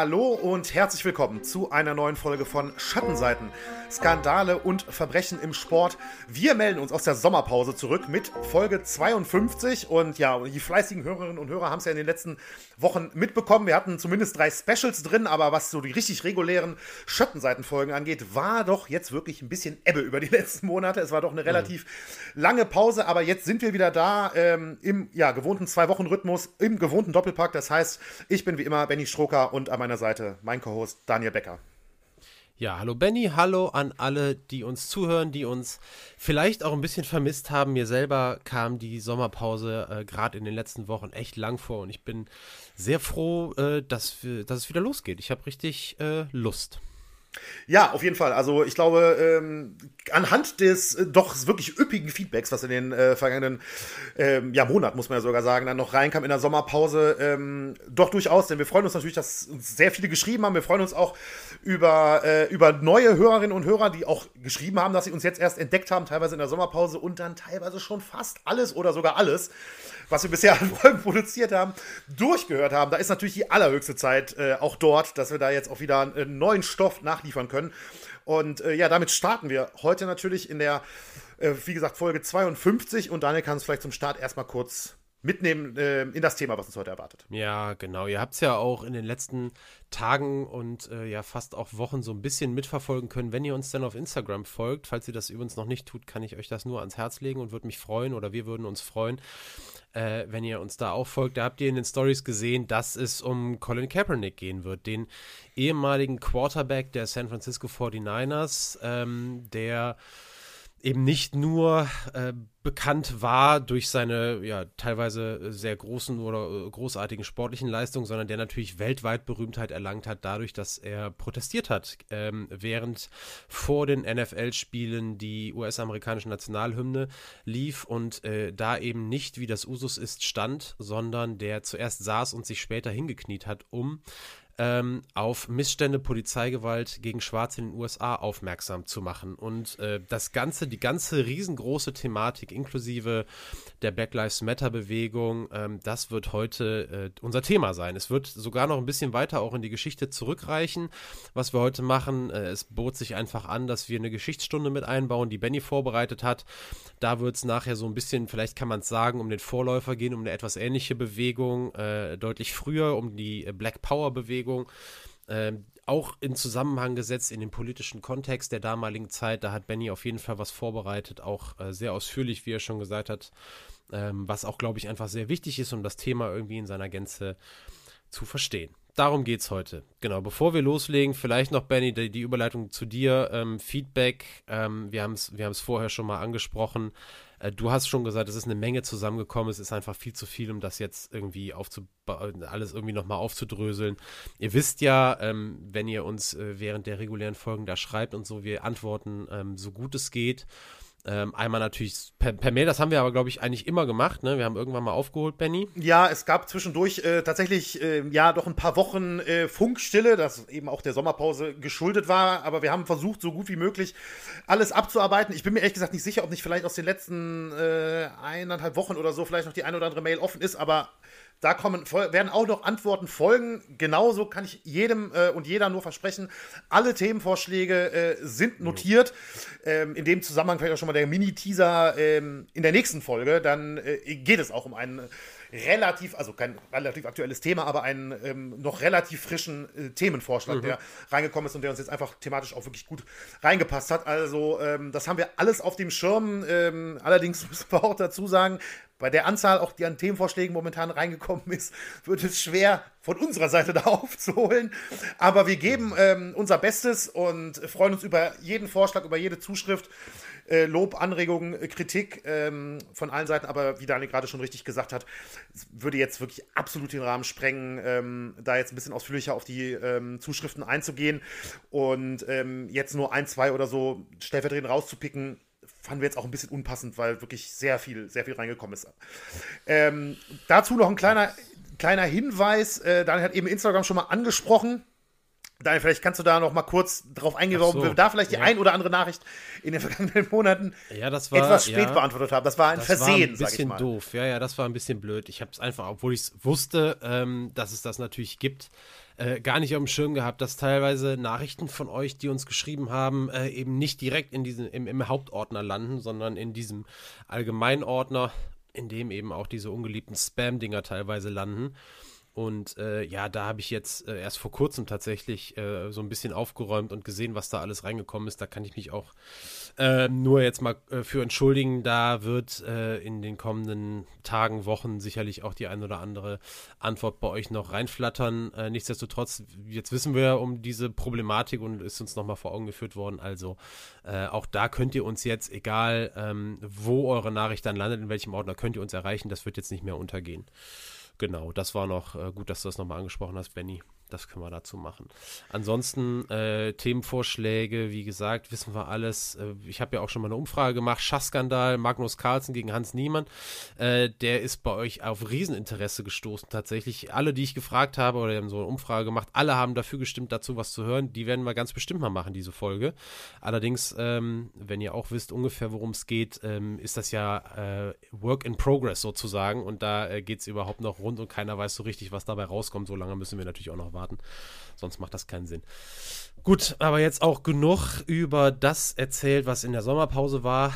Hallo und herzlich willkommen zu einer neuen Folge von Schattenseiten. Skandale und Verbrechen im Sport. Wir melden uns aus der Sommerpause zurück mit Folge 52 und ja, die fleißigen Hörerinnen und Hörer haben es ja in den letzten Wochen mitbekommen. Wir hatten zumindest drei Specials drin, aber was so die richtig regulären Schattenseitenfolgen angeht, war doch jetzt wirklich ein bisschen Ebbe über die letzten Monate. Es war doch eine relativ mhm. lange Pause, aber jetzt sind wir wieder da ähm, im ja, gewohnten Zwei-Wochen-Rhythmus, im gewohnten Doppelpack. Das heißt, ich bin wie immer Benny Stroker und am meiner Seite mein Co-Host Daniel Becker. Ja, hallo Benny, hallo an alle, die uns zuhören, die uns vielleicht auch ein bisschen vermisst haben. Mir selber kam die Sommerpause äh, gerade in den letzten Wochen echt lang vor und ich bin sehr froh, äh, dass, wir, dass es wieder losgeht. Ich habe richtig äh, Lust. Ja, auf jeden Fall. Also ich glaube, ähm, anhand des äh, doch wirklich üppigen Feedbacks, was in den äh, vergangenen ähm, ja, Monaten, muss man ja sogar sagen, dann noch reinkam in der Sommerpause, ähm, doch durchaus, denn wir freuen uns natürlich, dass uns sehr viele geschrieben haben. Wir freuen uns auch über, äh, über neue Hörerinnen und Hörer, die auch geschrieben haben, dass sie uns jetzt erst entdeckt haben, teilweise in der Sommerpause und dann teilweise schon fast alles oder sogar alles was wir bisher an Folgen produziert haben, durchgehört haben. Da ist natürlich die allerhöchste Zeit äh, auch dort, dass wir da jetzt auch wieder einen neuen Stoff nachliefern können. Und äh, ja, damit starten wir heute natürlich in der, äh, wie gesagt, Folge 52. Und Daniel kann es vielleicht zum Start erstmal kurz mitnehmen äh, in das Thema, was uns heute erwartet. Ja, genau. Ihr habt es ja auch in den letzten Tagen und äh, ja fast auch Wochen so ein bisschen mitverfolgen können, wenn ihr uns dann auf Instagram folgt. Falls ihr das übrigens noch nicht tut, kann ich euch das nur ans Herz legen und würde mich freuen oder wir würden uns freuen, äh, wenn ihr uns da auch folgt. Da habt ihr in den Stories gesehen, dass es um Colin Kaepernick gehen wird, den ehemaligen Quarterback der San Francisco 49ers, ähm, der eben nicht nur äh, bekannt war durch seine ja teilweise sehr großen oder äh, großartigen sportlichen Leistungen, sondern der natürlich weltweit Berühmtheit erlangt hat dadurch, dass er protestiert hat, ähm, während vor den NFL-Spielen die US-amerikanische Nationalhymne lief und äh, da eben nicht, wie das Usus ist, stand, sondern der zuerst saß und sich später hingekniet hat, um ähm, auf Missstände, Polizeigewalt gegen Schwarze in den USA aufmerksam zu machen. Und äh, das Ganze, die ganze riesengroße Thematik, inklusive der Black Lives Matter-Bewegung, ähm, das wird heute äh, unser Thema sein. Es wird sogar noch ein bisschen weiter auch in die Geschichte zurückreichen, was wir heute machen. Äh, es bot sich einfach an, dass wir eine Geschichtsstunde mit einbauen, die Benny vorbereitet hat. Da wird es nachher so ein bisschen, vielleicht kann man es sagen, um den Vorläufer gehen, um eine etwas ähnliche Bewegung, äh, deutlich früher, um die Black Power-Bewegung Bewegung. Ähm, auch in Zusammenhang gesetzt in den politischen Kontext der damaligen Zeit. Da hat Benny auf jeden Fall was vorbereitet, auch äh, sehr ausführlich, wie er schon gesagt hat, ähm, was auch, glaube ich, einfach sehr wichtig ist, um das Thema irgendwie in seiner Gänze zu verstehen. Darum geht es heute. Genau, bevor wir loslegen, vielleicht noch, Benny, die, die Überleitung zu dir. Ähm, Feedback, ähm, wir haben es wir vorher schon mal angesprochen. Äh, du hast schon gesagt, es ist eine Menge zusammengekommen. Es ist einfach viel zu viel, um das jetzt irgendwie aufzubauen, alles irgendwie nochmal aufzudröseln. Ihr wisst ja, ähm, wenn ihr uns äh, während der regulären Folgen da schreibt und so, wir antworten ähm, so gut es geht. Ähm, einmal natürlich per, per, Mail, das haben wir aber, glaube ich, eigentlich immer gemacht. Ne? Wir haben irgendwann mal aufgeholt, Benny. Ja, es gab zwischendurch äh, tatsächlich, äh, ja, doch ein paar Wochen äh, Funkstille, das eben auch der Sommerpause geschuldet war. Aber wir haben versucht, so gut wie möglich alles abzuarbeiten. Ich bin mir ehrlich gesagt nicht sicher, ob nicht vielleicht aus den letzten äh, eineinhalb Wochen oder so vielleicht noch die eine oder andere Mail offen ist. Aber da kommen, werden auch noch Antworten folgen. Genauso kann ich jedem äh, und jeder nur versprechen, alle Themenvorschläge äh, sind notiert. Ähm, in dem Zusammenhang vielleicht auch schon mal der Mini-Teaser ähm, in der nächsten Folge. Dann äh, geht es auch um einen relativ, also kein relativ aktuelles Thema, aber einen ähm, noch relativ frischen äh, Themenvorschlag, mhm. der reingekommen ist und der uns jetzt einfach thematisch auch wirklich gut reingepasst hat. Also ähm, das haben wir alles auf dem Schirm. Ähm, allerdings müssen wir auch dazu sagen, bei der Anzahl, auch die an Themenvorschlägen momentan reingekommen ist, wird es schwer von unserer Seite da aufzuholen. Aber wir geben ähm, unser Bestes und freuen uns über jeden Vorschlag, über jede Zuschrift. Äh, Lob, Anregungen, äh, Kritik ähm, von allen Seiten, aber wie Daniel gerade schon richtig gesagt hat, würde jetzt wirklich absolut den Rahmen sprengen, ähm, da jetzt ein bisschen ausführlicher auf die ähm, Zuschriften einzugehen und ähm, jetzt nur ein, zwei oder so stellvertretend rauszupicken, fanden wir jetzt auch ein bisschen unpassend, weil wirklich sehr viel, sehr viel reingekommen ist. Ähm, dazu noch ein kleiner, kleiner Hinweis. Äh, Daniel hat eben Instagram schon mal angesprochen. Daniel, vielleicht kannst du da noch mal kurz drauf eingehen, warum so, wir da vielleicht die ja. ein oder andere Nachricht in den vergangenen Monaten ja, war, etwas spät ja, beantwortet haben. Das war ein das Versehen, war ein bisschen doof. Ja, ja, das war ein bisschen blöd. Ich habe es einfach, obwohl ich es wusste, ähm, dass es das natürlich gibt, äh, gar nicht auf dem Schirm gehabt, dass teilweise Nachrichten von euch, die uns geschrieben haben, äh, eben nicht direkt in diesen, im, im Hauptordner landen, sondern in diesem Allgemeinordner, in dem eben auch diese ungeliebten Spam-Dinger teilweise landen. Und äh, ja, da habe ich jetzt äh, erst vor kurzem tatsächlich äh, so ein bisschen aufgeräumt und gesehen, was da alles reingekommen ist. Da kann ich mich auch äh, nur jetzt mal äh, für entschuldigen. Da wird äh, in den kommenden Tagen, Wochen sicherlich auch die ein oder andere Antwort bei euch noch reinflattern. nichtsdestotrotz, jetzt wissen wir um diese Problematik und ist uns nochmal vor Augen geführt worden. Also auch da könnt ihr uns jetzt, egal ähm, wo eure Nachricht dann landet, in welchem Ordner, könnt ihr uns erreichen. Das wird jetzt nicht mehr untergehen. Genau, das war noch äh, gut, dass du das nochmal angesprochen hast, Benny. Das können wir dazu machen. Ansonsten äh, Themenvorschläge, wie gesagt, wissen wir alles. Äh, ich habe ja auch schon mal eine Umfrage gemacht. Schachskandal, Magnus Carlsen gegen Hans Niemann. Äh, der ist bei euch auf Rieseninteresse gestoßen tatsächlich. Alle, die ich gefragt habe, oder haben so eine Umfrage gemacht, alle haben dafür gestimmt, dazu was zu hören. Die werden wir ganz bestimmt mal machen, diese Folge. Allerdings, ähm, wenn ihr auch wisst ungefähr, worum es geht, ähm, ist das ja äh, Work in Progress sozusagen. Und da äh, geht es überhaupt noch rund und keiner weiß so richtig, was dabei rauskommt. So lange müssen wir natürlich auch noch warten warten. Sonst macht das keinen Sinn. Gut, aber jetzt auch genug über das erzählt, was in der Sommerpause war.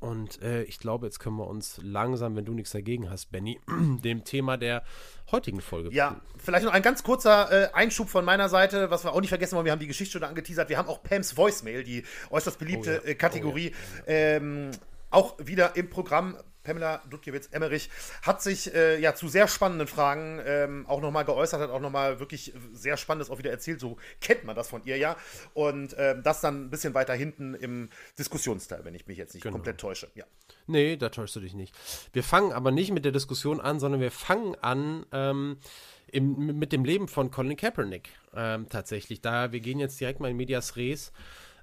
Und äh, ich glaube, jetzt können wir uns langsam, wenn du nichts dagegen hast, Benny, dem Thema der heutigen Folge. Ja, vielleicht noch ein ganz kurzer äh, Einschub von meiner Seite, was wir auch nicht vergessen wollen. Wir haben die Geschichte schon angeteasert. Wir haben auch Pams Voicemail, die äußerst beliebte oh ja. äh, Kategorie, oh ja. ähm, auch wieder im Programm. Pamela Dudkiewicz-Emmerich hat sich äh, ja zu sehr spannenden Fragen ähm, auch nochmal geäußert, hat auch nochmal wirklich sehr Spannendes auch wieder erzählt. So kennt man das von ihr ja. Und ähm, das dann ein bisschen weiter hinten im Diskussionsteil, wenn ich mich jetzt nicht genau. komplett täusche. Ja. Nee, da täuschst du dich nicht. Wir fangen aber nicht mit der Diskussion an, sondern wir fangen an. Ähm, im, mit dem Leben von Colin Kaepernick ähm, tatsächlich. Da wir gehen jetzt direkt mal in Medias Res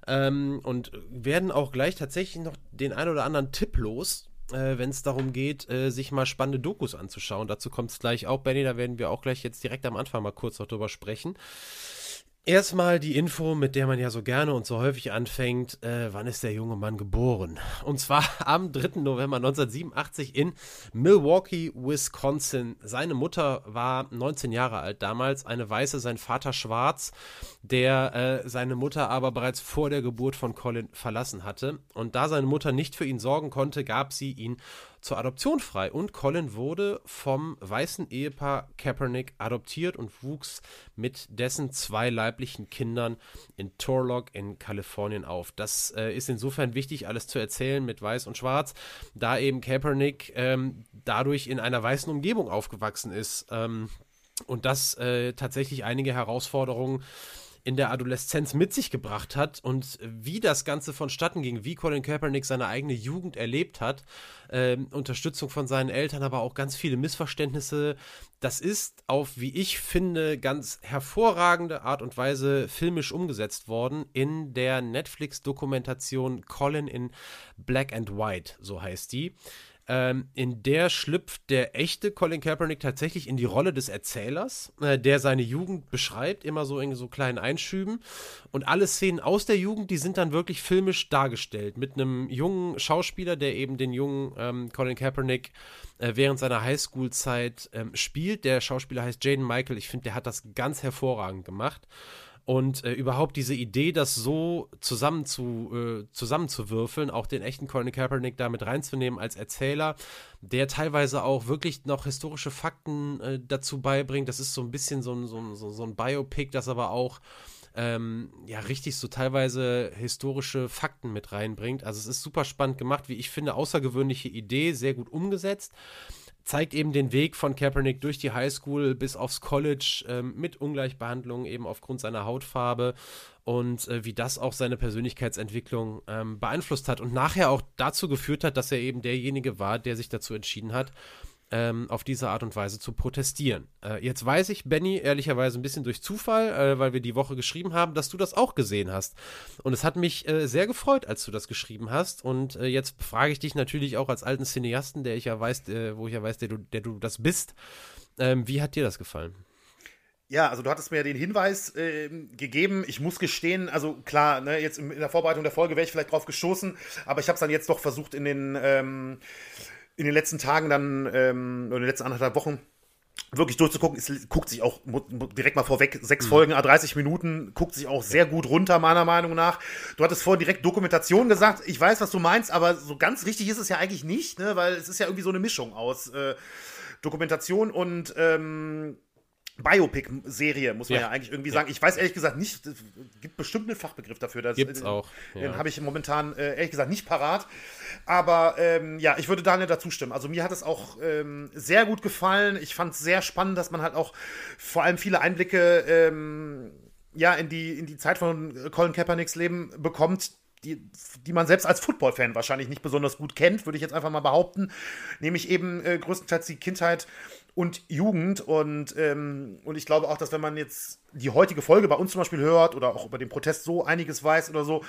ähm, und werden auch gleich tatsächlich noch den ein oder anderen Tipp los, äh, wenn es darum geht, äh, sich mal spannende Dokus anzuschauen. Dazu kommt es gleich auch, Benny, da werden wir auch gleich jetzt direkt am Anfang mal kurz noch drüber sprechen. Erstmal die Info, mit der man ja so gerne und so häufig anfängt. Äh, wann ist der junge Mann geboren? Und zwar am 3. November 1987 in Milwaukee, Wisconsin. Seine Mutter war 19 Jahre alt damals, eine Weiße, sein Vater schwarz, der äh, seine Mutter aber bereits vor der Geburt von Colin verlassen hatte. Und da seine Mutter nicht für ihn sorgen konnte, gab sie ihn zur Adoption frei und Colin wurde vom weißen Ehepaar Kaepernick adoptiert und wuchs mit dessen zwei leiblichen Kindern in Turlock in Kalifornien auf. Das äh, ist insofern wichtig, alles zu erzählen mit Weiß und Schwarz, da eben Kaepernick ähm, dadurch in einer weißen Umgebung aufgewachsen ist ähm, und das äh, tatsächlich einige Herausforderungen in der Adoleszenz mit sich gebracht hat und wie das Ganze vonstatten ging, wie Colin Kaepernick seine eigene Jugend erlebt hat, äh, Unterstützung von seinen Eltern, aber auch ganz viele Missverständnisse. Das ist auf, wie ich finde, ganz hervorragende Art und Weise filmisch umgesetzt worden in der Netflix-Dokumentation Colin in Black and White, so heißt die. Ähm, in der schlüpft der echte Colin Kaepernick tatsächlich in die Rolle des Erzählers, äh, der seine Jugend beschreibt, immer so in so kleinen Einschüben. Und alle Szenen aus der Jugend, die sind dann wirklich filmisch dargestellt. Mit einem jungen Schauspieler, der eben den jungen ähm, Colin Kaepernick äh, während seiner Highschool-Zeit ähm, spielt. Der Schauspieler heißt Jaden Michael. Ich finde, der hat das ganz hervorragend gemacht. Und äh, überhaupt diese Idee, das so zusammen zu, äh, zusammenzuwürfeln, auch den echten Colin Kaepernick da mit reinzunehmen als Erzähler, der teilweise auch wirklich noch historische Fakten äh, dazu beibringt. Das ist so ein bisschen so ein, so ein, so ein Biopic, das aber auch ähm, ja richtig so teilweise historische Fakten mit reinbringt. Also es ist super spannend gemacht, wie ich finde, außergewöhnliche Idee, sehr gut umgesetzt zeigt eben den Weg von Kaepernick durch die Highschool bis aufs College ähm, mit Ungleichbehandlung eben aufgrund seiner Hautfarbe und äh, wie das auch seine Persönlichkeitsentwicklung ähm, beeinflusst hat und nachher auch dazu geführt hat, dass er eben derjenige war, der sich dazu entschieden hat, ähm, auf diese Art und Weise zu protestieren. Äh, jetzt weiß ich, Benny, ehrlicherweise ein bisschen durch Zufall, äh, weil wir die Woche geschrieben haben, dass du das auch gesehen hast. Und es hat mich äh, sehr gefreut, als du das geschrieben hast. Und äh, jetzt frage ich dich natürlich auch als alten Cineasten, der ich ja weiß, äh, wo ich ja weiß, der du, der du das bist. Ähm, wie hat dir das gefallen? Ja, also du hattest mir den Hinweis äh, gegeben. Ich muss gestehen, also klar, ne, jetzt in der Vorbereitung der Folge wäre ich vielleicht drauf gestoßen, aber ich habe es dann jetzt doch versucht in den, ähm, in den letzten Tagen dann, ähm, oder in den letzten anderthalb Wochen wirklich durchzugucken. Es guckt sich auch direkt mal vorweg, sechs mhm. Folgen, 30 Minuten, guckt sich auch sehr gut runter, meiner Meinung nach. Du hattest vorhin direkt Dokumentation gesagt. Ich weiß, was du meinst, aber so ganz richtig ist es ja eigentlich nicht, ne? weil es ist ja irgendwie so eine Mischung aus äh, Dokumentation und ähm, Biopic-Serie, muss man ja. ja, eigentlich irgendwie sagen. Ich weiß ehrlich gesagt nicht, es gibt bestimmt einen Fachbegriff dafür. Das, Gibt's äh, auch. Ja. Den habe ich momentan äh, ehrlich gesagt nicht parat. Aber ähm, ja, ich würde Daniel dazu stimmen. Also mir hat es auch ähm, sehr gut gefallen. Ich fand es sehr spannend, dass man halt auch vor allem viele Einblicke ähm, ja, in, die, in die Zeit von Colin Kaepernicks Leben bekommt, die, die man selbst als Football-Fan wahrscheinlich nicht besonders gut kennt, würde ich jetzt einfach mal behaupten. Nämlich eben äh, größtenteils die Kindheit und Jugend. Und, ähm, und ich glaube auch, dass wenn man jetzt die heutige Folge bei uns zum Beispiel hört oder auch über den Protest so einiges weiß oder so,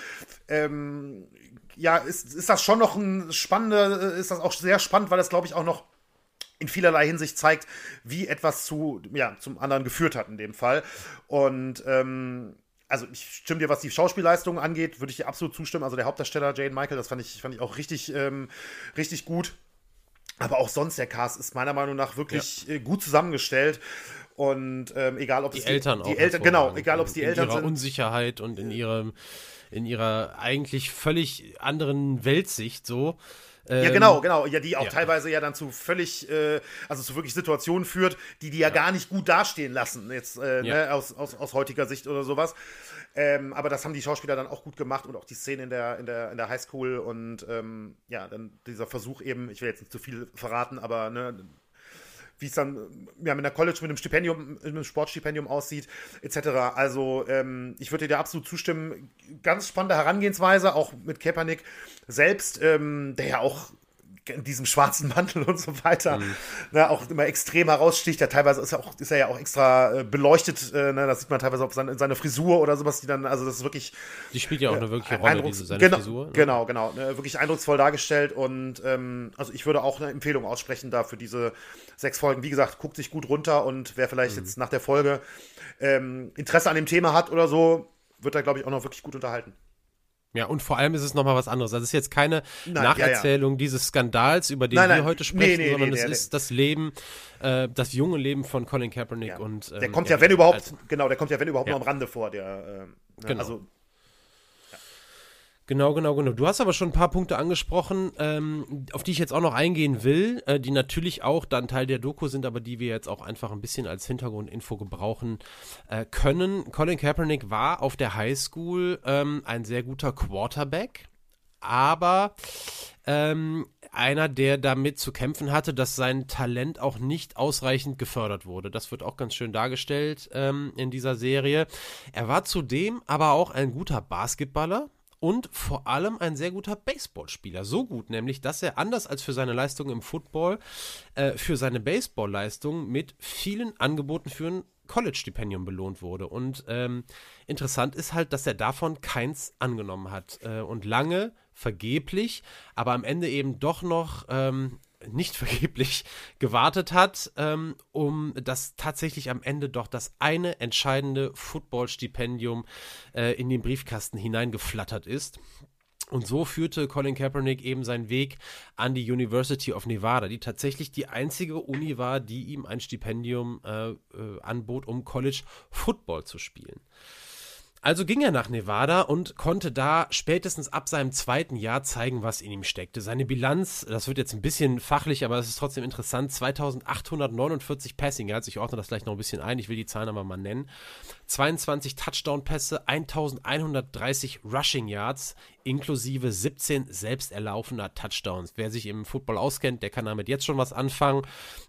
ähm, ja, ist, ist das schon noch ein spannender, ist das auch sehr spannend, weil das, glaube ich, auch noch in vielerlei Hinsicht zeigt, wie etwas zu, ja, zum anderen geführt hat in dem Fall. Und ähm, also ich stimme dir, was die Schauspielleistung angeht, würde ich dir absolut zustimmen. Also der Hauptdarsteller Jane Michael, das fand ich, fand ich auch richtig, ähm, richtig gut. Aber auch sonst der Cast ist meiner Meinung nach wirklich ja. Äh, gut zusammengestellt. Und ähm, egal ob die es Eltern die, die Eltern genau egal ob es die in Eltern ihrer sind Unsicherheit und in ihrem in ihrer eigentlich völlig anderen Weltsicht so ja, genau, genau. Ja, die auch ja. teilweise ja dann zu völlig, äh, also zu wirklich Situationen führt, die die ja, ja. gar nicht gut dastehen lassen, jetzt äh, ne, aus, aus, aus heutiger Sicht oder sowas. Ähm, aber das haben die Schauspieler dann auch gut gemacht und auch die Szene in der, in der, in der Highschool und ähm, ja, dann dieser Versuch eben, ich will jetzt nicht zu viel verraten, aber ne, wie es dann ja, mit einer College, mit einem Stipendium, mit einem Sportstipendium aussieht, etc. Also ähm, ich würde dir absolut zustimmen. Ganz spannende Herangehensweise, auch mit Kaepernick selbst, ähm, der ja auch in diesem schwarzen Mantel und so weiter, mhm. ne, auch immer extrem heraussticht. Ja, teilweise ist er, auch, ist er ja auch extra äh, beleuchtet, äh, ne, das sieht man teilweise auf seine, seine, Frisur oder sowas, die dann, also das ist wirklich. Die spielt ja auch eine wirkliche Rolle, diese seine genau, Frisur. Ne? Genau, genau, ne, wirklich eindrucksvoll dargestellt und ähm, also ich würde auch eine Empfehlung aussprechen da für diese sechs Folgen. Wie gesagt, guckt sich gut runter und wer vielleicht mhm. jetzt nach der Folge ähm, Interesse an dem Thema hat oder so, wird da, glaube ich, auch noch wirklich gut unterhalten. Ja, und vor allem ist es nochmal was anderes. Also es ist jetzt keine nein, Nacherzählung ja, ja. dieses Skandals, über den nein, wir heute sprechen, nee, nee, sondern nee, es ist das Leben, äh, das junge Leben von Colin Kaepernick ja. und ähm, der kommt ja, wenn überhaupt, also, genau, der kommt ja wenn überhaupt nur am Rande vor, der äh, genau. also Genau, genau, genau. Du hast aber schon ein paar Punkte angesprochen, ähm, auf die ich jetzt auch noch eingehen will, äh, die natürlich auch dann Teil der Doku sind, aber die wir jetzt auch einfach ein bisschen als Hintergrundinfo gebrauchen äh, können. Colin Kaepernick war auf der Highschool ähm, ein sehr guter Quarterback, aber ähm, einer, der damit zu kämpfen hatte, dass sein Talent auch nicht ausreichend gefördert wurde. Das wird auch ganz schön dargestellt ähm, in dieser Serie. Er war zudem aber auch ein guter Basketballer und vor allem ein sehr guter Baseballspieler. So gut nämlich, dass er anders als für seine Leistung im Football äh, für seine Baseballleistung mit vielen Angeboten für ein College-Stipendium belohnt wurde. Und ähm, interessant ist halt, dass er davon keins angenommen hat. Äh, und lange vergeblich, aber am Ende eben doch noch ähm, nicht vergeblich gewartet hat, ähm, um das tatsächlich am Ende doch das eine entscheidende Football-Stipendium äh, in den Briefkasten hineingeflattert ist. Und so führte Colin Kaepernick eben seinen Weg an die University of Nevada, die tatsächlich die einzige Uni war, die ihm ein Stipendium äh, äh, anbot, um College Football zu spielen. Also ging er nach Nevada und konnte da spätestens ab seinem zweiten Jahr zeigen, was in ihm steckte. Seine Bilanz, das wird jetzt ein bisschen fachlich, aber es ist trotzdem interessant, 2849 Passing Yards, ich ordne das gleich noch ein bisschen ein, ich will die Zahlen aber mal nennen. 22 Touchdown-Pässe, 1130 Rushing Yards, inklusive 17 selbst erlaufener Touchdowns. Wer sich im Football auskennt, der kann damit jetzt schon was anfangen.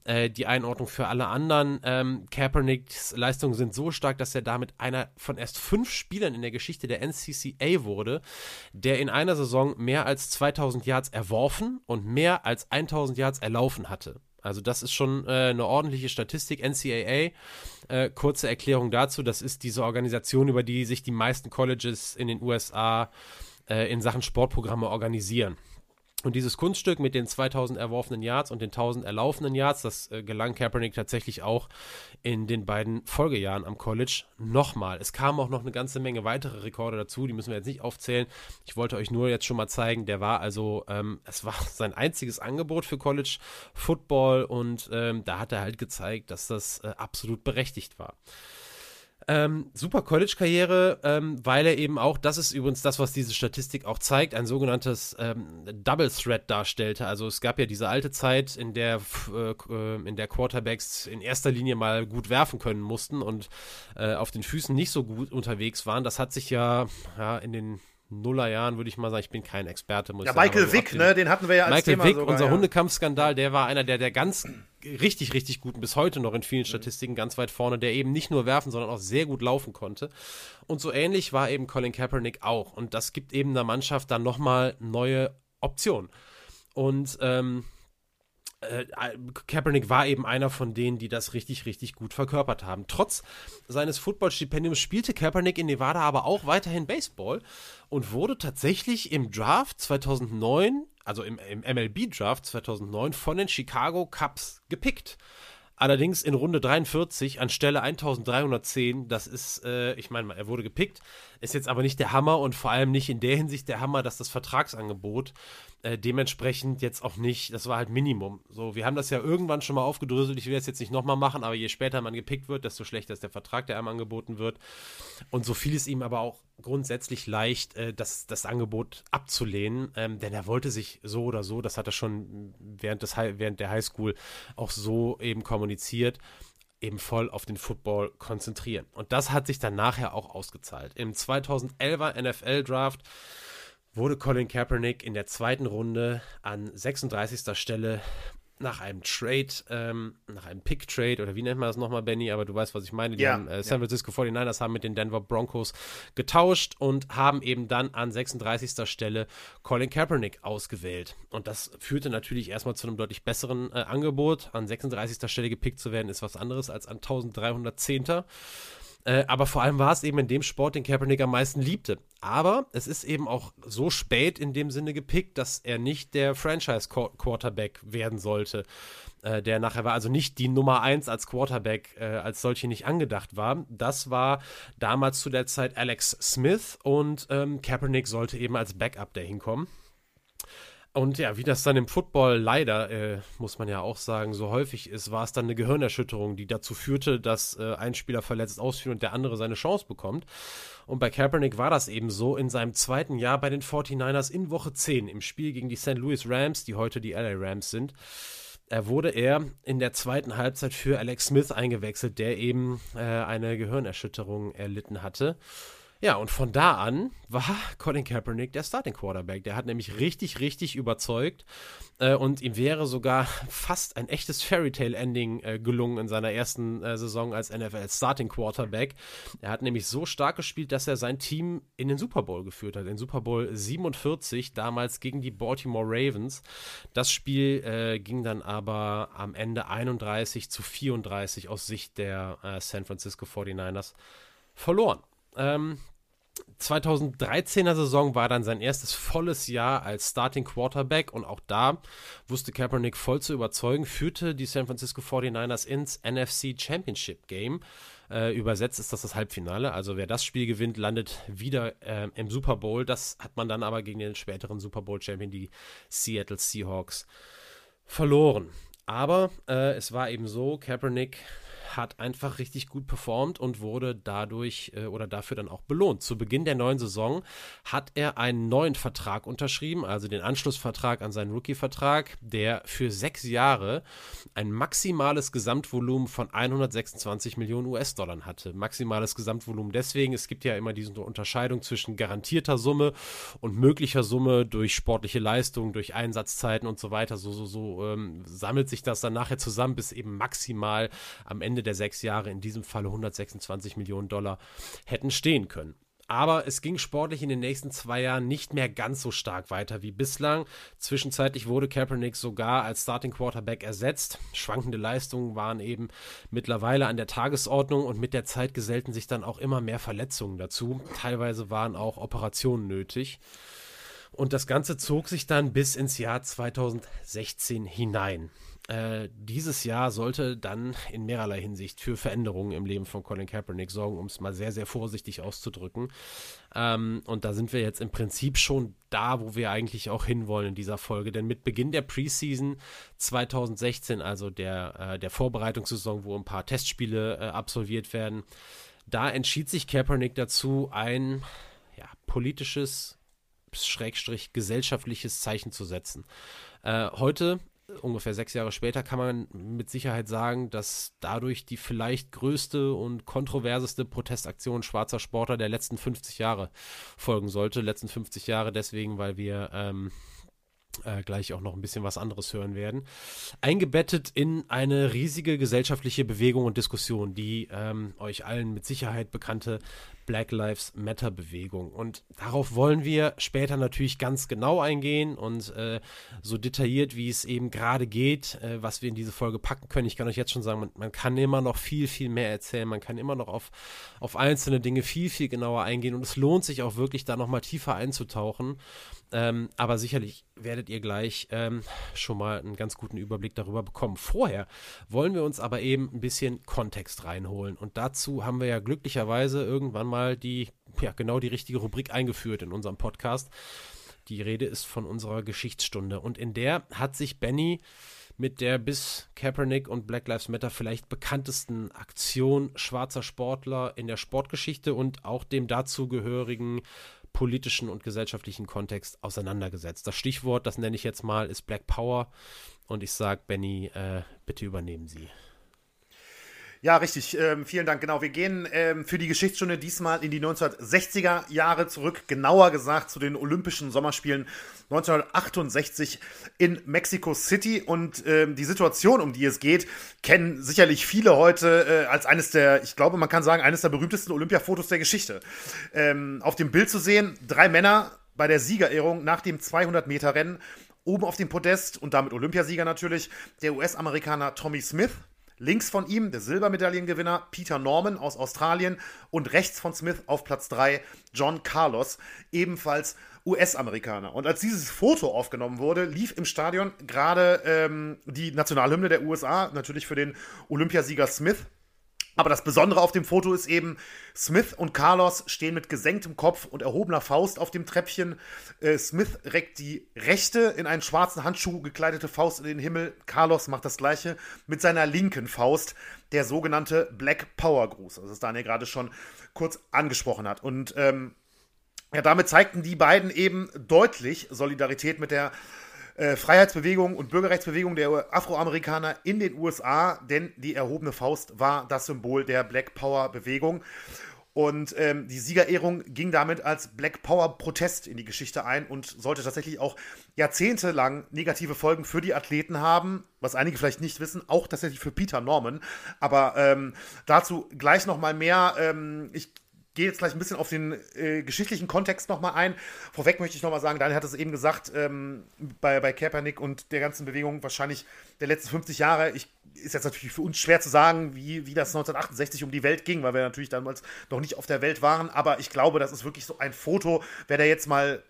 Äh, die Einordnung für alle anderen. Ähm, Kaepernicks Leistungen sind so stark, dass er damit einer von erst fünf Spielern in der Geschichte der NCCA wurde, der in einer Saison mehr als 2000 Yards erworfen und mehr als 1000 Yards erlaufen hatte. Also das ist schon äh, eine ordentliche Statistik. NCAA, äh, kurze Erklärung dazu, das ist diese Organisation, über die sich die meisten Colleges in den USA äh, in Sachen Sportprogramme organisieren. Und dieses Kunststück mit den 2000 erworfenen Yards und den 1000 erlaufenen Yards, das äh, gelang Kaepernick tatsächlich auch in den beiden Folgejahren am College nochmal. Es kamen auch noch eine ganze Menge weitere Rekorde dazu, die müssen wir jetzt nicht aufzählen. Ich wollte euch nur jetzt schon mal zeigen, der war also, ähm, es war sein einziges Angebot für College Football und ähm, da hat er halt gezeigt, dass das äh, absolut berechtigt war. Ähm, super College-Karriere, ähm, weil er eben auch, das ist übrigens das, was diese Statistik auch zeigt, ein sogenanntes ähm, Double Threat darstellte. Also es gab ja diese alte Zeit, in der, äh, in der Quarterbacks in erster Linie mal gut werfen können mussten und äh, auf den Füßen nicht so gut unterwegs waren. Das hat sich ja, ja in den Nullerjahren würde ich mal sagen, ich bin kein Experte. Muss ja, ich Michael Wick, ne, den hatten wir ja als Michael Thema Wick, sogar, unser ja. Hundekampfskandal, der war einer der, der ganz richtig, richtig gut und bis heute noch in vielen Statistiken ganz weit vorne, der eben nicht nur werfen, sondern auch sehr gut laufen konnte. Und so ähnlich war eben Colin Kaepernick auch. Und das gibt eben der Mannschaft dann nochmal neue Optionen. Und ähm, äh, Kaepernick war eben einer von denen, die das richtig, richtig gut verkörpert haben. Trotz seines Footballstipendiums spielte Kaepernick in Nevada aber auch weiterhin Baseball und wurde tatsächlich im Draft 2009, also im, im MLB-Draft 2009 von den Chicago Cubs gepickt. Allerdings in Runde 43 an Stelle 1310, das ist, äh, ich meine, er wurde gepickt, ist jetzt aber nicht der Hammer und vor allem nicht in der Hinsicht der Hammer, dass das Vertragsangebot äh, dementsprechend jetzt auch nicht, das war halt Minimum. So, wir haben das ja irgendwann schon mal aufgedröselt, ich will das jetzt nicht nochmal machen, aber je später man gepickt wird, desto schlechter ist der Vertrag, der einem angeboten wird. Und so fiel es ihm aber auch grundsätzlich leicht, äh, das, das Angebot abzulehnen, ähm, denn er wollte sich so oder so, das hat er schon während, des, während der Highschool auch so eben kommuniziert, eben voll auf den Football konzentrieren. Und das hat sich dann nachher auch ausgezahlt. Im 2011er NFL Draft wurde Colin Kaepernick in der zweiten Runde an 36. Stelle nach einem Trade, ähm, nach einem Pick-Trade oder wie nennt man das nochmal, Benny? Aber du weißt, was ich meine. Die ja, haben, äh, San Francisco 49ers haben mit den Denver Broncos getauscht und haben eben dann an 36. Stelle Colin Kaepernick ausgewählt. Und das führte natürlich erstmal zu einem deutlich besseren äh, Angebot. An 36. Stelle gepickt zu werden, ist was anderes als an 1310. Äh, aber vor allem war es eben in dem Sport, den Kaepernick am meisten liebte. Aber es ist eben auch so spät in dem Sinne gepickt, dass er nicht der Franchise-Quarterback werden sollte, äh, der nachher war. Also nicht die Nummer 1 als Quarterback äh, als solche nicht angedacht war. Das war damals zu der Zeit Alex Smith und ähm, Kaepernick sollte eben als Backup dahin kommen. Und ja, wie das dann im Football leider, äh, muss man ja auch sagen, so häufig ist, war es dann eine Gehirnerschütterung, die dazu führte, dass äh, ein Spieler verletzt ausfiel und der andere seine Chance bekommt. Und bei Kaepernick war das eben so in seinem zweiten Jahr bei den 49ers in Woche 10 im Spiel gegen die St. Louis Rams, die heute die LA Rams sind. Er wurde er in der zweiten Halbzeit für Alex Smith eingewechselt, der eben äh, eine Gehirnerschütterung erlitten hatte. Ja, und von da an war Colin Kaepernick der Starting Quarterback. Der hat nämlich richtig, richtig überzeugt. Äh, und ihm wäre sogar fast ein echtes Fairy Tale Ending äh, gelungen in seiner ersten äh, Saison als NFL Starting Quarterback. Er hat nämlich so stark gespielt, dass er sein Team in den Super Bowl geführt hat. In Super Bowl 47, damals gegen die Baltimore Ravens. Das Spiel äh, ging dann aber am Ende 31 zu 34 aus Sicht der äh, San Francisco 49ers verloren. Ähm, 2013er Saison war dann sein erstes volles Jahr als Starting Quarterback und auch da wusste Kaepernick voll zu überzeugen, führte die San Francisco 49ers ins NFC Championship Game. Äh, übersetzt ist das das Halbfinale. Also wer das Spiel gewinnt, landet wieder äh, im Super Bowl. Das hat man dann aber gegen den späteren Super Bowl Champion, die Seattle Seahawks, verloren. Aber äh, es war eben so, Kaepernick hat einfach richtig gut performt und wurde dadurch äh, oder dafür dann auch belohnt. Zu Beginn der neuen Saison hat er einen neuen Vertrag unterschrieben, also den Anschlussvertrag an seinen Rookie-Vertrag, der für sechs Jahre ein maximales Gesamtvolumen von 126 Millionen US-Dollar hatte. Maximales Gesamtvolumen deswegen, es gibt ja immer diese Unterscheidung zwischen garantierter Summe und möglicher Summe durch sportliche Leistung, durch Einsatzzeiten und so weiter. So, so, so ähm, sammelt sich das dann nachher zusammen, bis eben maximal am Ende der sechs Jahre, in diesem Falle 126 Millionen Dollar, hätten stehen können. Aber es ging sportlich in den nächsten zwei Jahren nicht mehr ganz so stark weiter wie bislang. Zwischenzeitlich wurde Kaepernick sogar als Starting Quarterback ersetzt. Schwankende Leistungen waren eben mittlerweile an der Tagesordnung und mit der Zeit gesellten sich dann auch immer mehr Verletzungen dazu. Teilweise waren auch Operationen nötig. Und das Ganze zog sich dann bis ins Jahr 2016 hinein. Äh, dieses Jahr sollte dann in mehrerlei Hinsicht für Veränderungen im Leben von Colin Kaepernick sorgen, um es mal sehr, sehr vorsichtig auszudrücken. Ähm, und da sind wir jetzt im Prinzip schon da, wo wir eigentlich auch hinwollen in dieser Folge. Denn mit Beginn der Preseason 2016, also der, äh, der Vorbereitungssaison, wo ein paar Testspiele äh, absolviert werden, da entschied sich Kaepernick dazu, ein ja, politisches Schrägstrich gesellschaftliches Zeichen zu setzen. Äh, heute, ungefähr sechs Jahre später, kann man mit Sicherheit sagen, dass dadurch die vielleicht größte und kontroverseste Protestaktion schwarzer Sportler der letzten 50 Jahre folgen sollte. Letzten 50 Jahre deswegen, weil wir ähm, äh, gleich auch noch ein bisschen was anderes hören werden, eingebettet in eine riesige gesellschaftliche Bewegung und Diskussion, die ähm, euch allen mit Sicherheit bekannte Black Lives Matter Bewegung. Und darauf wollen wir später natürlich ganz genau eingehen und äh, so detailliert, wie es eben gerade geht, äh, was wir in diese Folge packen können. Ich kann euch jetzt schon sagen, man, man, kann immer noch viel, viel mehr erzählen. Man kann immer noch auf, auf einzelne Dinge viel, viel genauer eingehen. Und es lohnt sich auch wirklich, da nochmal tiefer einzutauchen. Ähm, aber sicherlich werdet ihr gleich ähm, schon mal einen ganz guten Überblick darüber bekommen. Vorher wollen wir uns aber eben ein bisschen Kontext reinholen. Und dazu haben wir ja glücklicherweise irgendwann mal die, ja, genau die richtige Rubrik eingeführt in unserem Podcast. Die Rede ist von unserer Geschichtsstunde. Und in der hat sich Benny mit der bis Kaepernick und Black Lives Matter vielleicht bekanntesten Aktion schwarzer Sportler in der Sportgeschichte und auch dem dazugehörigen politischen und gesellschaftlichen Kontext auseinandergesetzt. Das Stichwort, das nenne ich jetzt mal, ist Black Power. Und ich sage, Benny, äh, bitte übernehmen Sie. Ja, richtig. Ähm, vielen Dank. Genau, wir gehen ähm, für die Geschichtsstunde diesmal in die 1960er Jahre zurück, genauer gesagt zu den Olympischen Sommerspielen 1968 in Mexico City. Und ähm, die Situation, um die es geht, kennen sicherlich viele heute äh, als eines der, ich glaube, man kann sagen, eines der berühmtesten Olympiafotos der Geschichte. Ähm, auf dem Bild zu sehen, drei Männer bei der Siegerehrung nach dem 200-Meter-Rennen. Oben auf dem Podest und damit Olympiasieger natürlich der US-Amerikaner Tommy Smith, Links von ihm der Silbermedaillengewinner Peter Norman aus Australien und rechts von Smith auf Platz 3 John Carlos, ebenfalls US-Amerikaner. Und als dieses Foto aufgenommen wurde, lief im Stadion gerade ähm, die Nationalhymne der USA, natürlich für den Olympiasieger Smith. Aber das Besondere auf dem Foto ist eben, Smith und Carlos stehen mit gesenktem Kopf und erhobener Faust auf dem Treppchen. Äh, Smith reckt die rechte, in einen schwarzen Handschuh gekleidete Faust in den Himmel. Carlos macht das gleiche mit seiner linken Faust, der sogenannte Black Power Gruß, also das Daniel gerade schon kurz angesprochen hat. Und ähm, ja, damit zeigten die beiden eben deutlich Solidarität mit der äh, Freiheitsbewegung und Bürgerrechtsbewegung der Afroamerikaner in den USA, denn die erhobene Faust war das Symbol der Black Power Bewegung. Und ähm, die Siegerehrung ging damit als Black Power Protest in die Geschichte ein und sollte tatsächlich auch jahrzehntelang negative Folgen für die Athleten haben, was einige vielleicht nicht wissen, auch tatsächlich für Peter Norman. Aber ähm, dazu gleich nochmal mehr. Ähm, ich gehe jetzt gleich ein bisschen auf den äh, geschichtlichen Kontext nochmal ein. Vorweg möchte ich nochmal sagen, Daniel hat es eben gesagt, ähm, bei, bei Kaepernick und der ganzen Bewegung wahrscheinlich der letzten 50 Jahre. Ich, ist jetzt natürlich für uns schwer zu sagen, wie, wie das 1968 um die Welt ging, weil wir natürlich damals noch nicht auf der Welt waren. Aber ich glaube, das ist wirklich so ein Foto, wer da jetzt mal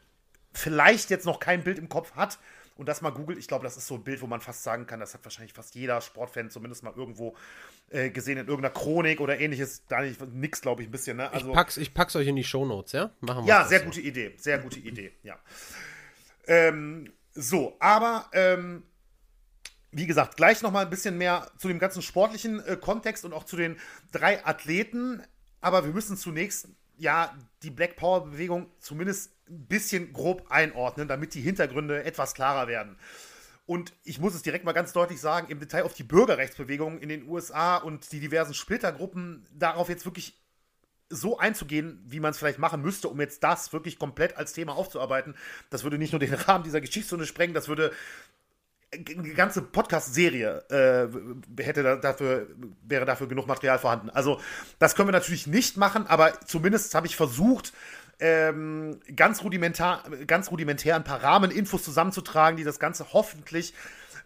vielleicht jetzt noch kein Bild im Kopf hat, und das mal googelt, ich glaube, das ist so ein Bild, wo man fast sagen kann, das hat wahrscheinlich fast jeder Sportfan zumindest mal irgendwo äh, gesehen in irgendeiner Chronik oder ähnliches. Da nix, glaube ich, ein bisschen. Ne? Also, ich, pack's, ich pack's euch in die Shownotes, ja? Machen wir Ja, sehr so. gute Idee. Sehr gute Idee, ja. Ähm, so, aber ähm, wie gesagt, gleich noch mal ein bisschen mehr zu dem ganzen sportlichen äh, Kontext und auch zu den drei Athleten. Aber wir müssen zunächst ja die Black Power Bewegung zumindest ein bisschen grob einordnen, damit die Hintergründe etwas klarer werden. Und ich muss es direkt mal ganz deutlich sagen, im Detail auf die Bürgerrechtsbewegung in den USA und die diversen Splittergruppen, darauf jetzt wirklich so einzugehen, wie man es vielleicht machen müsste, um jetzt das wirklich komplett als Thema aufzuarbeiten, das würde nicht nur den Rahmen dieser Geschichtsstunde sprengen, das würde eine ganze Podcast-Serie äh, hätte da, dafür, wäre dafür genug Material vorhanden. Also, das können wir natürlich nicht machen, aber zumindest habe ich versucht, ähm, ganz, rudimentar, ganz rudimentär ein paar Rahmeninfos zusammenzutragen, die das Ganze hoffentlich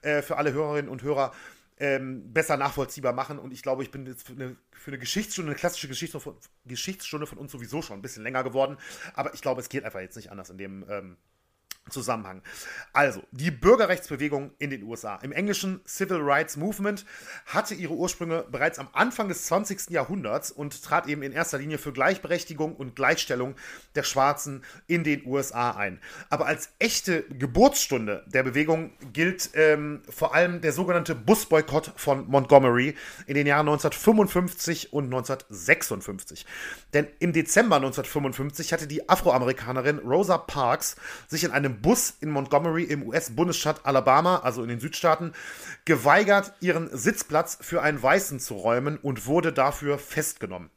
äh, für alle Hörerinnen und Hörer ähm, besser nachvollziehbar machen. Und ich glaube, ich bin jetzt für eine, für eine Geschichtsstunde, eine klassische Geschichtsstunde von, Geschichtsstunde von uns sowieso schon ein bisschen länger geworden. Aber ich glaube, es geht einfach jetzt nicht anders in dem, ähm, Zusammenhang. Also, die Bürgerrechtsbewegung in den USA, im englischen Civil Rights Movement, hatte ihre Ursprünge bereits am Anfang des 20. Jahrhunderts und trat eben in erster Linie für Gleichberechtigung und Gleichstellung der Schwarzen in den USA ein. Aber als echte Geburtsstunde der Bewegung gilt ähm, vor allem der sogenannte Busboykott von Montgomery in den Jahren 1955 und 1956. Denn im Dezember 1955 hatte die Afroamerikanerin Rosa Parks sich in einem Bus in Montgomery im US-Bundesstaat Alabama, also in den Südstaaten, geweigert, ihren Sitzplatz für einen Weißen zu räumen und wurde dafür festgenommen.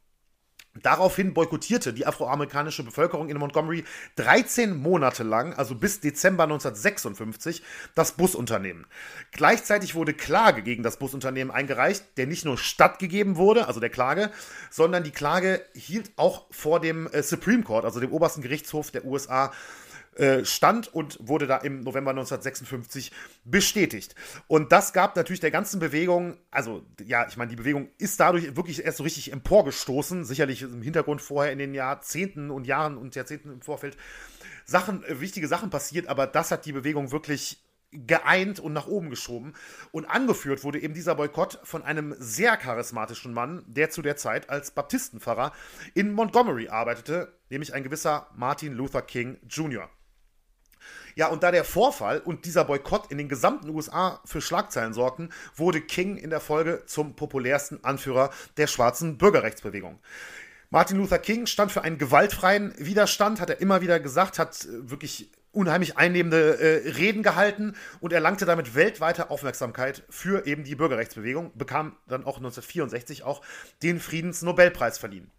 Daraufhin boykottierte die afroamerikanische Bevölkerung in Montgomery 13 Monate lang, also bis Dezember 1956, das Busunternehmen. Gleichzeitig wurde Klage gegen das Busunternehmen eingereicht, der nicht nur stattgegeben wurde, also der Klage, sondern die Klage hielt auch vor dem äh, Supreme Court, also dem obersten Gerichtshof der USA, äh, stand und wurde da im November 1956 bestätigt. Und das gab natürlich der ganzen Bewegung, also ja, ich meine, die Bewegung ist dadurch wirklich erst so richtig emporgestoßen, sicherlich im Hintergrund vorher in den Jahrzehnten und Jahren und Jahrzehnten im Vorfeld Sachen, äh, wichtige Sachen passiert, aber das hat die Bewegung wirklich geeint und nach oben geschoben. Und angeführt wurde eben dieser Boykott von einem sehr charismatischen Mann, der zu der Zeit als Baptistenpfarrer in Montgomery arbeitete, nämlich ein gewisser Martin Luther King Jr. Ja, und da der Vorfall und dieser Boykott in den gesamten USA für Schlagzeilen sorgten, wurde King in der Folge zum populärsten Anführer der schwarzen Bürgerrechtsbewegung. Martin Luther King stand für einen gewaltfreien Widerstand, hat er immer wieder gesagt, hat äh, wirklich unheimlich einnehmende äh, Reden gehalten und erlangte damit weltweite Aufmerksamkeit für eben die Bürgerrechtsbewegung, bekam dann auch 1964 auch den Friedensnobelpreis verliehen.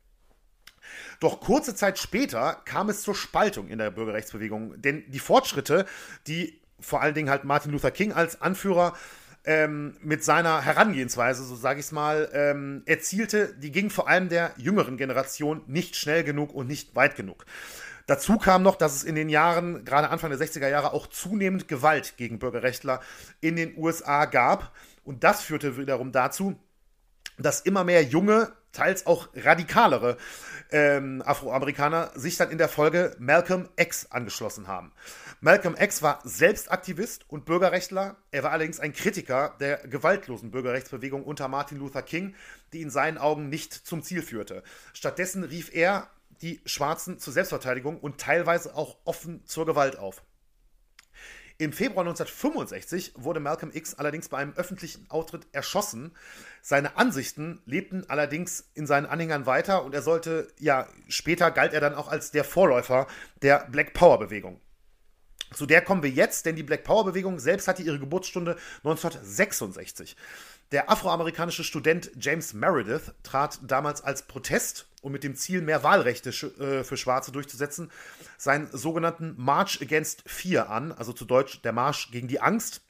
Doch kurze Zeit später kam es zur Spaltung in der Bürgerrechtsbewegung, denn die Fortschritte, die vor allen Dingen halt Martin Luther King als Anführer ähm, mit seiner Herangehensweise, so sage ich es mal, ähm, erzielte, die ging vor allem der jüngeren Generation nicht schnell genug und nicht weit genug. Dazu kam noch, dass es in den Jahren, gerade Anfang der 60er Jahre, auch zunehmend Gewalt gegen Bürgerrechtler in den USA gab. Und das führte wiederum dazu, dass immer mehr junge, teils auch radikalere ähm, Afroamerikaner sich dann in der Folge Malcolm X angeschlossen haben. Malcolm X war selbst Aktivist und Bürgerrechtler. Er war allerdings ein Kritiker der gewaltlosen Bürgerrechtsbewegung unter Martin Luther King, die in seinen Augen nicht zum Ziel führte. Stattdessen rief er die Schwarzen zur Selbstverteidigung und teilweise auch offen zur Gewalt auf. Im Februar 1965 wurde Malcolm X allerdings bei einem öffentlichen Auftritt erschossen. Seine Ansichten lebten allerdings in seinen Anhängern weiter und er sollte, ja, später galt er dann auch als der Vorläufer der Black Power Bewegung. Zu der kommen wir jetzt, denn die Black Power Bewegung selbst hatte ihre Geburtsstunde 1966. Der afroamerikanische Student James Meredith trat damals als Protest und mit dem Ziel, mehr Wahlrechte äh, für Schwarze durchzusetzen, seinen sogenannten March Against Fear an, also zu Deutsch der Marsch gegen die Angst.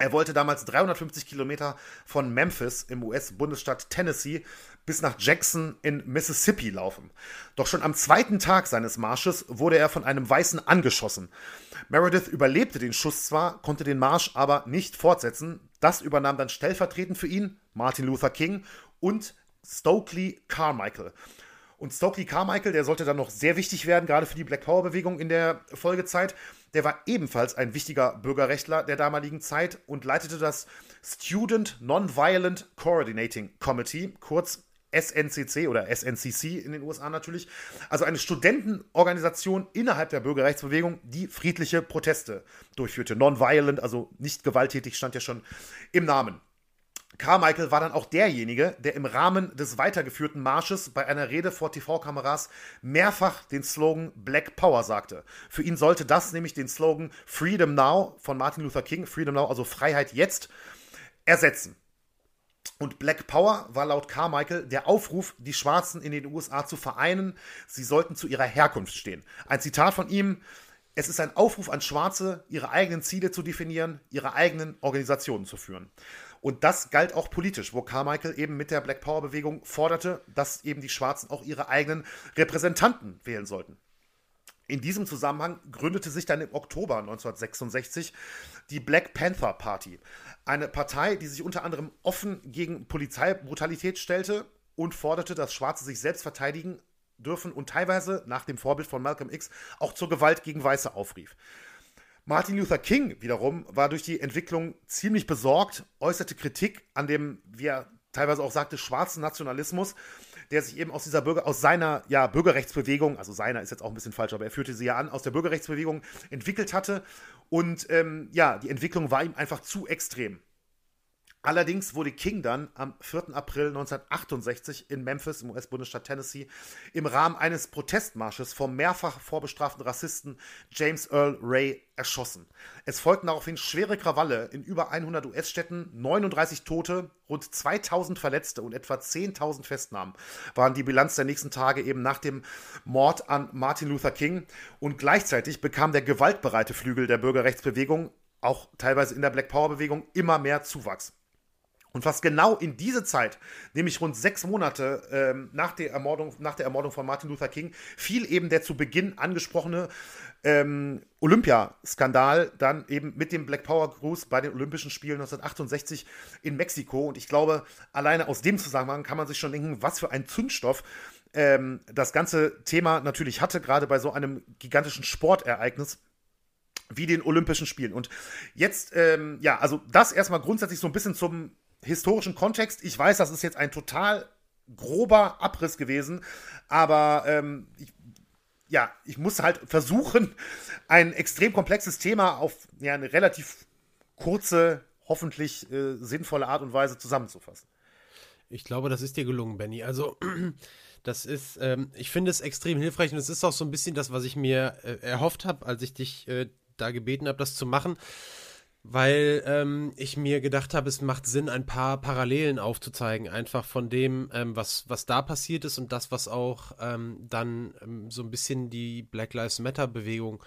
Er wollte damals 350 Kilometer von Memphis im US-Bundesstaat Tennessee bis nach Jackson in Mississippi laufen. Doch schon am zweiten Tag seines Marsches wurde er von einem Weißen angeschossen. Meredith überlebte den Schuss zwar, konnte den Marsch aber nicht fortsetzen. Das übernahm dann stellvertretend für ihn Martin Luther King und Stokely Carmichael. Und Stokely Carmichael, der sollte dann noch sehr wichtig werden, gerade für die Black Power Bewegung in der Folgezeit. Der war ebenfalls ein wichtiger Bürgerrechtler der damaligen Zeit und leitete das Student Nonviolent Coordinating Committee, kurz SNCC oder SNCC in den USA natürlich, also eine Studentenorganisation innerhalb der Bürgerrechtsbewegung, die friedliche Proteste durchführte. Nonviolent, also nicht gewalttätig, stand ja schon im Namen. Carmichael war dann auch derjenige, der im Rahmen des weitergeführten Marsches bei einer Rede vor TV-Kameras mehrfach den Slogan Black Power sagte. Für ihn sollte das nämlich den Slogan Freedom Now von Martin Luther King, Freedom Now, also Freiheit jetzt, ersetzen. Und Black Power war laut Carmichael der Aufruf, die Schwarzen in den USA zu vereinen. Sie sollten zu ihrer Herkunft stehen. Ein Zitat von ihm. Es ist ein Aufruf an Schwarze, ihre eigenen Ziele zu definieren, ihre eigenen Organisationen zu führen. Und das galt auch politisch, wo Carmichael eben mit der Black Power Bewegung forderte, dass eben die Schwarzen auch ihre eigenen Repräsentanten wählen sollten. In diesem Zusammenhang gründete sich dann im Oktober 1966 die Black Panther Party, eine Partei, die sich unter anderem offen gegen Polizeibrutalität stellte und forderte, dass Schwarze sich selbst verteidigen dürfen und teilweise nach dem Vorbild von Malcolm X auch zur Gewalt gegen Weiße aufrief. Martin Luther King wiederum war durch die Entwicklung ziemlich besorgt, äußerte Kritik an dem, wie er teilweise auch sagte, schwarzen Nationalismus, der sich eben aus dieser Bürger, aus seiner ja, Bürgerrechtsbewegung, also seiner ist jetzt auch ein bisschen falsch, aber er führte sie ja an, aus der Bürgerrechtsbewegung entwickelt hatte. Und ähm, ja, die Entwicklung war ihm einfach zu extrem. Allerdings wurde King dann am 4. April 1968 in Memphis im US-Bundesstaat Tennessee im Rahmen eines Protestmarsches vom mehrfach vorbestraften Rassisten James Earl Ray erschossen. Es folgten daraufhin schwere Krawalle in über 100 US-Städten, 39 Tote, rund 2000 Verletzte und etwa 10.000 Festnahmen waren die Bilanz der nächsten Tage eben nach dem Mord an Martin Luther King und gleichzeitig bekam der gewaltbereite Flügel der Bürgerrechtsbewegung auch teilweise in der Black Power Bewegung immer mehr Zuwachs. Und fast genau in diese Zeit, nämlich rund sechs Monate ähm, nach, der Ermordung, nach der Ermordung von Martin Luther King, fiel eben der zu Beginn angesprochene ähm, Olympiaskandal dann eben mit dem Black Power Cruise bei den Olympischen Spielen 1968 in Mexiko. Und ich glaube, alleine aus dem Zusammenhang kann man sich schon denken, was für ein Zündstoff ähm, das ganze Thema natürlich hatte, gerade bei so einem gigantischen Sportereignis wie den Olympischen Spielen. Und jetzt, ähm, ja, also das erstmal grundsätzlich so ein bisschen zum historischen Kontext. Ich weiß, das ist jetzt ein total grober Abriss gewesen, aber ähm, ich, ja, ich muss halt versuchen, ein extrem komplexes Thema auf ja, eine relativ kurze, hoffentlich äh, sinnvolle Art und Weise zusammenzufassen. Ich glaube, das ist dir gelungen, Benny. Also, das ist, ähm, ich finde es extrem hilfreich und es ist auch so ein bisschen das, was ich mir äh, erhofft habe, als ich dich äh, da gebeten habe, das zu machen weil ähm, ich mir gedacht habe, es macht Sinn, ein paar Parallelen aufzuzeigen, einfach von dem, ähm, was, was da passiert ist und das, was auch ähm, dann ähm, so ein bisschen die Black Lives Matter-Bewegung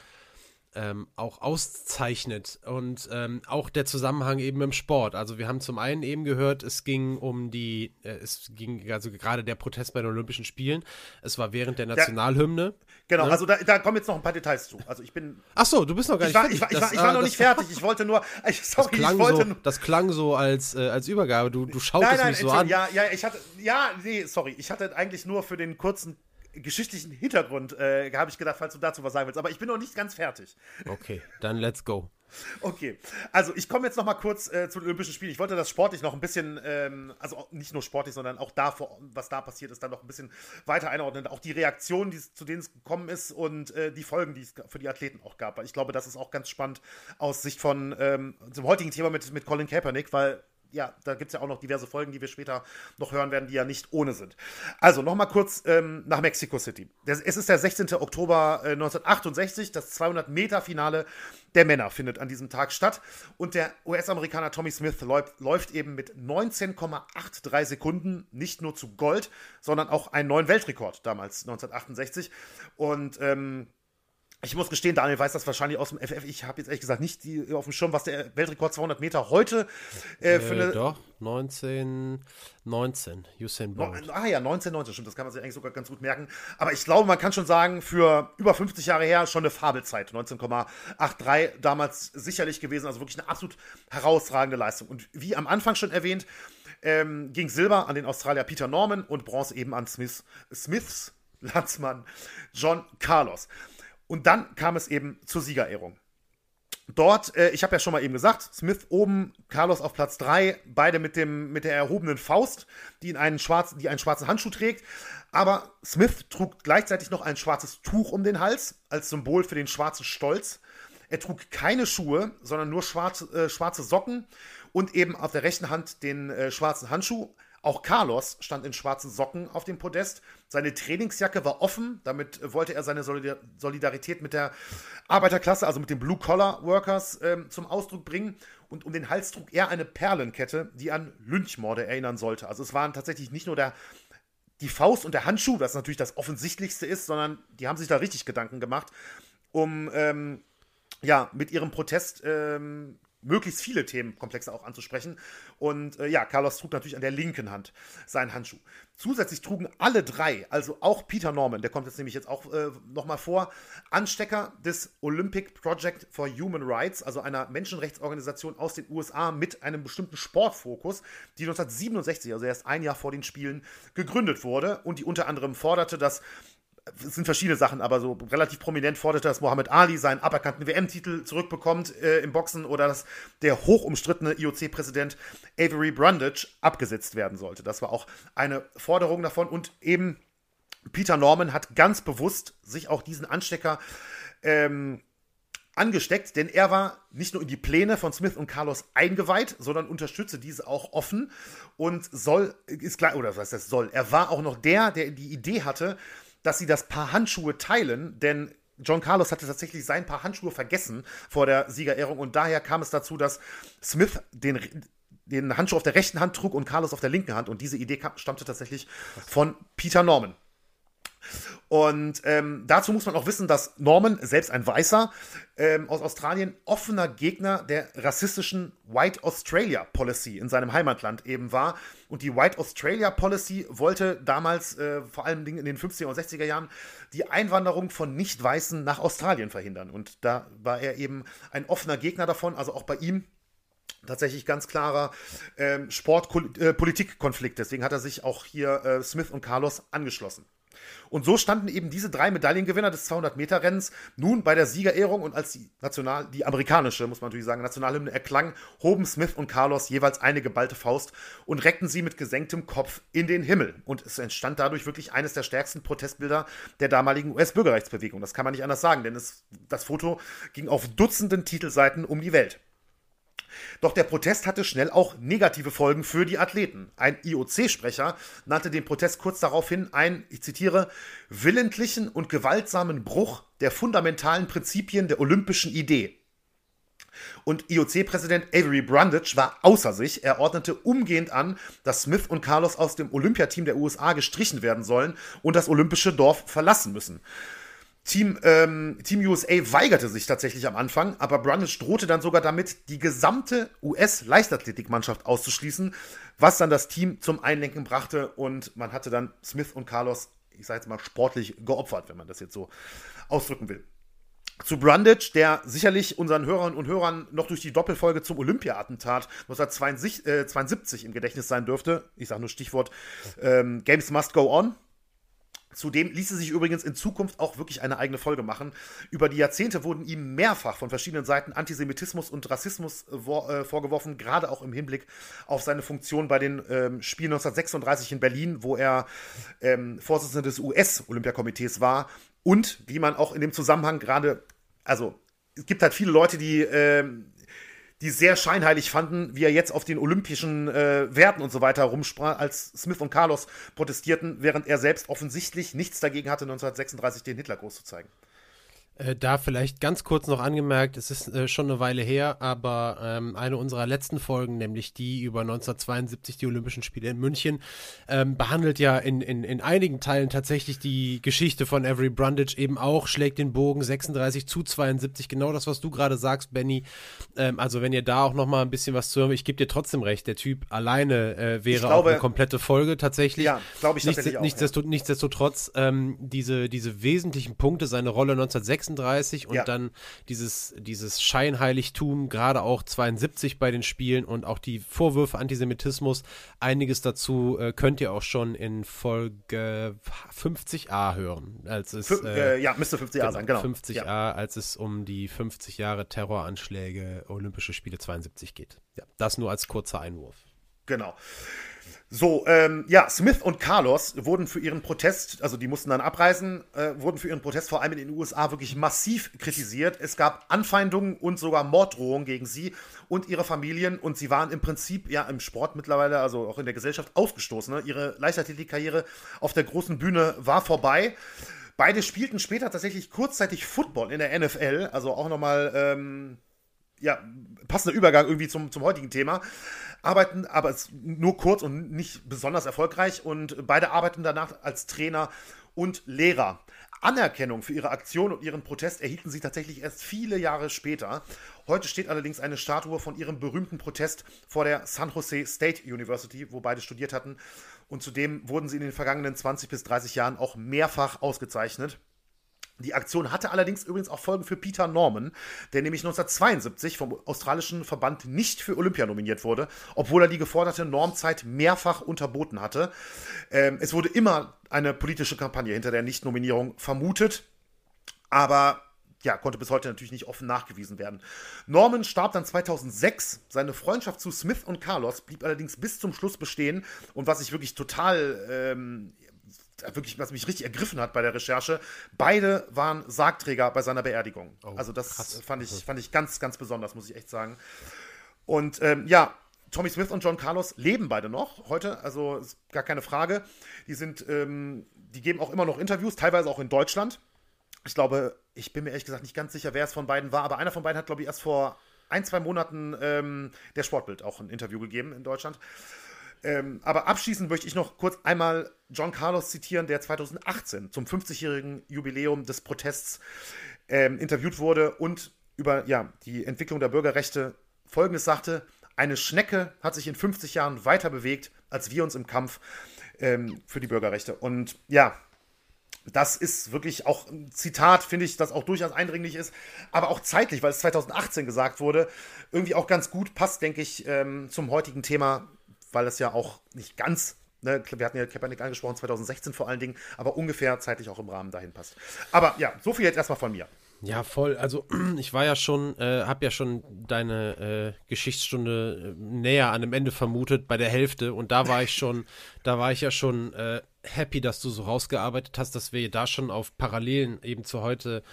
ähm, auch auszeichnet und ähm, auch der Zusammenhang eben im Sport. Also wir haben zum einen eben gehört, es ging um die, äh, es ging also gerade der Protest bei den Olympischen Spielen. Es war während der Nationalhymne. Ja, genau, ne? also da, da, kommen jetzt noch ein paar Details zu. Also ich bin. Ach so, du bist noch gar nicht ich war, fertig. Ich war, ich war, ich war ah, noch nicht fertig. Ich wollte nur. Ich, sorry, das klang, wollte so, das klang so als, äh, als Übergabe. Du, du schautest nein, nein, mich so an. Ja, ja, ich hatte. Ja, nee, sorry. Ich hatte eigentlich nur für den kurzen geschichtlichen Hintergrund äh, habe ich gedacht, falls du dazu was sagen willst. Aber ich bin noch nicht ganz fertig. Okay, dann let's go. Okay, also ich komme jetzt noch mal kurz äh, zu den Olympischen Spielen. Ich wollte das sportlich noch ein bisschen, ähm, also nicht nur sportlich, sondern auch da, was da passiert ist, dann noch ein bisschen weiter einordnen. Auch die Reaktionen, die, zu denen es gekommen ist und äh, die Folgen, die es für die Athleten auch gab. Ich glaube, das ist auch ganz spannend aus Sicht von ähm, dem heutigen Thema mit, mit Colin Kaepernick, weil ja, da gibt es ja auch noch diverse Folgen, die wir später noch hören werden, die ja nicht ohne sind. Also nochmal kurz ähm, nach Mexico City. Es ist der 16. Oktober äh, 1968, das 200-Meter-Finale der Männer findet an diesem Tag statt. Und der US-Amerikaner Tommy Smith läuft, läuft eben mit 19,83 Sekunden nicht nur zu Gold, sondern auch einen neuen Weltrekord damals, 1968. Und ähm, ich muss gestehen, Daniel weiß das wahrscheinlich aus dem FF. Ich habe jetzt ehrlich gesagt nicht die, auf dem Schirm, was der Weltrekord 200 Meter heute äh, für äh, eine. Doch, 1919, Usain Bolt. ah ja, 1919, stimmt, das kann man sich eigentlich sogar ganz gut merken. Aber ich glaube, man kann schon sagen, für über 50 Jahre her schon eine Fabelzeit. 19,83 damals sicherlich gewesen, also wirklich eine absolut herausragende Leistung. Und wie am Anfang schon erwähnt, ähm, ging Silber an den Australier Peter Norman und Bronze eben an Smith, Smiths Landsmann John Carlos. Und dann kam es eben zur Siegerehrung. Dort, äh, ich habe ja schon mal eben gesagt, Smith oben, Carlos auf Platz 3, beide mit, dem, mit der erhobenen Faust, die, in einen schwarzen, die einen schwarzen Handschuh trägt. Aber Smith trug gleichzeitig noch ein schwarzes Tuch um den Hals, als Symbol für den schwarzen Stolz. Er trug keine Schuhe, sondern nur schwarz, äh, schwarze Socken und eben auf der rechten Hand den äh, schwarzen Handschuh. Auch Carlos stand in schwarzen Socken auf dem Podest. Seine Trainingsjacke war offen. Damit wollte er seine Solidarität mit der Arbeiterklasse, also mit den Blue-Collar-Workers, ähm, zum Ausdruck bringen. Und um den Hals trug er eine Perlenkette, die an Lynchmorde erinnern sollte. Also es waren tatsächlich nicht nur der, die Faust und der Handschuh, was natürlich das Offensichtlichste ist, sondern die haben sich da richtig Gedanken gemacht, um ähm, ja, mit ihrem Protest ähm, möglichst viele Themenkomplexe auch anzusprechen. Und äh, ja, Carlos trug natürlich an der linken Hand seinen Handschuh. Zusätzlich trugen alle drei, also auch Peter Norman, der kommt jetzt nämlich jetzt auch äh, nochmal vor, Anstecker des Olympic Project for Human Rights, also einer Menschenrechtsorganisation aus den USA mit einem bestimmten Sportfokus, die 1967, also erst ein Jahr vor den Spielen, gegründet wurde und die unter anderem forderte, dass es sind verschiedene Sachen, aber so relativ prominent forderte, dass Mohammed Ali seinen aberkannten WM-Titel zurückbekommt äh, im Boxen oder dass der hochumstrittene IOC-Präsident Avery Brundage abgesetzt werden sollte. Das war auch eine Forderung davon und eben Peter Norman hat ganz bewusst sich auch diesen Anstecker ähm, angesteckt, denn er war nicht nur in die Pläne von Smith und Carlos eingeweiht, sondern unterstützte diese auch offen und soll, ist klar, oder was heißt das soll, er war auch noch der, der die Idee hatte, dass sie das Paar Handschuhe teilen, denn John Carlos hatte tatsächlich sein Paar Handschuhe vergessen vor der Siegerehrung und daher kam es dazu, dass Smith den, den Handschuh auf der rechten Hand trug und Carlos auf der linken Hand und diese Idee stammte tatsächlich von Peter Norman. Und ähm, dazu muss man auch wissen, dass Norman, selbst ein Weißer ähm, aus Australien, offener Gegner der rassistischen White Australia Policy in seinem Heimatland eben war. Und die White Australia Policy wollte damals, äh, vor allem in den 50er und 60er Jahren, die Einwanderung von Nicht-Weißen nach Australien verhindern. Und da war er eben ein offener Gegner davon, also auch bei ihm tatsächlich ganz klarer ähm, Sport-Politik-Konflikt. Äh, Deswegen hat er sich auch hier äh, Smith und Carlos angeschlossen. Und so standen eben diese drei Medaillengewinner des 200-Meter-Rennens nun bei der Siegerehrung und als die national, die amerikanische, muss man natürlich sagen, Nationalhymne erklang, hoben Smith und Carlos jeweils eine geballte Faust und reckten sie mit gesenktem Kopf in den Himmel. Und es entstand dadurch wirklich eines der stärksten Protestbilder der damaligen US-Bürgerrechtsbewegung. Das kann man nicht anders sagen, denn es, das Foto ging auf Dutzenden Titelseiten um die Welt. Doch der Protest hatte schnell auch negative Folgen für die Athleten. Ein IOC-Sprecher nannte den Protest kurz daraufhin einen, ich zitiere, willentlichen und gewaltsamen Bruch der fundamentalen Prinzipien der olympischen Idee. Und IOC-Präsident Avery Brundage war außer sich. Er ordnete umgehend an, dass Smith und Carlos aus dem Olympiateam der USA gestrichen werden sollen und das olympische Dorf verlassen müssen. Team, ähm, Team USA weigerte sich tatsächlich am Anfang, aber Brundage drohte dann sogar damit, die gesamte US-Leichtathletikmannschaft auszuschließen, was dann das Team zum Einlenken brachte und man hatte dann Smith und Carlos, ich sage jetzt mal, sportlich geopfert, wenn man das jetzt so ausdrücken will. Zu Brundage, der sicherlich unseren Hörerinnen und Hörern noch durch die Doppelfolge zum Olympia-Attentat 1972 im Gedächtnis sein dürfte. Ich sage nur Stichwort ähm, Games Must Go On. Zudem ließe sich übrigens in Zukunft auch wirklich eine eigene Folge machen. Über die Jahrzehnte wurden ihm mehrfach von verschiedenen Seiten Antisemitismus und Rassismus äh, äh vorgeworfen, gerade auch im Hinblick auf seine Funktion bei den ähm, Spielen 1936 in Berlin, wo er ähm, Vorsitzender des US-Olympiakomitees war. Und wie man auch in dem Zusammenhang gerade, also es gibt halt viele Leute, die ähm, die sehr scheinheilig fanden, wie er jetzt auf den olympischen äh, Werten und so weiter rumsprach, als Smith und Carlos protestierten, während er selbst offensichtlich nichts dagegen hatte, 1936 den Hitler groß zu zeigen. Äh, da vielleicht ganz kurz noch angemerkt, es ist äh, schon eine Weile her, aber ähm, eine unserer letzten Folgen, nämlich die über 1972, die Olympischen Spiele in München, ähm, behandelt ja in, in, in einigen Teilen tatsächlich die Geschichte von Avery Brundage eben auch, schlägt den Bogen 36 zu 72, genau das, was du gerade sagst, Benny. Ähm, also wenn ihr da auch noch mal ein bisschen was zu hören, ich gebe dir trotzdem recht, der Typ alleine äh, wäre glaube, auch eine komplette Folge tatsächlich. Ja, glaube ich Nichts, auch. Nichtsdestot, ja. Nichtsdestotrotz, ähm, diese, diese wesentlichen Punkte, seine Rolle 1936 36 und ja. dann dieses, dieses Scheinheiligtum, gerade auch 72 bei den Spielen und auch die Vorwürfe Antisemitismus. Einiges dazu äh, könnt ihr auch schon in Folge 50a hören. Als es, Fün äh, ja, müsste 50a genau, sein, genau. 50a, ja. als es um die 50 Jahre Terroranschläge Olympische Spiele 72 geht. Ja, das nur als kurzer Einwurf. Genau. So, ähm, ja, Smith und Carlos wurden für ihren Protest, also die mussten dann abreisen, äh, wurden für ihren Protest vor allem in den USA wirklich massiv kritisiert. Es gab Anfeindungen und sogar Morddrohungen gegen sie und ihre Familien und sie waren im Prinzip ja im Sport mittlerweile, also auch in der Gesellschaft ausgestoßen. Ne? Ihre Leichtathletikkarriere auf der großen Bühne war vorbei. Beide spielten später tatsächlich kurzzeitig Football in der NFL, also auch nochmal, ähm, ja, passender Übergang irgendwie zum, zum heutigen Thema arbeiten, aber nur kurz und nicht besonders erfolgreich. Und beide arbeiten danach als Trainer und Lehrer. Anerkennung für ihre Aktion und ihren Protest erhielten sie tatsächlich erst viele Jahre später. Heute steht allerdings eine Statue von ihrem berühmten Protest vor der San Jose State University, wo beide studiert hatten. Und zudem wurden sie in den vergangenen 20 bis 30 Jahren auch mehrfach ausgezeichnet. Die Aktion hatte allerdings übrigens auch Folgen für Peter Norman, der nämlich 1972 vom australischen Verband nicht für Olympia nominiert wurde, obwohl er die geforderte Normzeit mehrfach unterboten hatte. Ähm, es wurde immer eine politische Kampagne hinter der Nichtnominierung vermutet, aber ja, konnte bis heute natürlich nicht offen nachgewiesen werden. Norman starb dann 2006. Seine Freundschaft zu Smith und Carlos blieb allerdings bis zum Schluss bestehen. Und was ich wirklich total ähm, wirklich, was mich richtig ergriffen hat bei der Recherche, beide waren Sargträger bei seiner Beerdigung. Oh, also das krass. fand ich, fand ich ganz, ganz besonders, muss ich echt sagen. Und ähm, ja, Tommy Smith und John Carlos leben beide noch heute, also ist gar keine Frage. Die sind, ähm, die geben auch immer noch Interviews, teilweise auch in Deutschland. Ich glaube, ich bin mir ehrlich gesagt nicht ganz sicher, wer es von beiden war, aber einer von beiden hat, glaube ich, erst vor ein, zwei Monaten ähm, der Sportbild auch ein Interview gegeben in Deutschland. Ähm, aber abschließend möchte ich noch kurz einmal John Carlos zitieren, der 2018 zum 50-jährigen Jubiläum des Protests ähm, interviewt wurde und über ja, die Entwicklung der Bürgerrechte Folgendes sagte: Eine Schnecke hat sich in 50 Jahren weiter bewegt als wir uns im Kampf ähm, für die Bürgerrechte. Und ja, das ist wirklich auch ein Zitat, finde ich, das auch durchaus eindringlich ist, aber auch zeitlich, weil es 2018 gesagt wurde, irgendwie auch ganz gut passt, denke ich, ähm, zum heutigen Thema weil es ja auch nicht ganz Ne, wir hatten ja Kaepernick angesprochen, 2016 vor allen Dingen, aber ungefähr zeitlich auch im Rahmen dahin passt. Aber ja, so viel jetzt erstmal von mir. Ja, voll. Also ich war ja schon, äh, habe ja schon deine äh, Geschichtsstunde äh, näher an dem Ende vermutet, bei der Hälfte. Und da war ich schon, da war ich ja schon äh, happy, dass du so rausgearbeitet hast, dass wir da schon auf Parallelen eben zu heute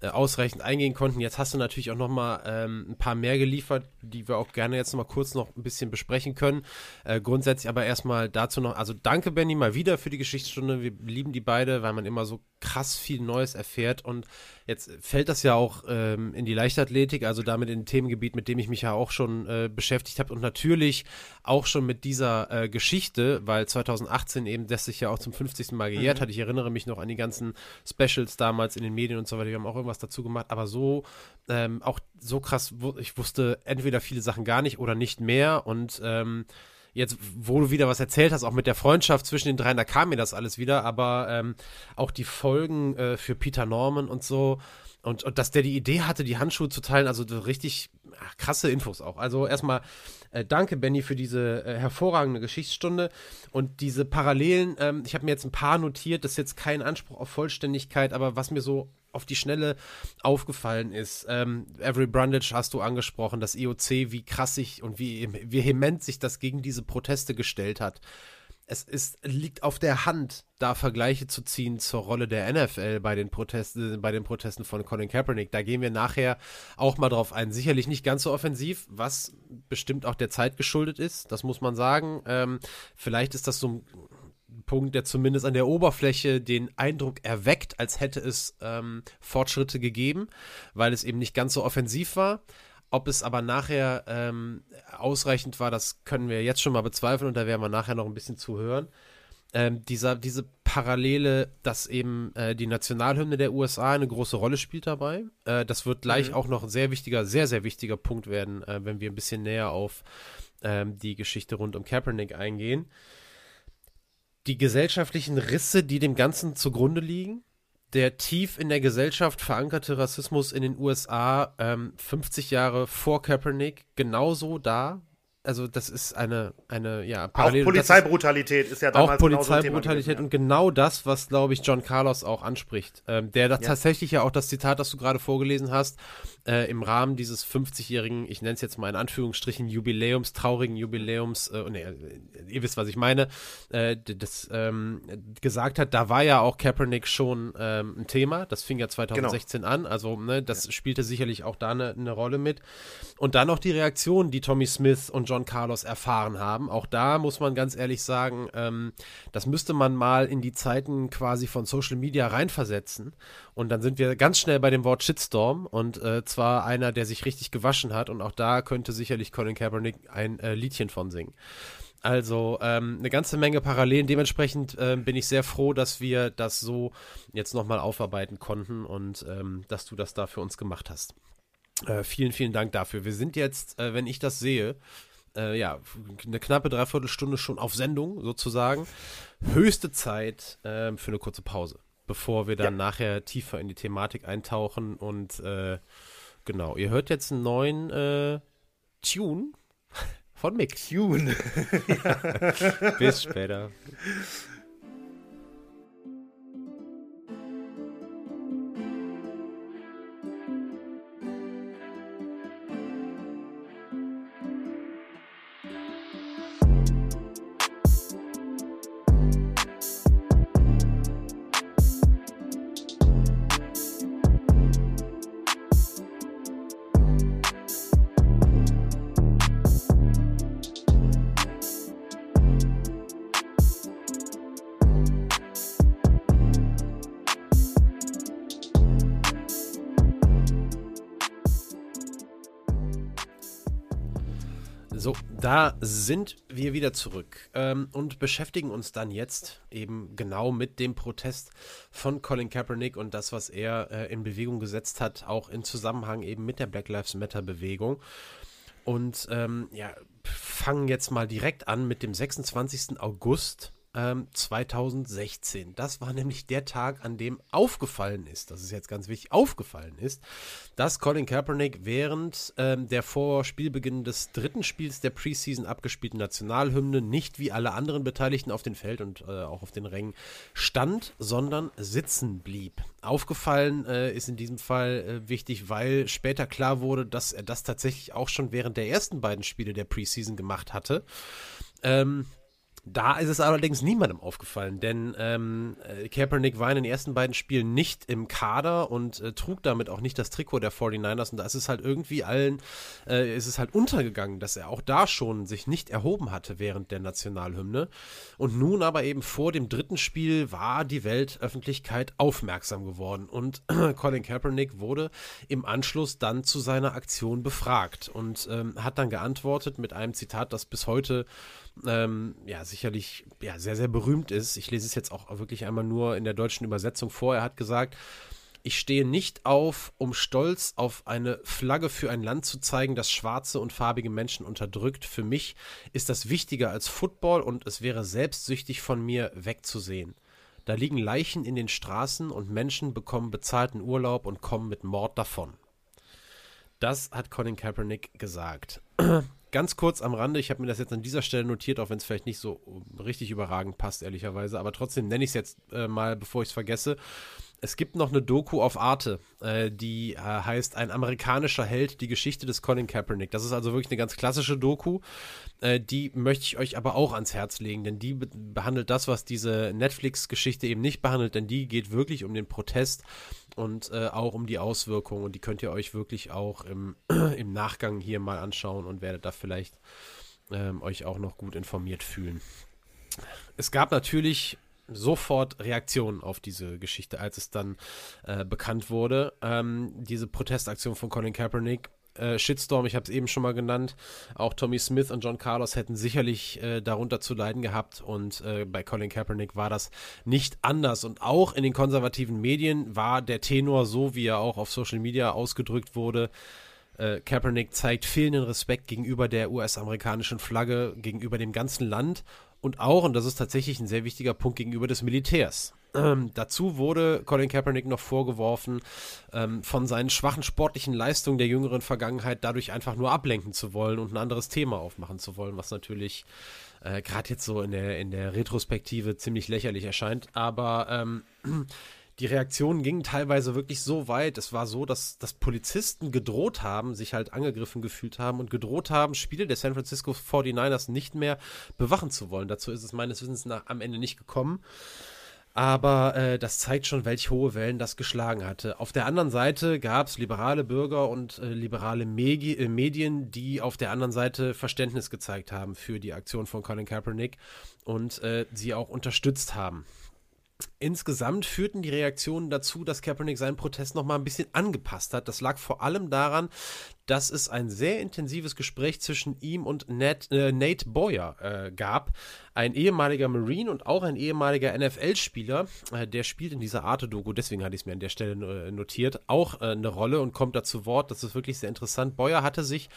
äh, ausreichend eingehen konnten. Jetzt hast du natürlich auch noch mal ähm, ein paar mehr geliefert, die wir auch gerne jetzt noch mal kurz noch ein bisschen besprechen können. Äh, grundsätzlich aber erstmal dazu noch, also danke Benny mal wieder für die Geschichtsstunde. Wir lieben die beide, weil man immer so krass viel Neues erfährt und jetzt fällt das ja auch ähm, in die Leichtathletik, also damit in ein Themengebiet, mit dem ich mich ja auch schon äh, beschäftigt habe und natürlich auch schon mit dieser äh, Geschichte, weil 2018 eben das sich ja auch zum 50. Mal gejährt mhm. hat. Ich erinnere mich noch an die ganzen Specials damals in den Medien und so weiter. Wir haben auch irgendwas dazu gemacht, aber so, ähm, auch so krass, ich wusste entweder viele Sachen gar nicht oder nicht mehr und ähm, jetzt, wo du wieder was erzählt hast, auch mit der Freundschaft zwischen den dreien, da kam mir das alles wieder, aber ähm, auch die Folgen äh, für Peter Norman und so, und, und dass der die Idee hatte, die Handschuhe zu teilen, also richtig ach, krasse Infos auch. Also erstmal äh, danke, Benny, für diese äh, hervorragende Geschichtsstunde und diese Parallelen. Ähm, ich habe mir jetzt ein paar notiert, das ist jetzt kein Anspruch auf Vollständigkeit, aber was mir so auf die Schnelle aufgefallen ist. Ähm, Avery Brundage hast du angesprochen, das IOC, wie krass sich und wie vehement sich das gegen diese Proteste gestellt hat es ist, liegt auf der Hand, da Vergleiche zu ziehen zur Rolle der NFL bei den Protesten, bei den Protesten von Colin Kaepernick. Da gehen wir nachher auch mal drauf ein. Sicherlich nicht ganz so offensiv, was bestimmt auch der Zeit geschuldet ist, das muss man sagen. Ähm, vielleicht ist das so ein Punkt, der zumindest an der Oberfläche den Eindruck erweckt, als hätte es ähm, Fortschritte gegeben, weil es eben nicht ganz so offensiv war. Ob es aber nachher ähm, ausreichend war, das können wir jetzt schon mal bezweifeln und da werden wir nachher noch ein bisschen zuhören. Ähm, dieser, diese Parallele, dass eben äh, die Nationalhymne der USA eine große Rolle spielt dabei. Äh, das wird gleich mhm. auch noch ein sehr wichtiger, sehr, sehr wichtiger Punkt werden, äh, wenn wir ein bisschen näher auf ähm, die Geschichte rund um Kaepernick eingehen. Die gesellschaftlichen Risse, die dem Ganzen zugrunde liegen, der tief in der Gesellschaft verankerte Rassismus in den USA ähm, 50 Jahre vor Kaepernick genauso da, also das ist eine, eine ja, Parallel. Auch Polizeibrutalität ist, ist, ja damals Auch Polizeibrutalität und genau das, was, glaube ich, John Carlos auch anspricht. Ähm, der da ja. tatsächlich ja auch das Zitat, das du gerade vorgelesen hast, äh, im Rahmen dieses 50-jährigen, ich nenne es jetzt mal in Anführungsstrichen, Jubiläums, traurigen Jubiläums, äh, nee, ihr wisst, was ich meine, äh, das ähm, gesagt hat, da war ja auch Kaepernick schon ähm, ein Thema. Das fing ja 2016 genau. an. Also, ne, das ja. spielte sicherlich auch da eine, eine Rolle mit. Und dann noch die Reaktion, die Tommy Smith und John Carlos erfahren haben. Auch da muss man ganz ehrlich sagen, ähm, das müsste man mal in die Zeiten quasi von Social Media reinversetzen. Und dann sind wir ganz schnell bei dem Wort Shitstorm und äh, zwar einer, der sich richtig gewaschen hat. Und auch da könnte sicherlich Colin Kaepernick ein äh, Liedchen von singen. Also ähm, eine ganze Menge Parallelen. Dementsprechend äh, bin ich sehr froh, dass wir das so jetzt nochmal aufarbeiten konnten und ähm, dass du das da für uns gemacht hast. Äh, vielen, vielen Dank dafür. Wir sind jetzt, äh, wenn ich das sehe, äh, ja, eine knappe Dreiviertelstunde schon auf Sendung sozusagen. Höchste Zeit äh, für eine kurze Pause. bevor wir dann ja. nachher tiefer in die Thematik eintauchen. Und äh, genau, ihr hört jetzt einen neuen äh, Tune von Mick. Tune. Bis später. Da sind wir wieder zurück ähm, und beschäftigen uns dann jetzt eben genau mit dem Protest von Colin Kaepernick und das, was er äh, in Bewegung gesetzt hat, auch in Zusammenhang eben mit der Black Lives Matter Bewegung. Und ähm, ja, fangen jetzt mal direkt an mit dem 26. August ähm, 2016. Das war nämlich der Tag, an dem aufgefallen ist, das ist jetzt ganz wichtig, aufgefallen ist, dass Colin Kaepernick während ähm, der vor Spielbeginn des dritten Spiels der Preseason abgespielten Nationalhymne nicht wie alle anderen Beteiligten auf dem Feld und äh, auch auf den Rängen stand, sondern sitzen blieb. Aufgefallen äh, ist in diesem Fall äh, wichtig, weil später klar wurde, dass er das tatsächlich auch schon während der ersten beiden Spiele der Preseason gemacht hatte. Ähm, da ist es allerdings niemandem aufgefallen, denn ähm, äh, Kaepernick war in den ersten beiden Spielen nicht im Kader und äh, trug damit auch nicht das Trikot der 49ers und da ist es halt irgendwie allen, äh, ist es halt untergegangen, dass er auch da schon sich nicht erhoben hatte während der Nationalhymne. Und nun aber eben vor dem dritten Spiel war die Weltöffentlichkeit aufmerksam geworden und Colin Kaepernick wurde im Anschluss dann zu seiner Aktion befragt und ähm, hat dann geantwortet mit einem Zitat, das bis heute ähm, ja, sicherlich ja, sehr, sehr berühmt ist. Ich lese es jetzt auch wirklich einmal nur in der deutschen Übersetzung vor. Er hat gesagt, ich stehe nicht auf, um stolz auf eine Flagge für ein Land zu zeigen, das schwarze und farbige Menschen unterdrückt. Für mich ist das wichtiger als Football und es wäre selbstsüchtig von mir wegzusehen. Da liegen Leichen in den Straßen und Menschen bekommen bezahlten Urlaub und kommen mit Mord davon. Das hat Colin Kaepernick gesagt ganz kurz am Rande, ich habe mir das jetzt an dieser Stelle notiert, auch wenn es vielleicht nicht so richtig überragend passt, ehrlicherweise, aber trotzdem nenne ich es jetzt äh, mal, bevor ich es vergesse. Es gibt noch eine Doku auf Arte, äh, die äh, heißt Ein amerikanischer Held, die Geschichte des Colin Kaepernick. Das ist also wirklich eine ganz klassische Doku. Äh, die möchte ich euch aber auch ans Herz legen, denn die be behandelt das, was diese Netflix-Geschichte eben nicht behandelt, denn die geht wirklich um den Protest und äh, auch um die Auswirkungen. Und die könnt ihr euch wirklich auch im, im Nachgang hier mal anschauen und werdet da vielleicht ähm, euch auch noch gut informiert fühlen. Es gab natürlich sofort Reaktionen auf diese Geschichte, als es dann äh, bekannt wurde. Ähm, diese Protestaktion von Colin Kaepernick äh, Shitstorm, ich habe es eben schon mal genannt. Auch Tommy Smith und John Carlos hätten sicherlich äh, darunter zu leiden gehabt und äh, bei Colin Kaepernick war das nicht anders. Und auch in den konservativen Medien war der Tenor so, wie er auch auf Social Media ausgedrückt wurde. Äh, Kaepernick zeigt fehlenden Respekt gegenüber der US-amerikanischen Flagge, gegenüber dem ganzen Land und auch, und das ist tatsächlich ein sehr wichtiger Punkt, gegenüber des Militärs. Ähm, dazu wurde Colin Kaepernick noch vorgeworfen, ähm, von seinen schwachen sportlichen Leistungen der jüngeren Vergangenheit dadurch einfach nur ablenken zu wollen und ein anderes Thema aufmachen zu wollen, was natürlich äh, gerade jetzt so in der, in der Retrospektive ziemlich lächerlich erscheint. Aber ähm, die Reaktionen gingen teilweise wirklich so weit. Es war so, dass, dass Polizisten gedroht haben, sich halt angegriffen gefühlt haben und gedroht haben, Spiele der San Francisco 49ers nicht mehr bewachen zu wollen. Dazu ist es meines Wissens nach am Ende nicht gekommen. Aber äh, das zeigt schon, welche hohe Wellen das geschlagen hatte. Auf der anderen Seite gab es liberale Bürger und äh, liberale Megi äh, Medien, die auf der anderen Seite Verständnis gezeigt haben für die Aktion von Colin Kaepernick und äh, sie auch unterstützt haben. Insgesamt führten die Reaktionen dazu, dass Kaepernick seinen Protest noch mal ein bisschen angepasst hat. Das lag vor allem daran, dass es ein sehr intensives Gespräch zwischen ihm und Nat, äh, Nate Boyer äh, gab. Ein ehemaliger Marine und auch ein ehemaliger NFL-Spieler, äh, der spielt in dieser Arte-Doku, deswegen hatte ich es mir an der Stelle äh, notiert, auch äh, eine Rolle und kommt da zu Wort. Das ist wirklich sehr interessant. Boyer hatte sich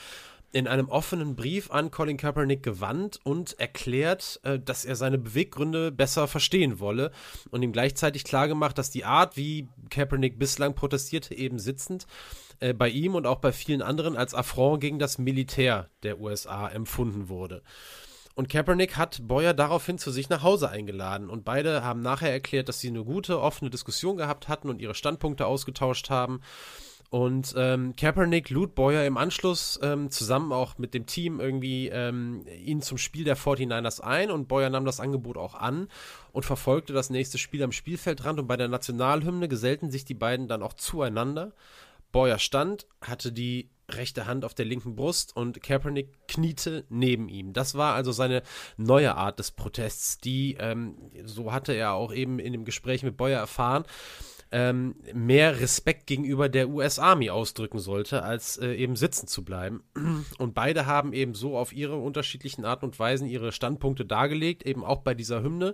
in einem offenen Brief an Colin Kaepernick gewandt und erklärt, äh, dass er seine Beweggründe besser verstehen wolle und ihm gleichzeitig klargemacht, dass die Art, wie Kaepernick bislang protestierte, eben sitzend, äh, bei ihm und auch bei vielen anderen als Affront gegen das Militär der USA empfunden wurde. Und Kaepernick hat Boyer daraufhin zu sich nach Hause eingeladen. Und beide haben nachher erklärt, dass sie eine gute, offene Diskussion gehabt hatten und ihre Standpunkte ausgetauscht haben. Und ähm, Kaepernick lud Boyer im Anschluss ähm, zusammen auch mit dem Team irgendwie ähm, ihn zum Spiel der 49ers ein und Boyer nahm das Angebot auch an und verfolgte das nächste Spiel am Spielfeldrand und bei der Nationalhymne gesellten sich die beiden dann auch zueinander. Boyer stand, hatte die rechte Hand auf der linken Brust und Kaepernick kniete neben ihm. Das war also seine neue Art des Protests, die, ähm, so hatte er auch eben in dem Gespräch mit Boyer erfahren, ähm, mehr Respekt gegenüber der US Army ausdrücken sollte, als äh, eben sitzen zu bleiben. Und beide haben eben so auf ihre unterschiedlichen Art und Weisen ihre Standpunkte dargelegt, eben auch bei dieser Hymne,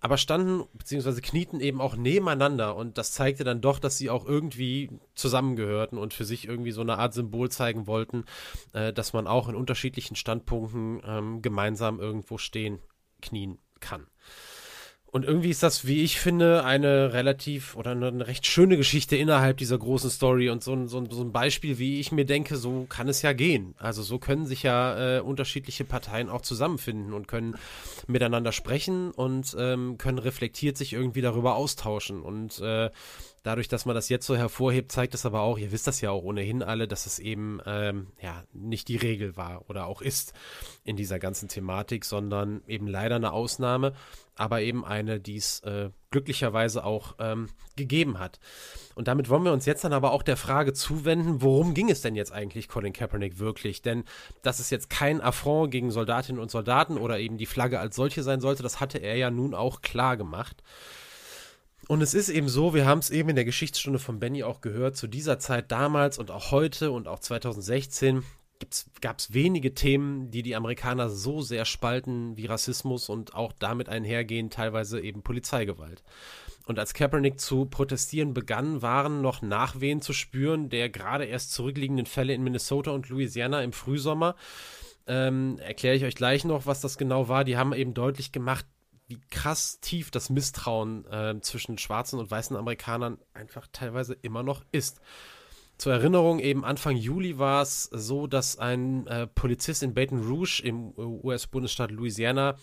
aber standen bzw. knieten eben auch nebeneinander und das zeigte dann doch, dass sie auch irgendwie zusammengehörten und für sich irgendwie so eine Art Symbol zeigen wollten, äh, dass man auch in unterschiedlichen Standpunkten ähm, gemeinsam irgendwo stehen, knien kann. Und irgendwie ist das, wie ich finde, eine relativ oder eine, recht schöne Geschichte innerhalb dieser großen Story und so ein, so, ein, so ein Beispiel, wie ich mir denke, so kann es ja gehen. Also so können sich ja äh, unterschiedliche Parteien auch zusammenfinden und können miteinander sprechen und ähm, können reflektiert sich irgendwie darüber austauschen. Und äh, dadurch, dass man das jetzt so hervorhebt, zeigt es aber auch, ihr wisst das ja auch ohnehin alle, dass es eben ähm, ja nicht die Regel war oder auch ist in dieser ganzen Thematik, sondern eben leider eine Ausnahme, aber eben eine, die es äh, glücklicherweise auch ähm, gegeben hat. Und damit wollen wir uns jetzt dann aber auch der Frage zuwenden, worum ging es denn jetzt eigentlich Colin Kaepernick wirklich? Denn dass es jetzt kein Affront gegen Soldatinnen und Soldaten oder eben die Flagge als solche sein sollte, das hatte er ja nun auch klar gemacht. Und es ist eben so, wir haben es eben in der Geschichtsstunde von Benny auch gehört, zu dieser Zeit damals und auch heute und auch 2016 gab es wenige Themen, die die Amerikaner so sehr spalten wie Rassismus und auch damit einhergehen teilweise eben Polizeigewalt. Und als Kaepernick zu protestieren begann, waren noch Nachwehen zu spüren der gerade erst zurückliegenden Fälle in Minnesota und Louisiana im Frühsommer. Ähm, Erkläre ich euch gleich noch, was das genau war. Die haben eben deutlich gemacht, wie krass tief das Misstrauen äh, zwischen schwarzen und weißen Amerikanern einfach teilweise immer noch ist. Zur Erinnerung, eben Anfang Juli war es so, dass ein äh, Polizist in Baton Rouge im äh, US-Bundesstaat Louisiana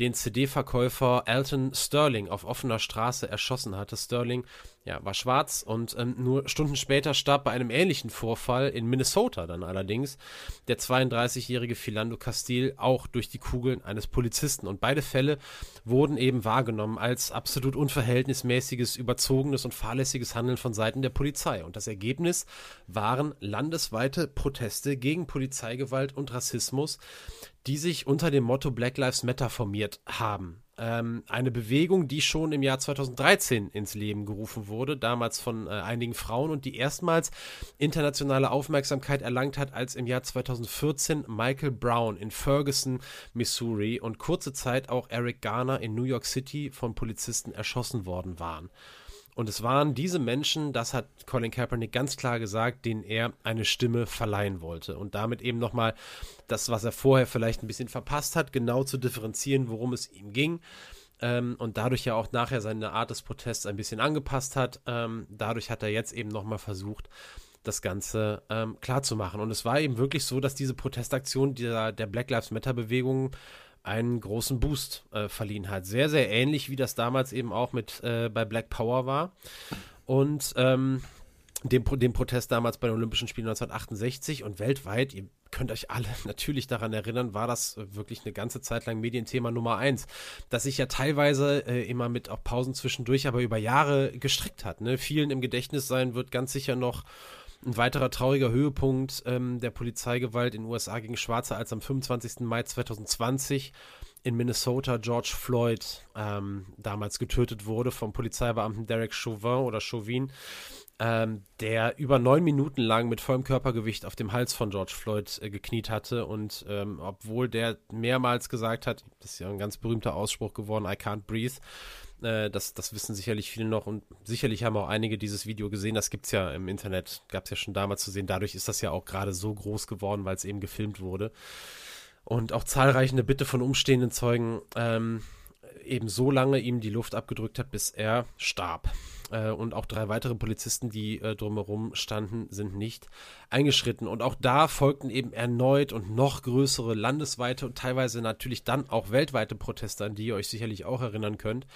den CD-Verkäufer Alton Sterling auf offener Straße erschossen hatte. Sterling ja, war schwarz und ähm, nur Stunden später starb bei einem ähnlichen Vorfall in Minnesota dann allerdings der 32-jährige Philando Castile auch durch die Kugeln eines Polizisten. Und beide Fälle wurden eben wahrgenommen als absolut unverhältnismäßiges, überzogenes und fahrlässiges Handeln von Seiten der Polizei. Und das Ergebnis waren landesweite Proteste gegen Polizeigewalt und Rassismus, die sich unter dem Motto Black Lives Matter formiert haben. Ähm, eine Bewegung, die schon im Jahr 2013 ins Leben gerufen wurde, damals von äh, einigen Frauen und die erstmals internationale Aufmerksamkeit erlangt hat, als im Jahr 2014 Michael Brown in Ferguson, Missouri und kurze Zeit auch Eric Garner in New York City von Polizisten erschossen worden waren. Und es waren diese Menschen, das hat Colin Kaepernick ganz klar gesagt, denen er eine Stimme verleihen wollte. Und damit eben nochmal das, was er vorher vielleicht ein bisschen verpasst hat, genau zu differenzieren, worum es ihm ging. Ähm, und dadurch ja auch nachher seine Art des Protests ein bisschen angepasst hat. Ähm, dadurch hat er jetzt eben nochmal versucht, das Ganze ähm, klar Und es war eben wirklich so, dass diese Protestaktion der, der Black Lives Matter Bewegung einen großen Boost äh, verliehen hat. Sehr, sehr ähnlich, wie das damals eben auch mit äh, bei Black Power war. Und ähm, dem, dem Protest damals bei den Olympischen Spielen 1968 und weltweit, ihr könnt euch alle natürlich daran erinnern, war das wirklich eine ganze Zeit lang Medienthema Nummer eins, das sich ja teilweise äh, immer mit auch Pausen zwischendurch, aber über Jahre gestrickt hat. Ne? Vielen im Gedächtnis sein wird ganz sicher noch ein weiterer trauriger Höhepunkt ähm, der Polizeigewalt in den USA gegen Schwarze, als am 25. Mai 2020 in Minnesota George Floyd ähm, damals getötet wurde vom Polizeibeamten Derek Chauvin oder Chauvin, ähm, der über neun Minuten lang mit vollem Körpergewicht auf dem Hals von George Floyd äh, gekniet hatte und ähm, obwohl der mehrmals gesagt hat, das ist ja ein ganz berühmter Ausspruch geworden, I can't breathe, Äh, das, das wissen sicherlich viele noch und sicherlich haben auch einige dieses Video gesehen. Das gibt es ja im Internet, gab es ja schon damals zu sehen. Dadurch ist das ja auch gerade so groß geworden, weil es eben gefilmt wurde. Und auch zahlreiche Bitte von umstehenden Zeugen ähm, eben so lange ihm die Luft abgedrückt hat, bis er starb. Äh, und auch drei weitere Polizisten, die äh, drumherum standen, sind nicht eingeschritten. Und auch da folgten eben erneut und noch größere landesweite und teilweise natürlich dann auch weltweite Proteste, an die ihr euch sicherlich auch erinnern könnt,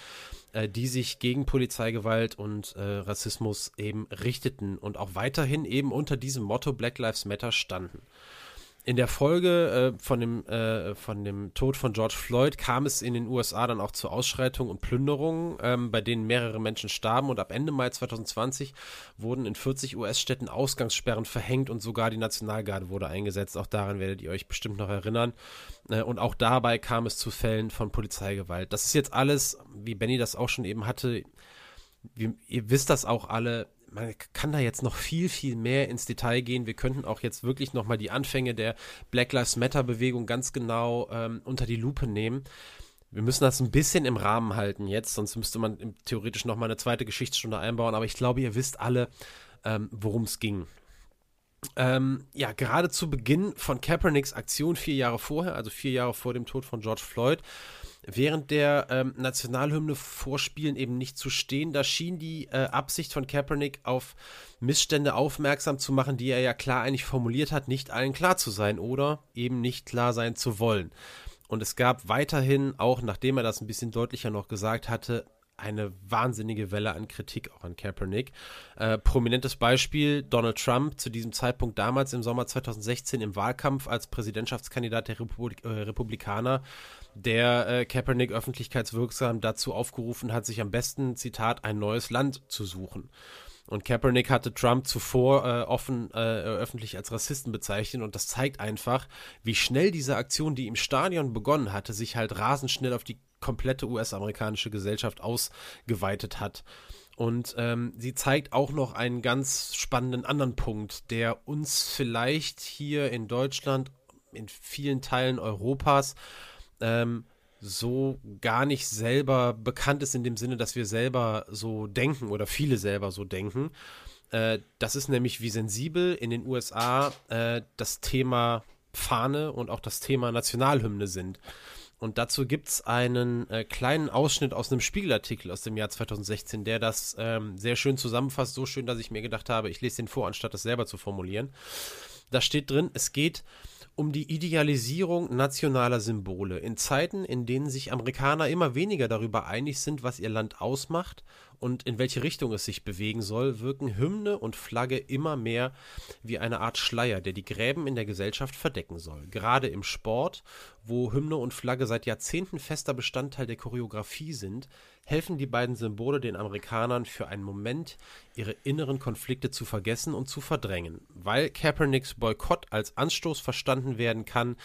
die sich gegen Polizeigewalt und äh, Rassismus eben richteten und auch weiterhin eben unter diesem Motto Black Lives Matter standen. In der Folge äh, von, dem, äh, von dem Tod von George Floyd kam es in den USA dann auch zu Ausschreitungen und Plünderungen, ähm, bei denen mehrere Menschen starben. Und ab Ende Mai 2020 wurden in 40 US-Städten Ausgangssperren verhängt und sogar die Nationalgarde wurde eingesetzt. Auch daran werdet ihr euch bestimmt noch erinnern. Äh, und auch dabei kam es zu Fällen von Polizeigewalt. Das ist jetzt alles, wie Benny das auch schon eben hatte. Wie, ihr wisst das auch alle man kann da jetzt noch viel, viel mehr ins Detail gehen. Wir könnten auch jetzt wirklich nochmal die Anfänge der Black Lives Matter-Bewegung ganz genau ähm, unter die Lupe nehmen. Wir müssen das ein bisschen im Rahmen halten jetzt, sonst müsste man theoretisch nochmal eine zweite Geschichtsstunde einbauen. Aber ich glaube, ihr wisst alle, ähm, worum es ging. Ähm, ja, gerade zu Beginn von Kaepernicks Aktion vier Jahre vorher, also vier Jahre vor dem Tod von George Floyd, während der ähm, Nationalhymne vorspielen eben nicht zu stehen. Da schien die äh, Absicht von Kaepernick auf Missstände aufmerksam zu machen, die er ja klar eigentlich formuliert hat, nicht allen klar zu sein oder eben nicht klar sein zu wollen. Und es gab weiterhin, auch nachdem er das ein bisschen deutlicher noch gesagt hatte, eine wahnsinnige Welle an Kritik auch an Kaepernick. Äh, prominentes Beispiel, Donald Trump zu diesem Zeitpunkt damals im Sommer 2016 im Wahlkampf als Präsidentschaftskandidat der Republik äh, Republikaner, der äh, Kaepernick öffentlichkeitswirksam dazu aufgerufen hat, sich am besten, Zitat, ein neues Land zu suchen. Und Kaepernick hatte Trump zuvor äh, offen äh, öffentlich als Rassisten bezeichnet und das zeigt einfach, wie schnell diese Aktion, die im Stadion begonnen hatte, sich halt rasend schnell auf die komplette US-amerikanische Gesellschaft ausgeweitet hat. Und ähm, sie zeigt auch noch einen ganz spannenden anderen Punkt, der uns vielleicht hier in Deutschland, in vielen Teilen Europas, ähm, so gar nicht selber bekannt ist in dem Sinne, dass wir selber so denken oder viele selber so denken. Äh, das ist nämlich, wie sensibel in den USA äh, das Thema Fahne und auch das Thema Nationalhymne sind. Und dazu gibt es einen äh, kleinen Ausschnitt aus einem Spiegelartikel aus dem Jahr 2016, der das ähm, sehr schön zusammenfasst. So schön, dass ich mir gedacht habe, ich lese den vor, anstatt das selber zu formulieren. Da steht drin, es geht um die Idealisierung nationaler Symbole in Zeiten, in denen sich Amerikaner immer weniger darüber einig sind, was ihr Land ausmacht und in welche Richtung es sich bewegen soll, wirken Hymne und Flagge immer mehr wie eine Art Schleier, der die Gräben in der Gesellschaft verdecken soll. Gerade im Sport, wo Hymne und Flagge seit Jahrzehnten fester Bestandteil der Choreografie sind, helfen die beiden Symbole den Amerikanern für einen Moment, ihre inneren Konflikte zu vergessen und zu verdrängen. Weil Kaepernicks Boykott als Anstoß verstanden werden kann,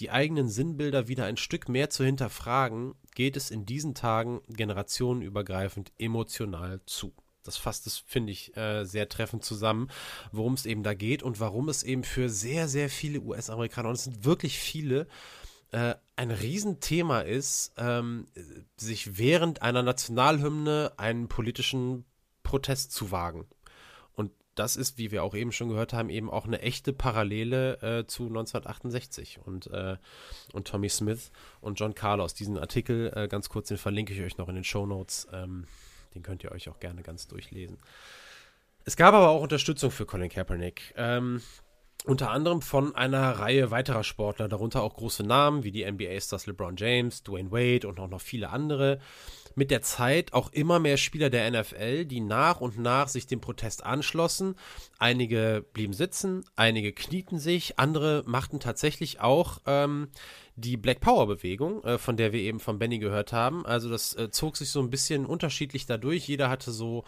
die eigenen Sinnbilder wieder ein Stück mehr zu hinterfragen, geht es in diesen Tagen generationenübergreifend emotional zu. Das fasst es, finde ich, äh, sehr treffend zusammen, worum es eben da geht und warum es eben für sehr, sehr viele US-Amerikaner, und es sind wirklich viele, äh, ein Riesenthema ist, ähm, sich während einer Nationalhymne einen politischen Protest zu wagen. Und das ist, wie wir auch eben schon gehört haben, eben auch eine echte Parallele äh, zu 1968 und, äh, und Tommy Smith und John Carlos. Diesen Artikel, äh, ganz kurz, den verlinke ich euch noch in den Show Notes. Ähm, den könnt ihr euch auch gerne ganz durchlesen. Es gab aber auch Unterstützung für Colin Kaepernick. Ähm, unter anderem von einer Reihe weiterer Sportler, darunter auch große Namen wie die NBA-Stars LeBron James, Dwayne Wade und auch noch viele andere. Mit der Zeit auch immer mehr Spieler der NFL, die nach und nach sich dem Protest anschlossen. Einige blieben sitzen, einige knieten sich, andere machten tatsächlich auch ähm, die Black Power Bewegung, äh, von der wir eben von Benny gehört haben. Also das äh, zog sich so ein bisschen unterschiedlich dadurch. Jeder hatte so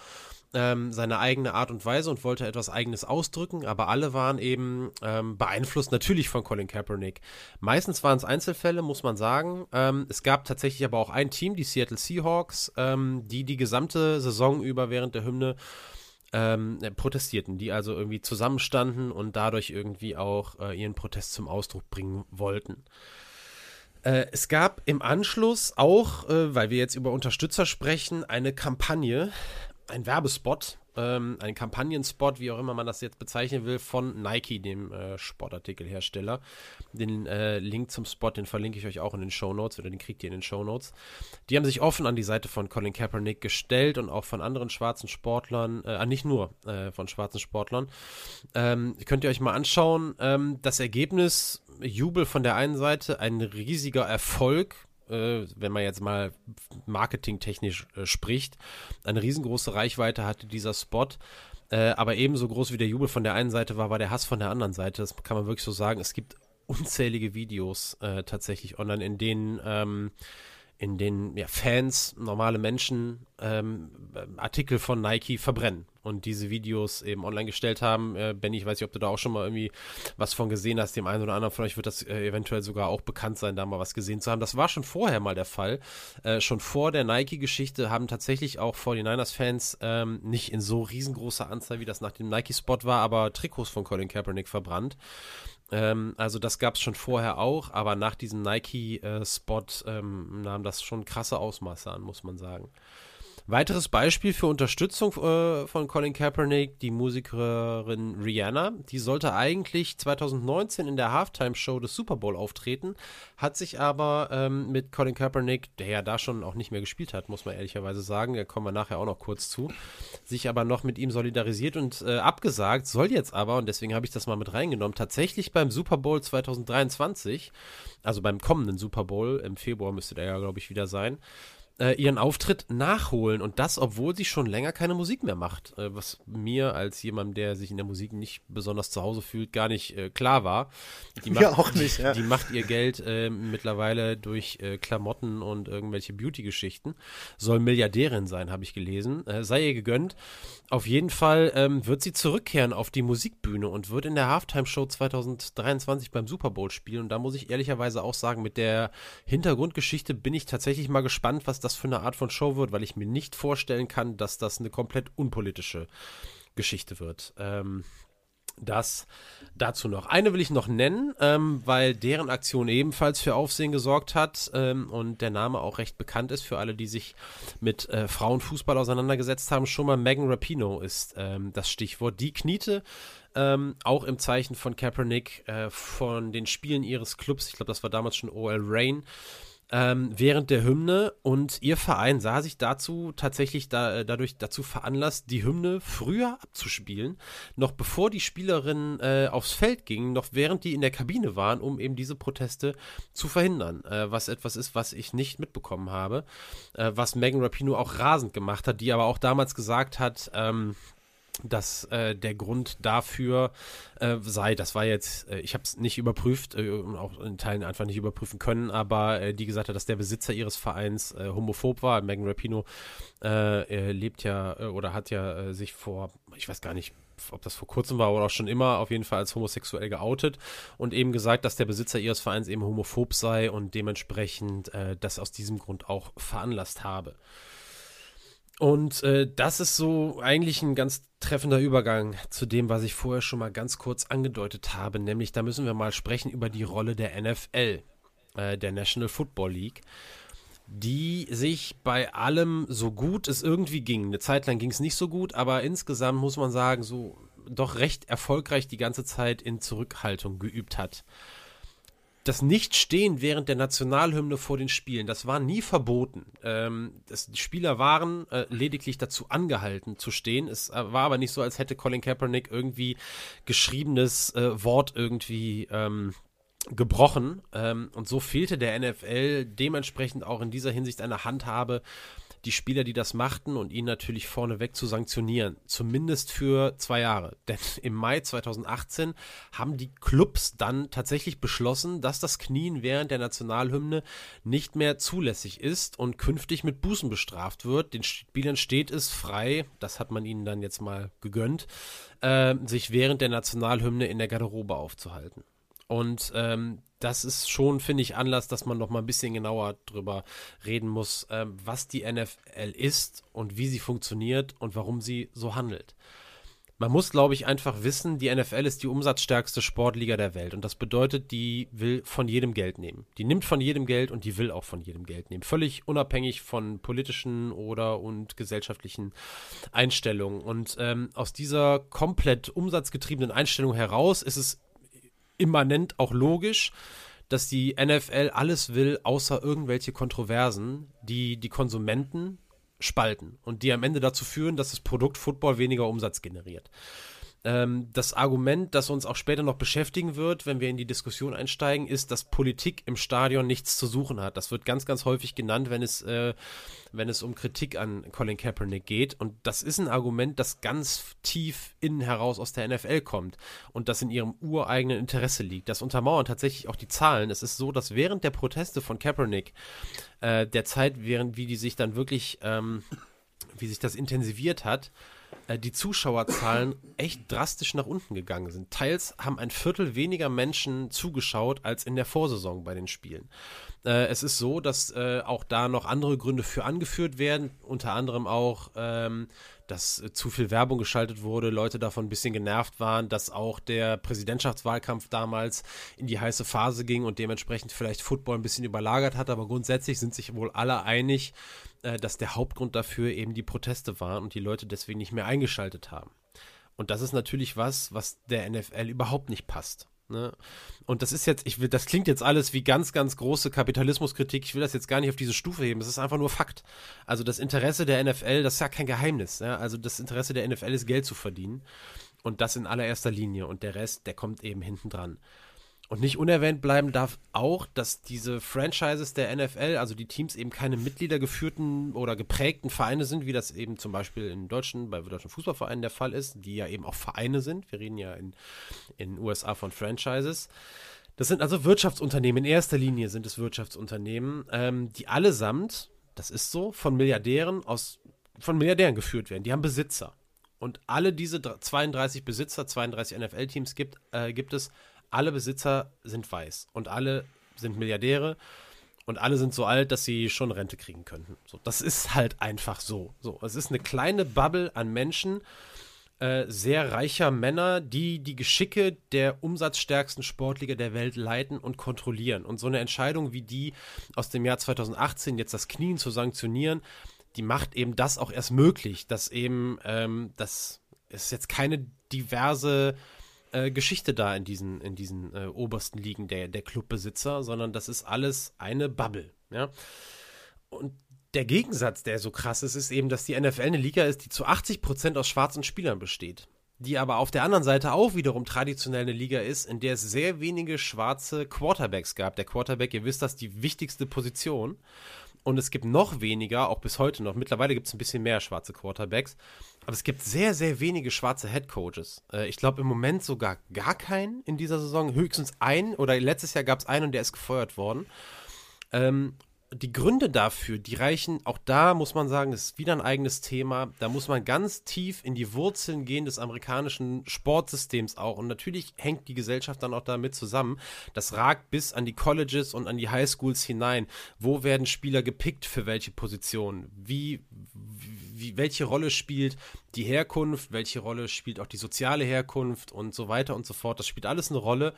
ähm, seine eigene Art und Weise und wollte etwas Eigenes ausdrücken, aber alle waren eben ähm, beeinflusst natürlich von Colin Kaepernick. Meistens waren es Einzelfälle, muss man sagen. Ähm, es gab tatsächlich aber auch ein Team, die Seattle Seahawks, ähm, die die gesamte Saison über während der Hymne ähm, protestierten, die also irgendwie zusammenstanden und dadurch irgendwie auch äh, ihren Protest zum Ausdruck bringen wollten. Äh, es gab im Anschluss auch, äh, weil wir jetzt über Unterstützer sprechen, eine Kampagne, ein Werbespot, ähm, ein Kampagnenspot, wie auch immer man das jetzt bezeichnen will, von Nike, dem äh, Sportartikelhersteller. Den äh, Link zum Spot, den verlinke ich euch auch in den Show Notes oder den kriegt ihr in den Show Notes. Die haben sich offen an die Seite von Colin Kaepernick gestellt und auch von anderen schwarzen Sportlern, äh, ah, nicht nur äh, von schwarzen Sportlern. Ähm, könnt ihr euch mal anschauen. Ähm, das Ergebnis, Jubel von der einen Seite, ein riesiger Erfolg äh, wenn man jetzt mal marketingtechnisch äh, spricht. Eine riesengroße Reichweite hatte dieser Spot. Äh, aber ebenso groß wie der Jubel von der einen Seite war, war der Hass von der anderen Seite. Das kann man wirklich so sagen. Es gibt unzählige Videos äh, tatsächlich online, in denen ähm, in denen ja, Fans, normale Menschen ähm, Artikel von Nike verbrennen und diese Videos eben online gestellt haben. Äh, Benny, ich weiß nicht, ob du da auch schon mal irgendwie was von gesehen hast. Dem einen oder anderen von euch wird das äh, eventuell sogar auch bekannt sein, da mal was gesehen zu haben. Das war schon vorher mal der Fall. Äh, schon vor der Nike-Geschichte haben tatsächlich auch 49ers-Fans ähm, nicht in so riesengroßer Anzahl, wie das nach dem Nike-Spot war, aber Trikots von Colin Kaepernick verbrannt. Ähm, also das gab es schon vorher auch, aber nach diesem Nike-Spot äh, ähm, nahm das schon krasse Ausmaße an, muss man sagen. Weiteres Beispiel für Unterstützung äh, von Colin Kaepernick, die Musikerin Rihanna. Die sollte eigentlich 2019 in der Halftime-Show des Super Bowl auftreten, hat sich aber ähm, mit Colin Kaepernick, der ja da schon auch nicht mehr gespielt hat, muss man ehrlicherweise sagen, da kommen wir nachher auch noch kurz zu, sich aber noch mit ihm solidarisiert und äh, abgesagt, soll jetzt aber, und deswegen habe ich das mal mit reingenommen, tatsächlich beim Super Bowl 2023, also beim kommenden Super Bowl, im Februar müsste der ja, glaube ich, wieder sein, äh, ihren Auftritt nachholen und das, obwohl sie schon länger keine Musik mehr macht, äh, was mir als jemand, der sich in der Musik nicht besonders zu Hause fühlt, gar nicht äh, klar war. Die macht, ja, auch nicht. Ja. Die, die macht ihr Geld äh, mittlerweile durch äh, Klamotten und irgendwelche Beauty-Geschichten. Soll Milliardärin sein, habe ich gelesen. Äh, sei ihr gegönnt. Auf jeden Fall ähm, wird sie zurückkehren auf die Musikbühne und wird in der Halftime-Show 2023 beim Super Bowl spielen. Und da muss ich ehrlicherweise auch sagen, mit der Hintergrundgeschichte bin ich tatsächlich mal gespannt, was das für eine Art von Show wird, weil ich mir nicht vorstellen kann, dass das eine komplett unpolitische Geschichte wird. Ähm, das dazu noch. Eine will ich noch nennen, ähm, weil deren Aktion ebenfalls für Aufsehen gesorgt hat ähm, und der Name auch recht bekannt ist für alle, die sich mit äh, Frauenfußball auseinandergesetzt haben. Schon mal Megan Rapino ist ähm, das Stichwort. Die kniete ähm, auch im Zeichen von Kaepernick äh, von den Spielen ihres Clubs, ich glaube, das war damals schon OL Rain, ähm, während der Hymne und ihr Verein sah sich dazu tatsächlich da, äh, dadurch dazu veranlasst, die Hymne früher abzuspielen, noch bevor die Spielerinnen äh, aufs Feld gingen, noch während die in der Kabine waren, um eben diese Proteste zu verhindern, äh, was etwas ist, was ich nicht mitbekommen habe, äh, was Megan Rapino auch rasend gemacht hat, die aber auch damals gesagt hat, ähm, dass äh, der Grund dafür äh, sei, das war jetzt, äh, ich habe es nicht überprüft äh, auch in Teilen einfach nicht überprüfen können, aber äh, die gesagt hat, dass der Besitzer ihres Vereins äh, homophob war. Megan Rapino lebt ja oder hat ja sich vor, ich weiß gar nicht, ob das vor kurzem war oder auch schon immer, auf jeden Fall als homosexuell geoutet und eben gesagt, dass der Besitzer ihres Vereins eben homophob sei und dementsprechend das aus diesem Grund auch veranlasst habe. Und äh, das ist so eigentlich ein ganz treffender Übergang zu dem, was ich vorher schon mal ganz kurz angedeutet habe, nämlich da müssen wir mal sprechen über die Rolle der NFL, äh, der National Football League, die sich bei allem so gut es irgendwie ging, eine Zeit lang ging es nicht so gut, aber insgesamt muss man sagen, so doch recht erfolgreich die ganze Zeit in Zurückhaltung geübt hat das Nichtstehen während der Nationalhymne vor den Spielen, das war nie verboten. Ähm, das, die Spieler waren äh, lediglich dazu angehalten zu stehen. Es äh, war aber nicht so, als hätte Colin Kaepernick irgendwie geschriebenes äh, Wort irgendwie ähm, gebrochen. Ähm, und so fehlte der NFL dementsprechend auch in dieser Hinsicht eine Handhabe, die Spieler, die das machten und ihn natürlich vorneweg zu sanktionieren. Zumindest für zwei Jahre. Denn im Mai 2018 haben die Clubs dann tatsächlich beschlossen, dass das Knien während der Nationalhymne nicht mehr zulässig ist und künftig mit Bußen bestraft wird. Den Spielern steht es frei, das hat man ihnen dann jetzt mal gegönnt, äh, sich während der Nationalhymne in der Garderobe aufzuhalten. Und ähm, das ist schon, finde ich, Anlass, dass man noch mal ein bisschen genauer drüber reden muss, ähm, was die NFL ist und wie sie funktioniert und warum sie so handelt. Man muss, glaube ich, einfach wissen, die NFL ist die umsatzstärkste Sportliga der Welt. Und das bedeutet, die will von jedem Geld nehmen. Die nimmt von jedem Geld und die will auch von jedem Geld nehmen. Völlig unabhängig von politischen oder und gesellschaftlichen Einstellungen. Und ähm, aus dieser komplett umsatzgetriebenen Einstellung heraus ist es immanent auch logisch, dass die NFL alles will, außer irgendwelche Kontroversen, die die Konsumenten spalten und die am Ende dazu führen, dass das Produkt Football weniger Umsatz generiert. Ähm, das Argument, das uns auch später noch beschäftigen wird, wenn wir in die Diskussion einsteigen, ist, dass Politik im Stadion nichts zu suchen hat. Das wird ganz, ganz häufig genannt, wenn es, äh, wenn es um Kritik an Colin Kaepernick geht. Und das ist ein Argument, das ganz tief innen heraus aus der NFL kommt und das in ihrem ureigenen Interesse liegt. Das untermauern tatsächlich auch die Zahlen. Es ist so, dass während der Proteste von Kaepernick, äh, der Zeit, während wie die sich dann wirklich, ähm, wie sich das intensiviert hat, äh, die Zuschauerzahlen echt drastisch nach unten gegangen sind. Teils haben ein Viertel weniger Menschen zugeschaut als in der Vorsaison bei den Spielen. Äh, es ist so, dass äh, auch da noch andere Gründe für angeführt werden, unter anderem auch, ähm, dass äh, zu viel Werbung geschaltet wurde, Leute davon ein bisschen genervt waren, dass auch der Präsidentschaftswahlkampf damals in die heiße Phase ging und dementsprechend vielleicht Football ein bisschen überlagert hat, aber grundsätzlich sind sich wohl alle einig, äh, dass der Hauptgrund dafür eben die Proteste waren und die Leute deswegen nicht mehr eingeschaltet haben. Und das ist natürlich was, was der NFL überhaupt nicht passt. Ne? Und das ist jetzt, ich will, das klingt jetzt alles wie ganz, ganz große Kapitalismuskritik. Ich will das jetzt gar nicht auf diese Stufe heben. Es ist einfach nur Fakt. Also das Interesse der NFL, das ist ja kein Geheimnis. Ja? Also das Interesse der NFL ist Geld zu verdienen. Und das in allererster Linie. Und der Rest, der kommt eben hinten dran. Und nicht unerwähnt bleiben darf auch, dass diese Franchises der NFL, also die Teams eben keine mitgliedergeführten oder geprägten Vereine sind, wie das eben zum Beispiel in deutschen, bei deutschen Fußballvereinen der Fall ist, die ja eben auch Vereine sind. Wir reden ja in den USA von Franchises. Das sind also Wirtschaftsunternehmen. In erster Linie sind es Wirtschaftsunternehmen, ähm, die allesamt, das ist so, von Milliardären aus, von Milliardären geführt werden. Die haben Besitzer. Und alle diese 32 Besitzer, 32 NFL-Teams gibt, äh, gibt es alle Besitzer sind weiß und alle sind Milliardäre und alle sind so alt, dass sie schon Rente kriegen könnten. So, das ist halt einfach so. So, es ist eine kleine Bubble an Menschen, äh, sehr reicher Männer, die die Geschicke der umsatzstärksten Sportliga der Welt leiten und kontrollieren. Und so eine Entscheidung wie die aus dem Jahr 2018, jetzt das Knien zu sanktionieren, die macht eben das auch erst möglich, dass eben, ähm, das ist jetzt keine diverse äh, Geschichte da in diesen, in diesen äh, obersten Ligen der, der Clubbesitzer, sondern das ist alles eine Bubble. Ja? Und der Gegensatz, der so krass ist, ist eben, dass die NFL eine Liga ist, die zu 80 Prozent aus schwarzen Spielern besteht. Die aber auf der anderen Seite auch wiederum traditionell eine Liga ist, in der es sehr wenige schwarze Quarterbacks gab. Der Quarterback, ihr wisst das, die wichtigste Position. Und es gibt noch weniger, auch bis heute noch. Mittlerweile gibt es ein bisschen mehr schwarze Quarterbacks. Aber es gibt sehr, sehr wenige schwarze Head Coaches. Äh, ich glaube im Moment sogar gar keinen in dieser Saison. Höchstens einen oder letztes Jahr gab es einen und der ist gefeuert worden. Ähm, die Gründe dafür, die reichen, auch da muss man sagen, ist wieder ein eigenes Thema. Da muss man ganz tief in die Wurzeln gehen des amerikanischen Sportsystems auch. Und natürlich hängt die Gesellschaft dann auch damit zusammen. Das ragt bis an die Colleges und an die Highschools hinein. Wo werden Spieler gepickt für welche Positionen? Wie, wie, welche Rolle spielt die Herkunft? Welche Rolle spielt auch die soziale Herkunft und so weiter und so fort? Das spielt alles eine Rolle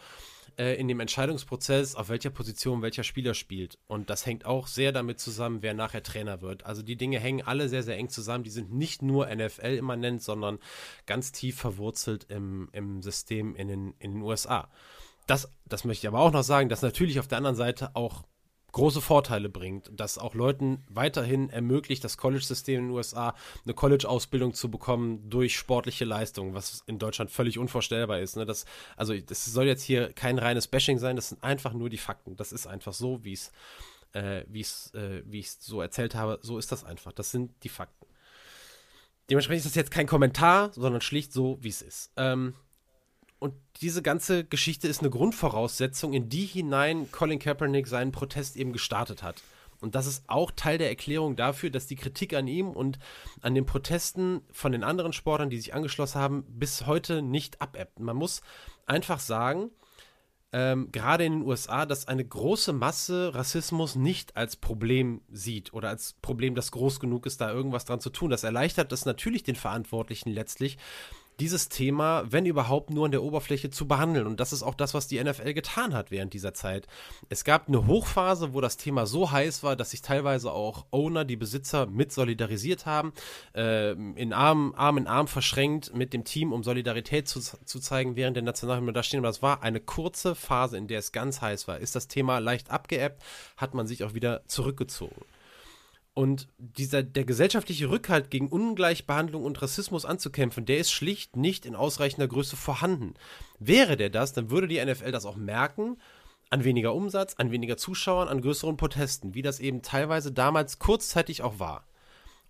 äh, in dem Entscheidungsprozess, auf welcher Position welcher Spieler spielt. Und das hängt auch sehr damit zusammen, wer nachher Trainer wird. Also die Dinge hängen alle sehr, sehr eng zusammen. Die sind nicht nur NFL-immanent, sondern ganz tief verwurzelt im, im System in den, in den USA. Das, das möchte ich aber auch noch sagen, dass natürlich auf der anderen Seite auch große Vorteile bringt, dass auch Leuten weiterhin ermöglicht, das College-System in den USA eine College-Ausbildung zu bekommen durch sportliche Leistung, was in Deutschland völlig unvorstellbar ist. Ne? Das, also das soll jetzt hier kein reines Bashing sein, das sind einfach nur die Fakten. Das ist einfach so, wie es äh, wie äh, wie ich es so erzählt habe, so ist das einfach. Das sind die Fakten. Dementsprechend ist das jetzt kein Kommentar, sondern schlicht so, wie es ist. Ähm, und diese ganze Geschichte ist eine Grundvoraussetzung, in die hinein Colin Kaepernick seinen Protest eben gestartet hat. Und das ist auch Teil der Erklärung dafür, dass die Kritik an ihm und an den Protesten von den anderen Sportlern, die sich angeschlossen haben, bis heute nicht abebbt. Man muss einfach sagen, ähm, gerade in den USA, dass eine große Masse Rassismus nicht als Problem sieht oder als Problem, das groß genug ist, da irgendwas dran zu tun. Das erleichtert es natürlich den Verantwortlichen letztlich, dieses Thema, wenn überhaupt, nur an der Oberfläche zu behandeln. Und das ist auch das, was die NFL getan hat während dieser Zeit. Es gab eine Hochphase, wo das Thema so heiß war, dass sich teilweise auch Owner, die Besitzer, mit solidarisiert haben, äh, in Arm, Arm in Arm verschränkt mit dem Team, um Solidarität zu, zu zeigen, während der Nationalhymne da stehen. Aber das war eine kurze Phase, in der es ganz heiß war. Ist das Thema leicht abgeebbt, hat man sich auch wieder zurückgezogen. Und dieser, der gesellschaftliche Rückhalt gegen Ungleichbehandlung und Rassismus anzukämpfen, der ist schlicht nicht in ausreichender Größe vorhanden. Wäre der das, dann würde die NFL das auch merken, an weniger Umsatz, an weniger Zuschauern, an größeren Protesten, wie das eben teilweise damals kurzzeitig auch war.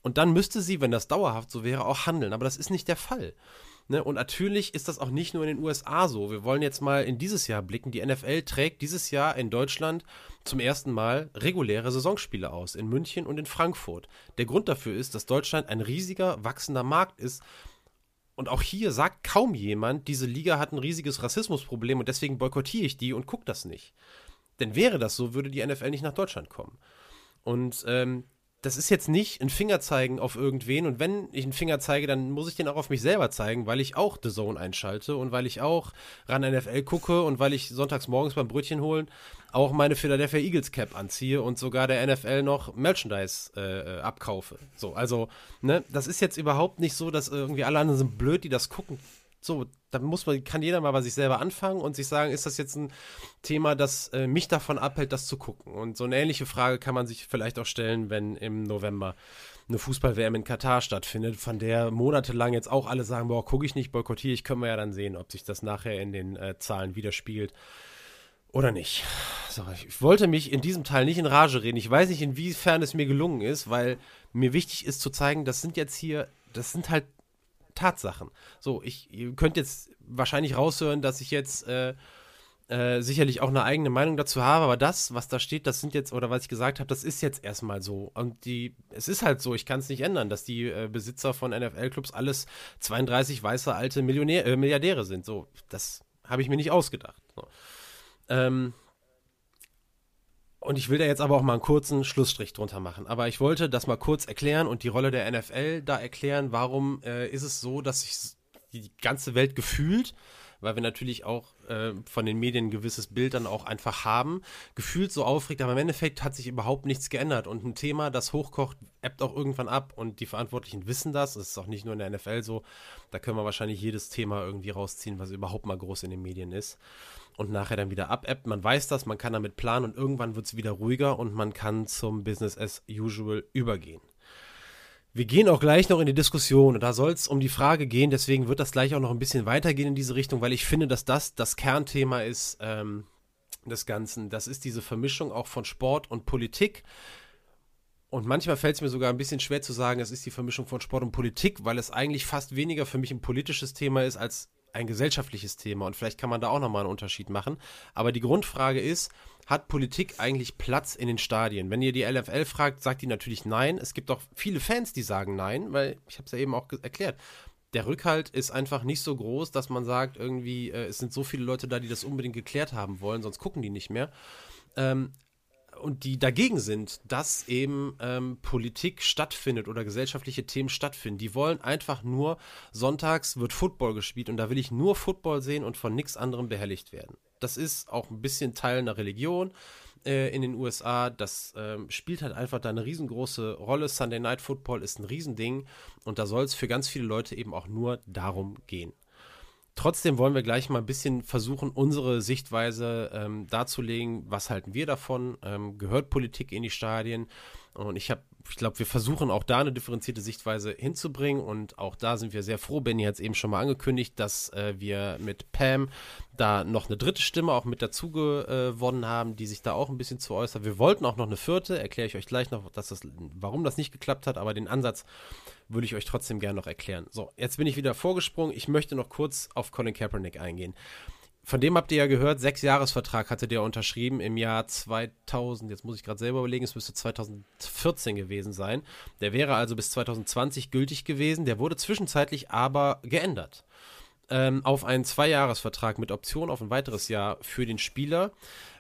Und dann müsste sie, wenn das dauerhaft so wäre, auch handeln. Aber das ist nicht der Fall. Ne? Und natürlich ist das auch nicht nur in den USA so. Wir wollen jetzt mal in dieses Jahr blicken. Die NFL trägt dieses Jahr in Deutschland zum ersten Mal reguläre Saisonspiele aus, in München und in Frankfurt. Der Grund dafür ist, dass Deutschland ein riesiger, wachsender Markt ist. Und auch hier sagt kaum jemand, diese Liga hat ein riesiges Rassismusproblem und deswegen boykottiere ich die und gucke das nicht. Denn wäre das so, würde die NFL nicht nach Deutschland kommen. Und ähm, das ist jetzt nicht ein Fingerzeigen auf irgendwen und wenn ich einen Finger zeige, dann muss ich den auch auf mich selber zeigen, weil ich auch The Zone einschalte und weil ich auch ran NFL gucke und weil ich sonntags morgens beim Brötchen holen auch meine Philadelphia Eagles Cap anziehe und sogar der NFL noch Merchandise äh, abkaufe. So, also, ne, das ist jetzt überhaupt nicht so, dass irgendwie alle anderen sind blöd, die das gucken. So, da muss man, kann jeder mal bei sich selber anfangen und sich sagen, ist das jetzt ein Thema, das äh, mich davon abhält, das zu gucken? Und so eine ähnliche Frage kann man sich vielleicht auch stellen, wenn im November eine Fußball-WM in Katar stattfindet, von der monatelang jetzt auch alle sagen, boah, gucke ich nicht, boykottiere ich, können wir ja dann sehen, ob sich das nachher in den äh, Zahlen widerspiegelt oder nicht. So, ich wollte mich in diesem Teil nicht in Rage reden. Ich weiß nicht, inwiefern es mir gelungen ist, weil mir wichtig ist zu zeigen, das sind jetzt hier, das sind halt Tatsachen. So, ich, ihr könnt jetzt wahrscheinlich raushören, dass ich jetzt äh, äh, sicherlich auch eine eigene Meinung dazu habe, aber das, was da steht, das sind jetzt, oder was ich gesagt habe, das ist jetzt erstmal so. Und die, es ist halt so, ich kann es nicht ändern, dass die äh, Besitzer von NFL-Clubs alles 32 weiße alte Millionär, äh, Milliardäre sind. So, das habe ich mir nicht ausgedacht. So. Ähm, und ich will da jetzt aber auch mal einen kurzen Schlussstrich drunter machen. Aber ich wollte das mal kurz erklären und die Rolle der NFL da erklären. Warum äh, ist es so, dass sich die ganze Welt gefühlt, weil wir natürlich auch äh, von den Medien ein gewisses Bild dann auch einfach haben, gefühlt so aufregt, aber im Endeffekt hat sich überhaupt nichts geändert. Und ein Thema, das hochkocht, ebbt auch irgendwann ab und die Verantwortlichen wissen das. Das ist auch nicht nur in der NFL so. Da können wir wahrscheinlich jedes Thema irgendwie rausziehen, was überhaupt mal groß in den Medien ist und nachher dann wieder abebbt. Man weiß das, man kann damit planen und irgendwann wird es wieder ruhiger und man kann zum Business as usual übergehen. Wir gehen auch gleich noch in die Diskussion und da soll es um die Frage gehen, deswegen wird das gleich auch noch ein bisschen weitergehen in diese Richtung, weil ich finde, dass das das Kernthema ist ähm, des Ganzen. Das ist diese Vermischung auch von Sport und Politik. Und manchmal fällt es mir sogar ein bisschen schwer zu sagen, es ist die Vermischung von Sport und Politik, weil es eigentlich fast weniger für mich ein politisches Thema ist als ein gesellschaftliches Thema und vielleicht kann man da auch nochmal einen Unterschied machen. Aber die Grundfrage ist, hat Politik eigentlich Platz in den Stadien? Wenn ihr die LFL fragt, sagt die natürlich nein. Es gibt auch viele Fans, die sagen nein, weil ich habe es ja eben auch erklärt. Der Rückhalt ist einfach nicht so groß, dass man sagt, irgendwie, äh, es sind so viele Leute da, die das unbedingt geklärt haben wollen, sonst gucken die nicht mehr. Ähm, und die dagegen sind, dass eben ähm, Politik stattfindet oder gesellschaftliche Themen stattfinden. Die wollen einfach nur, sonntags wird Football gespielt und da will ich nur Football sehen und von nichts anderem behelligt werden. Das ist auch ein bisschen Teil einer Religion äh, in den USA. Das ähm, spielt halt einfach da eine riesengroße Rolle. Sunday Night Football ist ein Riesending und da soll es für ganz viele Leute eben auch nur darum gehen. Trotzdem wollen wir gleich mal ein bisschen versuchen, unsere Sichtweise ähm, darzulegen. Was halten wir davon? Ähm, gehört Politik in die Stadien? Und ich habe, ich glaube, wir versuchen auch da eine differenzierte Sichtweise hinzubringen. Und auch da sind wir sehr froh. Benny hat es eben schon mal angekündigt, dass äh, wir mit Pam da noch eine dritte Stimme auch mit dazu gewonnen haben, die sich da auch ein bisschen zu äußert. Wir wollten auch noch eine vierte, erkläre ich euch gleich noch, dass das, warum das nicht geklappt hat, aber den Ansatz würde ich euch trotzdem gerne noch erklären. So, jetzt bin ich wieder vorgesprungen. Ich möchte noch kurz auf Colin Kaepernick eingehen. Von dem habt ihr ja gehört, sechs Jahresvertrag hatte der unterschrieben im Jahr 2000. Jetzt muss ich gerade selber überlegen, es müsste 2014 gewesen sein. Der wäre also bis 2020 gültig gewesen. Der wurde zwischenzeitlich aber geändert ähm, auf einen Zweijahresvertrag mit Option auf ein weiteres Jahr für den Spieler.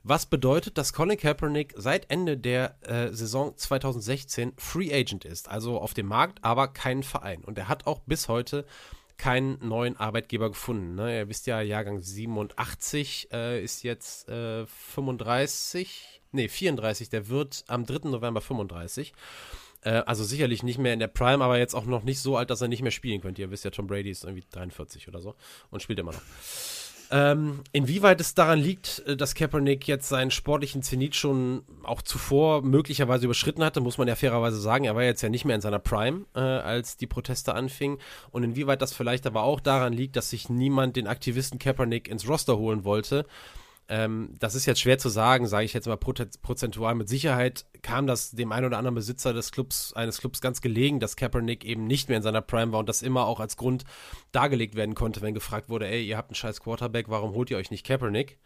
Was bedeutet, dass Colin Kaepernick seit Ende der äh, Saison 2016 Free Agent ist, also auf dem Markt, aber kein Verein. Und er hat auch bis heute keinen neuen Arbeitgeber gefunden. Ne? Ihr wisst ja, Jahrgang 87 äh, ist jetzt äh, 35, nee, 34, der wird am 3. November 35. Äh, also sicherlich nicht mehr in der Prime, aber jetzt auch noch nicht so alt, dass er nicht mehr spielen könnte. Ihr wisst ja, Tom Brady ist irgendwie 43 oder so und spielt immer noch. Ähm, inwieweit es daran liegt, äh, dass Kaepernick jetzt seinen sportlichen Zenit schon auch zuvor möglicherweise überschritten hatte, muss man ja fairerweise sagen. Er war jetzt ja nicht mehr in seiner Prime, äh, als die Proteste anfingen. Und inwieweit das vielleicht aber auch daran liegt, dass sich niemand den Aktivisten Kaepernick ins Roster holen wollte, ähm, das ist jetzt schwer zu sagen, sage ich jetzt mal prozentual. Mit Sicherheit kam das dem einen oder anderen Besitzer des Clubs, eines Clubs ganz gelegen, dass Kaepernick eben nicht mehr in seiner Prime war und das immer auch als Grund dargelegt werden konnte, wenn gefragt wurde, ey, ihr habt einen scheiß Quarterback, warum holt ihr euch nicht Kaepernick?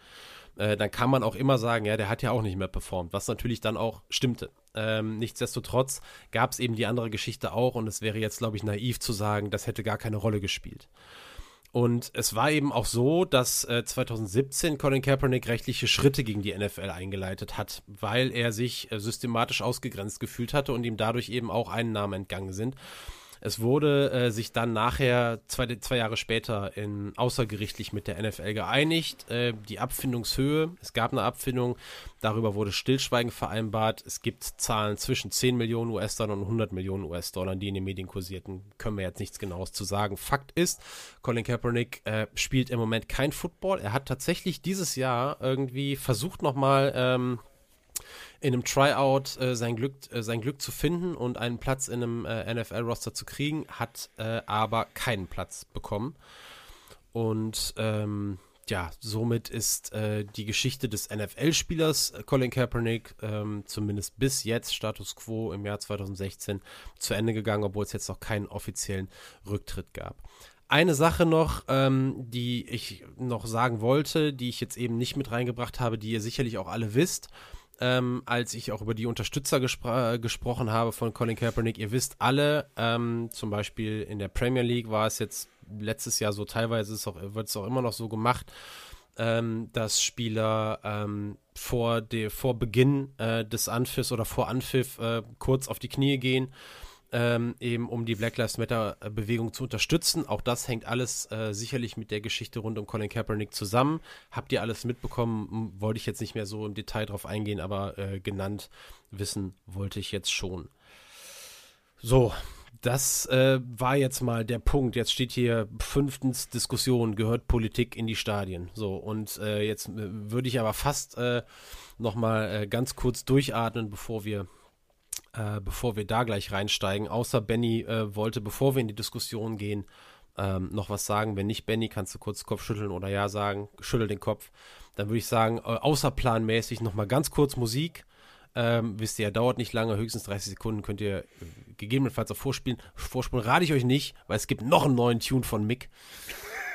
Äh, dann kann man auch immer sagen, ja, der hat ja auch nicht mehr performt, was natürlich dann auch stimmte. Ähm, nichtsdestotrotz gab es eben die andere Geschichte auch und es wäre jetzt, glaube ich, naiv zu sagen, das hätte gar keine Rolle gespielt. Und es war eben auch so, dass äh, 2017 Colin Kaepernick rechtliche Schritte gegen die NFL eingeleitet hat, weil er sich äh, systematisch ausgegrenzt gefühlt hatte und ihm dadurch eben auch Einnahmen entgangen sind. Es wurde äh, sich dann nachher, zwei, zwei Jahre später, in, außergerichtlich mit der NFL geeinigt. Äh, die Abfindungshöhe, es gab eine Abfindung, darüber wurde Stillschweigen vereinbart. Es gibt Zahlen zwischen 10 Millionen US-Dollar und 100 Millionen US-Dollar, die in den Medien kursierten. Können wir jetzt nichts Genaues zu sagen. Fakt ist, Colin Kaepernick äh, spielt im Moment kein Football. Er hat tatsächlich dieses Jahr irgendwie versucht nochmal ähm, in einem Tryout äh, sein, Glück, äh, sein Glück zu finden und einen Platz in einem äh, NFL-Roster zu kriegen, hat äh, aber keinen Platz bekommen. Und ähm, ja, somit ist äh, die Geschichte des NFL-Spielers äh, Colin Kaepernick ähm, zumindest bis jetzt Status quo im Jahr 2016 zu Ende gegangen, obwohl es jetzt noch keinen offiziellen Rücktritt gab. Eine Sache noch, ähm, die ich noch sagen wollte, die ich jetzt eben nicht mit reingebracht habe, die ihr sicherlich auch alle wisst ähm, als ich auch über die Unterstützer gespr gesprochen habe von Colin Kaepernick. Ihr wisst alle, ähm, zum Beispiel in der Premier League war es jetzt letztes Jahr so, teilweise auch, wird es auch immer noch so gemacht, ähm, dass Spieler ähm, vor, de, vor Beginn äh, des Anpfiffs oder vor Anpfiff äh, kurz auf die Knie gehen ähm, eben um die Black Lives Matter äh, Bewegung zu unterstützen. Auch das hängt alles äh, sicherlich mit der Geschichte rund um Colin Kaepernick zusammen. Habt ihr alles mitbekommen? Wollte ich jetzt nicht mehr so im Detail drauf eingehen, aber äh, genannt wissen wollte ich jetzt schon. So, das äh, war jetzt mal der Punkt. Jetzt steht hier fünftens Diskussion, gehört Politik in die Stadien. So, und äh, jetzt äh, würde ich aber fast äh, nochmal äh, ganz kurz durchatmen, bevor wir äh, bevor wir da gleich reinsteigen. Außer Benny äh, wollte, bevor wir in die Diskussion gehen, ähm, noch was sagen. Wenn nicht, Benny, kannst du kurz Kopf schütteln oder ja sagen. Schüttel den Kopf. Dann würde ich sagen, äh, außerplanmäßig nochmal ganz kurz Musik. Ähm, wisst ihr, dauert nicht lange, höchstens 30 Sekunden könnt ihr äh, gegebenenfalls auch vorspielen. Vorspulen rate ich euch nicht, weil es gibt noch einen neuen Tune von Mick.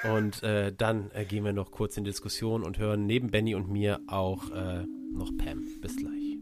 Und äh, dann äh, gehen wir noch kurz in Diskussion und hören neben Benny und mir auch äh, noch Pam. Bis gleich.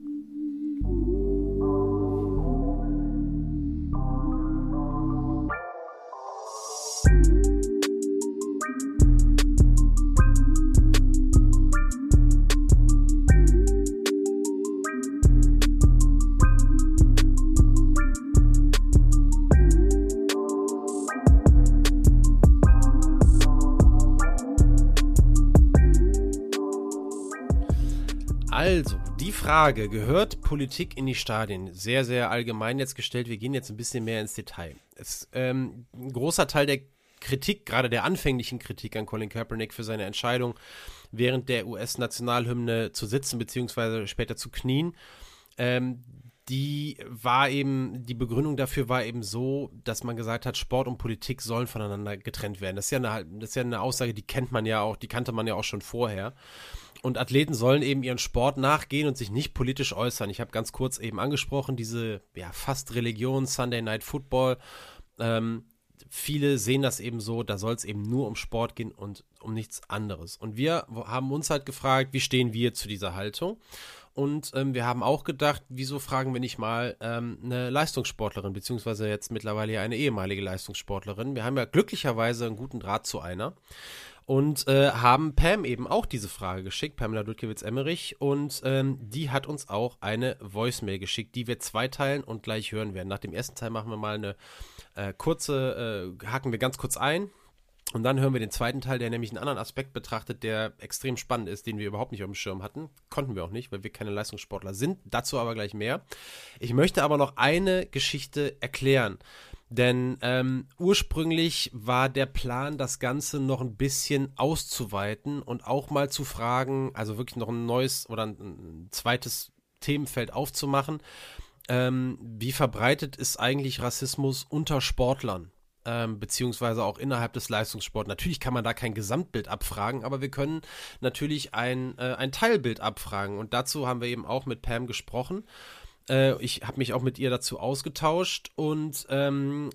Also, die Frage, gehört Politik in die Stadien? Sehr, sehr allgemein jetzt gestellt. Wir gehen jetzt ein bisschen mehr ins Detail. Es, ähm, ein großer Teil der Kritik, gerade der anfänglichen Kritik an Colin Kaepernick für seine Entscheidung, während der US-Nationalhymne zu sitzen, beziehungsweise später zu knien, ähm, die war eben, die Begründung dafür war eben so, dass man gesagt hat, Sport und Politik sollen voneinander getrennt werden. Das ist ja eine, das ist ja eine Aussage, die kennt man ja auch, die kannte man ja auch schon vorher. Und Athleten sollen eben ihren Sport nachgehen und sich nicht politisch äußern. Ich habe ganz kurz eben angesprochen, diese ja, fast Religion, Sunday Night Football. Ähm, viele sehen das eben so, da soll es eben nur um Sport gehen und um nichts anderes. Und wir haben uns halt gefragt, wie stehen wir zu dieser Haltung? Und ähm, wir haben auch gedacht, wieso fragen wir nicht mal ähm, eine Leistungssportlerin, beziehungsweise jetzt mittlerweile ja eine ehemalige Leistungssportlerin. Wir haben ja glücklicherweise einen guten Draht zu einer und äh, haben Pam eben auch diese Frage geschickt, Pamela Dudkiewicz-Emmerich, und ähm, die hat uns auch eine Voicemail geschickt, die wir zweiteilen und gleich hören werden. Nach dem ersten Teil machen wir mal eine äh, kurze, äh, haken wir ganz kurz ein, Und dann hören wir den zweiten Teil, der nämlich einen anderen Aspekt betrachtet, der extrem spannend ist, den wir überhaupt nicht auf dem Schirm hatten. Konnten wir auch nicht, weil wir keine Leistungssportler sind. Dazu aber gleich mehr. Ich möchte aber noch eine Geschichte erklären. Denn ähm, ursprünglich war der Plan, das Ganze noch ein bisschen auszuweiten und auch mal zu fragen, also wirklich noch ein neues oder ein, zweites Themenfeld aufzumachen. Ähm, wie verbreitet ist eigentlich Rassismus unter Sportlern? ähm, beziehungsweise auch innerhalb des Leistungssports. Natürlich kann man da kein Gesamtbild abfragen, aber wir können natürlich ein, äh, ein Teilbild abfragen. Und dazu haben wir eben auch mit Pam gesprochen. Äh, ich habe mich auch mit ihr dazu ausgetauscht und ähm,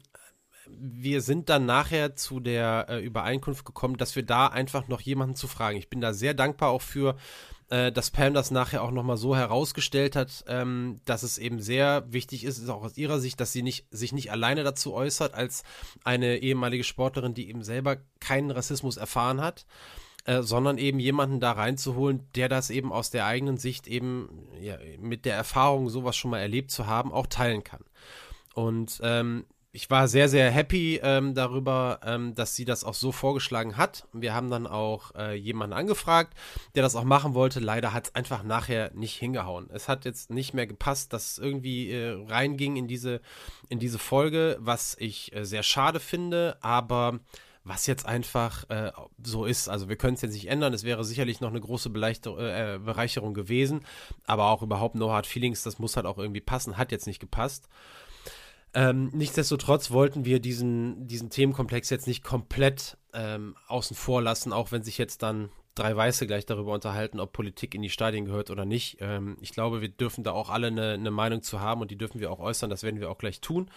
wir sind dann nachher zu der äh, Übereinkunft gekommen, dass wir da einfach noch jemanden zu fragen. Ich bin da sehr dankbar auch für, äh, dass Pam das nachher auch nochmal so herausgestellt hat, ähm, dass es eben sehr wichtig ist, ist auch aus ihrer Sicht, dass sie nicht, sich nicht alleine dazu äußert, als eine ehemalige Sportlerin, die eben selber keinen Rassismus erfahren hat. Äh, sondern eben jemanden da reinzuholen, der das eben aus der eigenen Sicht eben ja, mit der Erfahrung, sowas schon mal erlebt zu haben, auch teilen kann. Und ähm, ich war sehr, sehr happy ähm, darüber, ähm, dass sie das auch so vorgeschlagen hat. Wir haben dann auch äh, jemanden angefragt, der das auch machen wollte. Leider hat es einfach nachher nicht hingehauen. Es hat jetzt nicht mehr gepasst, dass es irgendwie äh, reinging in diese, in diese Folge, was ich äh, sehr schade finde, aber was jetzt einfach äh, so ist. Also wir können es jetzt nicht ändern. Es wäre sicherlich noch eine große äh, Bereicherung gewesen, aber auch überhaupt No Hard Feelings, das muss halt auch irgendwie passen, hat jetzt nicht gepasst. Ähm, nichtsdestotrotz wollten wir diesen, diesen Themenkomplex jetzt nicht komplett ähm, außen vor lassen, auch wenn sich jetzt dann drei Weiße gleich darüber unterhalten, ob Politik in die Stadien gehört oder nicht. Ähm, ich glaube, wir dürfen da auch alle eine, eine, Meinung zu haben und die dürfen wir auch äußern. Das werden wir auch gleich tun.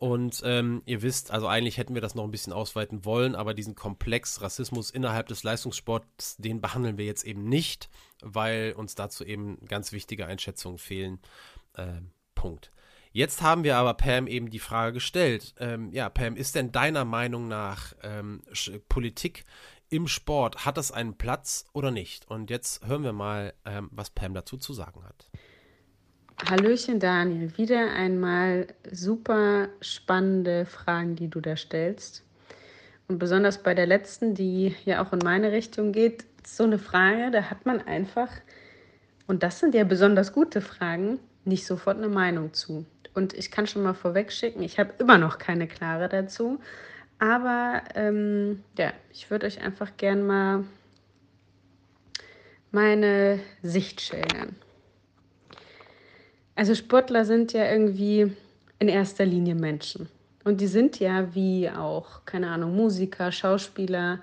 Und ähm, ihr wisst, also eigentlich hätten wir das noch ein bisschen ausweiten wollen, aber diesen Komplex Rassismus innerhalb des Leistungssports, den behandeln wir jetzt eben nicht, weil uns dazu eben ganz wichtige Einschätzungen fehlen. Ähm, Punkt. Jetzt haben wir aber Pam eben die Frage gestellt. Ähm, ja, Pam, ist denn deiner Meinung nach ähm, Politik im Sport, hat das einen Platz oder nicht? Und jetzt hören wir mal, ähm, was Pam dazu zu sagen hat. Hallöchen Daniel, wieder einmal super spannende Fragen, die du da stellst. Und besonders bei der letzten, die ja auch in meine Richtung geht, so eine Frage, da hat man einfach, und das sind ja besonders gute Fragen, nicht sofort eine Meinung zu. Und ich kann schon mal vorweg schicken, ich habe immer noch keine klare dazu. Aber ähm, ja, ich würde euch einfach gern mal meine Sicht schildern. Also Sportler sind ja irgendwie in erster Linie Menschen. Und die sind ja wie auch, keine Ahnung, Musiker, Schauspieler,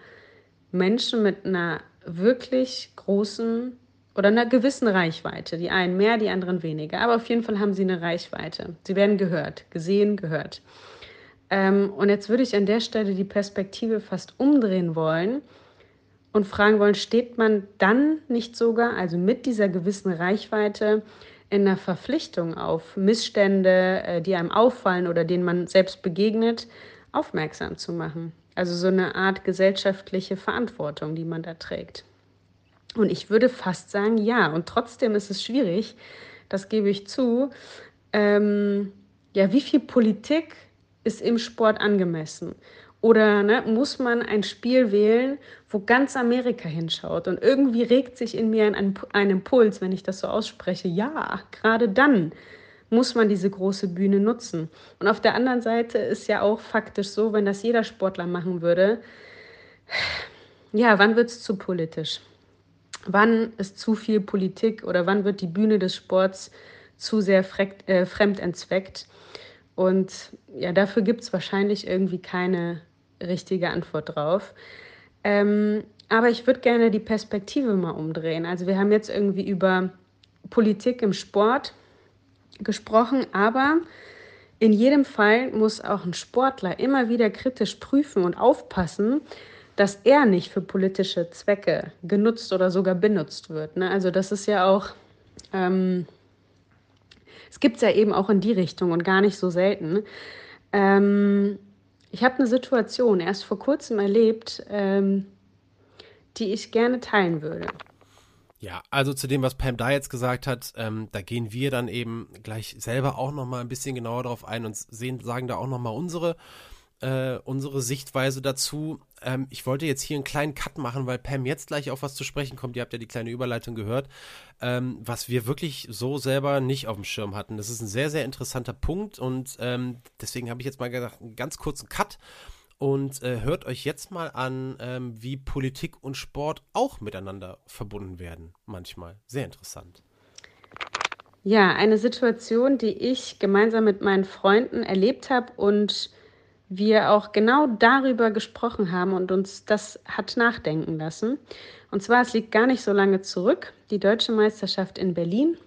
Menschen mit einer wirklich großen oder einer gewissen Reichweite. Die einen mehr, die anderen weniger. Aber auf jeden Fall haben sie eine Reichweite. Sie werden gehört, gesehen, gehört. Ähm, und jetzt würde ich an der Stelle die Perspektive fast umdrehen wollen und fragen wollen, steht man dann nicht sogar, also mit dieser gewissen Reichweite, in einer Verpflichtung auf Missstände, äh, die einem auffallen oder denen man selbst begegnet, aufmerksam zu machen? Also so eine Art gesellschaftliche Verantwortung, die man da trägt. Und ich würde fast sagen, ja. Und trotzdem ist es schwierig, das gebe ich zu. Ähm, ja, wie viel Politik ist im Sport angemessen? Oder ne, muss man ein Spiel wählen, wo ganz Amerika hinschaut? Und irgendwie regt sich in mir ein, ein Impuls, wenn ich das so ausspreche. Ja, gerade dann muss man diese große Bühne nutzen. Und auf der anderen Seite ist ja auch faktisch so, wenn das jeder Sportler machen würde, ja, wann wird es zu politisch? wann ist zu viel Politik oder wann wird die Bühne des Sports zu sehr äh, fremd entzweckt. Und ja, dafür gibt es wahrscheinlich irgendwie keine richtige Antwort drauf. Ähm, aber ich würde gerne die Perspektive mal umdrehen. Also wir haben jetzt irgendwie über Politik im Sport gesprochen, aber in jedem Fall muss auch ein Sportler immer wieder kritisch prüfen und aufpassen, dass er nicht für politische Zwecke genutzt oder sogar benutzt wird. Ne? Also das ist ja auch, ähm, es gibt es ja eben auch in die Richtung und gar nicht so selten. Ähm, ich habe eine Situation erst vor kurzem erlebt, ähm, die ich gerne teilen würde. Ja, also zu dem, was Pam da jetzt gesagt hat, ähm, da gehen wir dann eben gleich selber auch noch mal ein bisschen genauer drauf ein und sehen, sagen da auch noch mal unsere äh, unsere Sichtweise dazu. Ähm, ich wollte jetzt hier einen kleinen Cut machen, weil Pam jetzt gleich auf was zu sprechen kommt. Ihr habt ja die kleine Überleitung gehört, ähm, was wir wirklich so selber nicht auf dem Schirm hatten. Das ist ein sehr, sehr interessanter Punkt und ähm, deswegen habe ich jetzt mal gedacht, einen ganz kurzen Cut und äh, hört euch jetzt mal an, ähm, wie Politik und Sport auch miteinander verbunden werden. Manchmal. Sehr interessant. Ja, eine Situation, die ich gemeinsam mit meinen Freunden erlebt habe und wir auch genau darüber gesprochen haben und uns das hat nachdenken lassen. Und zwar, es liegt gar nicht so lange zurück, die deutsche Meisterschaft in Berlin.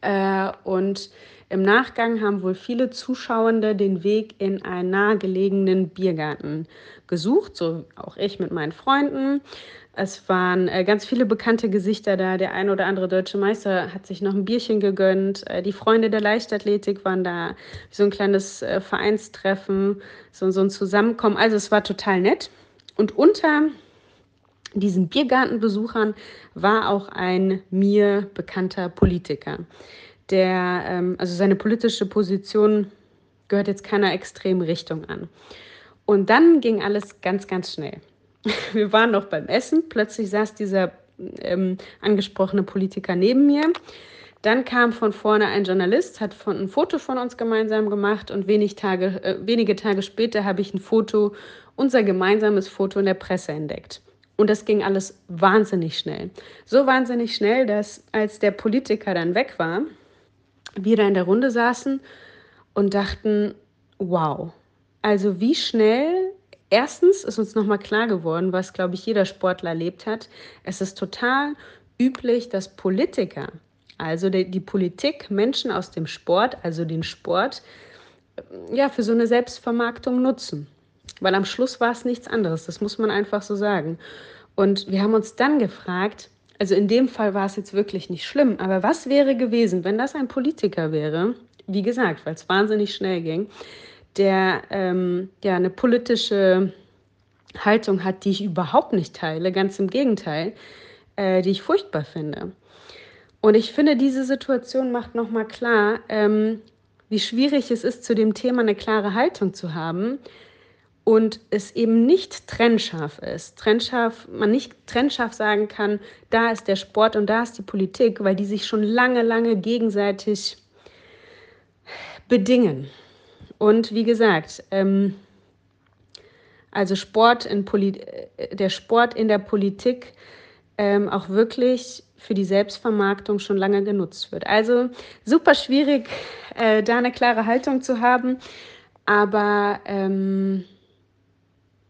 Äh, und im Nachgang haben wohl viele Zuschauende den Weg in einen nahegelegenen Biergarten gesucht, so auch ich mit meinen Freunden. Es waren äh, ganz viele bekannte Gesichter da. Der ein oder andere deutsche Meister hat sich noch ein Bierchen gegönnt. Äh, die Freunde der Leichtathletik waren da. So ein kleines äh, Vereinstreffen, so ein Zusammenkommen. Also es war total nett. Und unter diesen Biergartenbesuchern war auch ein mir bekannter Politiker der, ähm, also seine politische Position gehört jetzt keiner extremen Richtung an. Und dann ging alles ganz, ganz schnell. Wir waren noch beim Essen, plötzlich saß dieser ähm, angesprochene Politiker neben mir. Dann kam von vorne ein Journalist, hat von, ein Foto von uns gemeinsam gemacht und wenig Tage, äh, wenige Tage später habe ich ein Foto, unser gemeinsames Foto in der Presse entdeckt. Und das ging alles wahnsinnig schnell. So wahnsinnig schnell, dass als der Politiker dann weg war, wir da in der Runde saßen und dachten, wow, also wie schnell, erstens ist uns nochmal klar geworden, was, glaube ich, jeder Sportler erlebt hat, es ist total üblich, dass Politiker, also die, die Politik, Menschen aus dem Sport, also den Sport, ja, für so eine Selbstvermarktung nutzen. Weil am Schluss war es nichts anderes, das muss man einfach so sagen. Und wir haben uns dann gefragt, also in dem Fall war es jetzt wirklich nicht schlimm, aber was wäre gewesen, wenn das ein Politiker wäre, wie gesagt, weil es wahnsinnig schnell ging, der ähm, ja eine politische Haltung hat, die ich überhaupt nicht teile, ganz im Gegenteil, äh, die ich furchtbar finde. Und ich finde, diese Situation macht nochmal klar, ähm, wie schwierig es ist, zu dem Thema eine klare Haltung zu haben, und es eben nicht trennscharf ist. Trennscharf, man nicht trennscharf sagen kann, da ist der Sport und da ist die Politik, weil die sich schon lange, lange gegenseitig bedingen. Und wie gesagt, ähm, also Sport in Poli äh, der Sport in der Politik ähm, auch wirklich für die Selbstvermarktung schon lange genutzt wird. Also super schwierig, äh, da eine klare Haltung zu haben, aber ähm,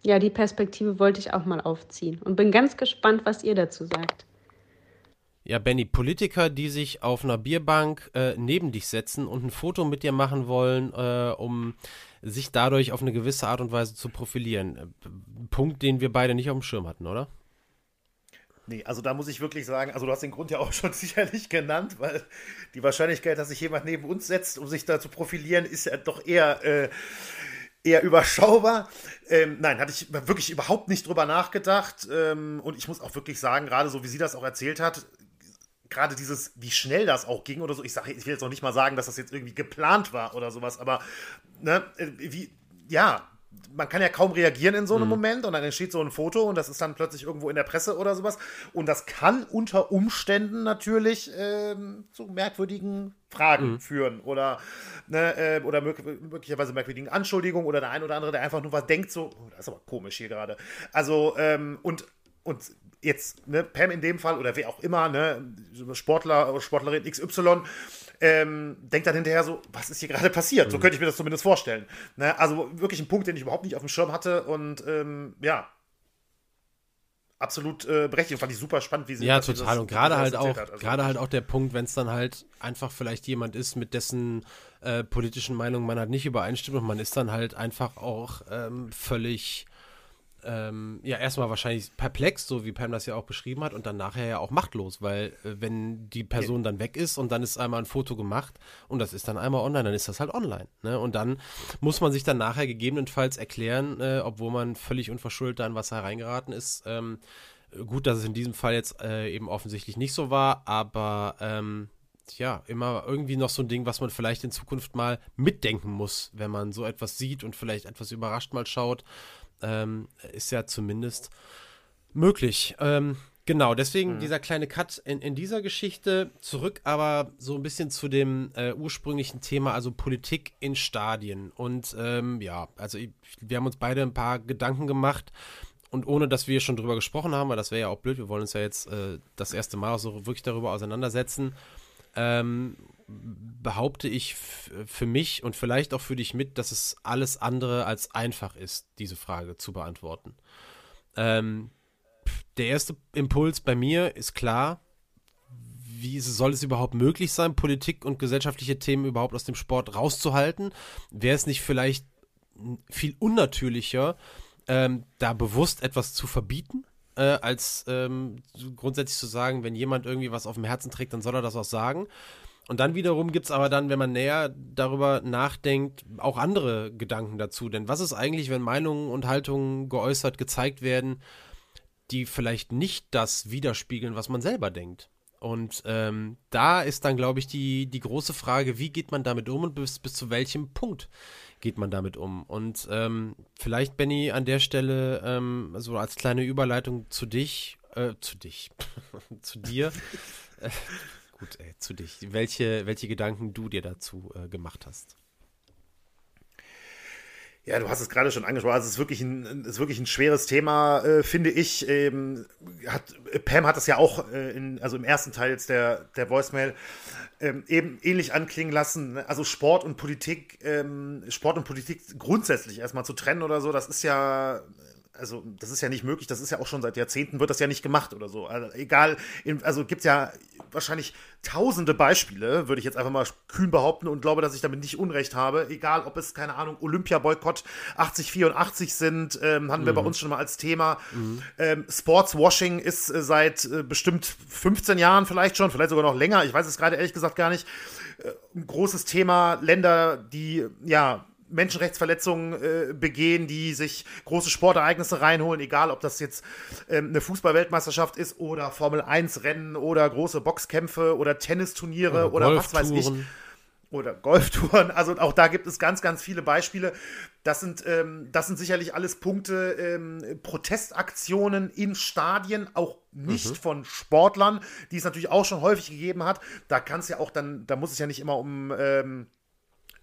ja, die Perspektive wollte ich auch mal aufziehen und bin ganz gespannt, was ihr dazu sagt. Ja, Benny, Politiker, die sich auf einer Bierbank äh, neben dich setzen und ein Foto mit dir machen wollen, äh, um sich dadurch auf eine gewisse Art und Weise zu profilieren. Äh, Punkt, den wir beide nicht auf dem Schirm hatten, oder? Nee, also da muss ich wirklich sagen, also du hast den Grund ja auch schon sicherlich genannt, weil die Wahrscheinlichkeit, dass sich jemand neben uns setzt, um sich da zu profilieren, ist ja doch eher äh, eher überschaubar. Ähm, nein, hatte ich wirklich überhaupt nicht drüber nachgedacht. Ähm, und ich muss auch wirklich sagen, gerade so wie sie das auch erzählt hat, gerade dieses, wie schnell das auch ging oder so, ich sage, ich will jetzt noch nicht mal sagen, dass das jetzt irgendwie geplant war oder sowas, aber ne, äh, wie, ja, man kann ja kaum reagieren in so einem mhm. Moment und dann entsteht so ein Foto und das ist dann plötzlich irgendwo in der Presse oder sowas. Und das kann unter Umständen natürlich ähm, zu merkwürdigen Fragen mhm. führen oder, ne, äh, oder möglicherweise merkwürdigen Anschuldigungen oder der ein oder andere, der einfach nur was denkt, so, oh, das ist aber komisch hier gerade. Also, ähm, und, und jetzt, ne, Pam in dem Fall oder wer auch immer, ne, Sportler, Sportlerin XY, ähm, denkt dann hinterher so, was ist hier gerade passiert? So mhm. könnte ich mir das zumindest vorstellen. Ne? Also wirklich ein Punkt, den ich überhaupt nicht auf dem Schirm hatte und ähm, ja, absolut äh, berechtigt. Fand ich super spannend, wie sie Ja, total. Das, und gerade halt auch, also gerade halt auch der Punkt, wenn es dann halt einfach vielleicht jemand ist, mit dessen äh, politischen Meinung man halt nicht übereinstimmt und man ist dann halt einfach auch ähm, völlig ähm, ja, erstmal wahrscheinlich perplex, so wie Pam das ja auch beschrieben hat, und dann nachher ja auch machtlos, weil äh, wenn die Person dann weg ist und dann ist einmal ein Foto gemacht und das ist dann einmal online, dann ist das halt online. Ne? Und dann muss man sich dann nachher gegebenenfalls erklären, äh, obwohl man völlig unverschuldet da in was hereingeraten ist. Ähm, gut, dass es in diesem Fall jetzt äh, eben offensichtlich nicht so war, aber ähm, ja, immer irgendwie noch so ein Ding, was man vielleicht in Zukunft mal mitdenken muss, wenn man so etwas sieht und vielleicht etwas überrascht mal schaut. Ähm, ist ja zumindest möglich. Ähm, genau, deswegen mhm. dieser kleine Cut in, in dieser Geschichte. Zurück aber so ein bisschen zu dem äh, ursprünglichen Thema, also Politik in Stadien. Und ähm, ja, also wir haben uns beide ein paar Gedanken gemacht und ohne dass wir schon drüber gesprochen haben, weil das wäre ja auch blöd, wir wollen uns ja jetzt äh, das erste Mal so wirklich darüber auseinandersetzen, ähm, behaupte ich für mich und vielleicht auch für dich mit, dass es alles andere als einfach ist, diese Frage zu beantworten. Ähm, der erste Impuls bei mir ist klar, wie soll es überhaupt möglich sein, Politik und gesellschaftliche Themen überhaupt aus dem Sport rauszuhalten? Wäre es nicht vielleicht viel unnatürlicher, ähm, da bewusst etwas zu verbieten, äh, als ähm, grundsätzlich zu sagen, wenn jemand irgendwie was auf dem Herzen trägt, dann soll er das auch sagen. Und dann wiederum gibt es aber dann, wenn man näher darüber nachdenkt, auch andere Gedanken dazu. Denn was ist eigentlich, wenn Meinungen und Haltungen geäußert, gezeigt werden, die vielleicht nicht das widerspiegeln, was man selber denkt? Und ähm, da ist dann, glaube ich, die, die große Frage, wie geht man damit um und bis, bis zu welchem Punkt geht man damit um? Und ähm, vielleicht, Benny, an der Stelle, ähm, so als kleine Überleitung zu dich, äh, zu dich, zu dir, gut, ey, zu dich, welche, welche Gedanken du dir dazu äh, gemacht hast. Ja, du hast es gerade schon angesprochen. Also es ist wirklich ein, ist wirklich ein schweres Thema, äh, finde ich. Ähm, hat, Pam hat das ja auch äh, in, also im ersten Teil jetzt der, der Voicemail ähm, eben ähnlich anklingen lassen. Also Sport und Politik, ähm, Sport und Politik grundsätzlich erstmal zu trennen oder so, das ist ja also das ist ja nicht möglich, das ist ja auch schon seit Jahrzehnten wird das ja nicht gemacht oder so. Also egal, also gibt es ja wahrscheinlich tausende Beispiele, würde ich jetzt einfach mal kühn behaupten und glaube, dass ich damit nicht Unrecht habe. Egal, ob es, keine Ahnung, Olympia-Boykott 8084 sind, ähm, hatten mhm. wir bei mhm. uns schon mal als Thema. Mhm. Ähm, Sportswashing ist äh, seit äh, bestimmt 15 Jahren vielleicht schon, vielleicht sogar noch länger, ich weiß es gerade ehrlich gesagt gar nicht. Äh, ein großes Thema, Länder, die, ja, Menschenrechtsverletzungen äh, begehen, die sich große Sportereignisse reinholen, egal ob das jetzt ähm, eine Fußballweltmeisterschaft ist oder Formel 1 Rennen oder große Boxkämpfe oder Tennisturniere oder, oder was weiß ich. Oder Golftouren, also auch da gibt es ganz, ganz viele Beispiele. Das sind, ähm, das sind sicherlich alles Punkte, ähm, Protestaktionen in Stadien, auch nicht mhm. von Sportlern, die es natürlich auch schon häufig gegeben hat. Da kann es ja auch dann, da muss es ja nicht immer um ähm,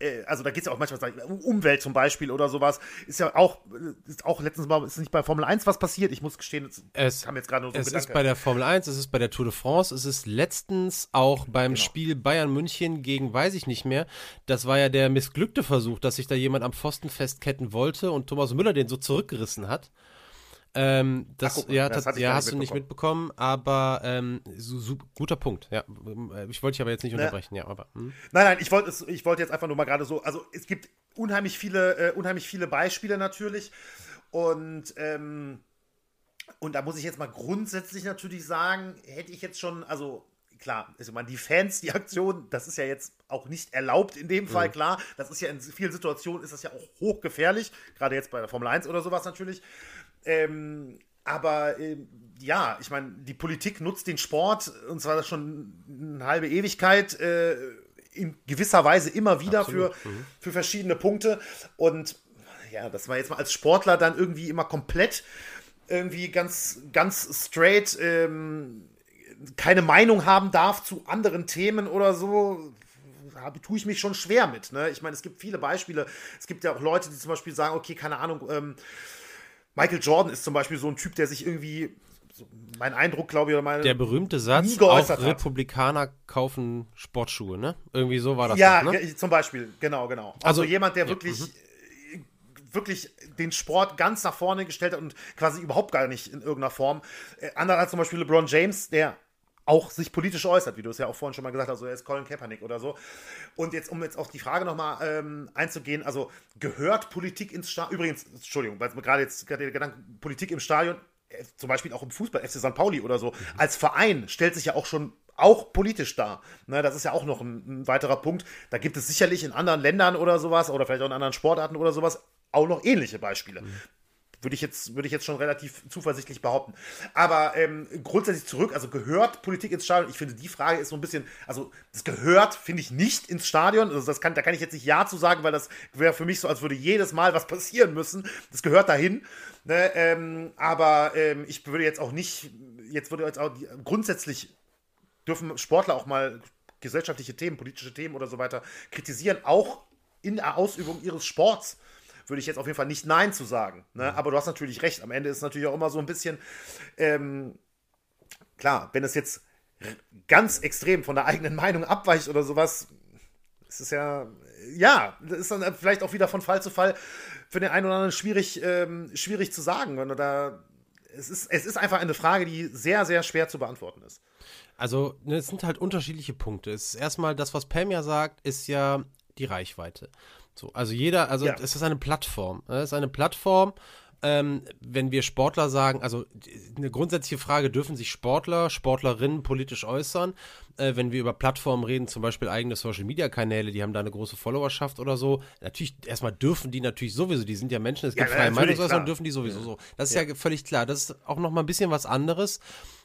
äh, also da geht es ja auch manchmal um Umwelt zum Beispiel oder sowas. Ist ja auch, ist auch letztens mal, ist nicht bei Formel 1 was passiert? Ich muss gestehen, es kam jetzt gerade nur so Es Gedanke. ist bei der Formel 1, es ist bei der Tour de France, es ist letztens auch beim genau. Spiel Bayern München gegen weiß ich nicht mehr. Das war ja der missglückte Versuch, dass sich da jemand am Pfosten festketten wollte und Thomas Müller den so zurückgerissen hat. Ähm, das, Ach, guck, ja, das, ja hast du nicht mitbekommen, aber ähm, so, so, guter Punkt. Ja, ich wollte dich aber jetzt nicht unterbrechen. Ja, aber, hm. Nein, nein, ich wollte ich wollte jetzt einfach nur mal gerade so. Also es gibt unheimlich viele, äh, unheimlich viele Beispiele natürlich und ähm, und da muss ich jetzt mal grundsätzlich natürlich sagen, hätte ich jetzt schon, also klar, also man, die Fans, die Aktion, das ist ja jetzt auch nicht erlaubt in dem Fall, mhm. klar. Das ist ja in vielen Situationen ist das ja auch hochgefährlich, gerade jetzt bei der Formel 1 oder sowas natürlich. Ähm, aber äh, ja, ich meine, die Politik nutzt den Sport, und zwar schon eine halbe Ewigkeit, äh, in gewisser Weise immer wieder für, mhm. für verschiedene Punkte. Und ja, dass man jetzt mal als Sportler dann irgendwie immer komplett irgendwie ganz, ganz straight ähm, keine Meinung haben darf zu anderen Themen oder so, tue ich mich schon schwer mit. Ne? Ich meine, es gibt viele Beispiele. Es gibt ja auch Leute, die zum Beispiel sagen, okay, keine Ahnung, ähm, Michael Jordan ist zum Beispiel so ein Typ, der sich irgendwie, so mein Eindruck, glaube ich, oder meine. Der berühmte Satz, auch Republikaner hat. kaufen Sportschuhe, ne? Irgendwie so war das. Ja, doch, ne? zum Beispiel, genau, genau. Also, also jemand, der ja, wirklich. Mhm. wirklich den Sport ganz nach vorne gestellt hat und quasi überhaupt gar nicht in irgendeiner Form. Äh, Andere als zum Beispiel LeBron James, der auch sich politisch äußert, wie du es ja auch vorhin schon mal gesagt hast, also er ist Colin Kaepernick oder so. Und jetzt, um jetzt auf die Frage nochmal ähm, einzugehen, also gehört Politik ins Stadion, übrigens, Entschuldigung, weil es mir gerade jetzt gerade der Gedanke, Politik im Stadion, äh, zum Beispiel auch im Fußball, FC St. Pauli oder so, mhm. als Verein stellt sich ja auch schon auch politisch dar. Ne, das ist ja auch noch ein, ein, weiterer Punkt. Da gibt es sicherlich in anderen Ländern oder sowas oder vielleicht auch in anderen Sportarten oder sowas auch noch ähnliche Beispiele. Mhm Würde ich, jetzt, würde ich jetzt schon relativ zuversichtlich behaupten. Aber ähm, grundsätzlich zurück, also gehört Politik ins Stadion? Ich finde, die Frage ist so ein bisschen, also das gehört, finde ich, nicht ins Stadion. Also das kann, da kann ich jetzt nicht Ja zu sagen, weil das wäre für mich so, als würde jedes Mal was passieren müssen. Das gehört dahin. Ne? Ähm, aber ähm, ich würde jetzt auch nicht, jetzt würde jetzt auch grundsätzlich dürfen Sportler auch mal gesellschaftliche Themen, politische Themen oder so weiter kritisieren, auch in der Ausübung ihres Sports würde ich jetzt auf jeden Fall nicht Nein zu sagen. Ne? Mhm. Aber du hast natürlich recht. Am Ende ist es natürlich auch immer so ein bisschen, ähm, klar, wenn es jetzt ganz extrem von der eigenen Meinung abweicht oder sowas, ist es ja, ja, das ist dann vielleicht auch wieder von Fall zu Fall für den einen oder anderen schwierig, ähm, schwierig zu sagen. Da, es ist, es ist einfach eine Frage, die sehr, sehr schwer zu beantworten ist. Also, ne, es sind halt unterschiedliche Punkte. Es ist erstmal das, was Pam ja sagt, ist ja die Reichweite. So, also jeder, also ja. es ist eine Plattform. Es ist eine Plattform, ähm, wenn wir Sportler sagen, also eine grundsätzliche Frage, dürfen sich Sportler, Sportlerinnen politisch äußern? Äh, wenn wir über Plattformen reden, zum Beispiel eigene Social-Media-Kanäle, die haben da eine große Followerschaft oder so. Natürlich, erstmal dürfen die natürlich sowieso, die sind ja Menschen, es gibt ja, freie Meinungsäußerung, dürfen die sowieso so. Das ist ja. ja völlig klar. Das ist auch nochmal ein bisschen was anderes,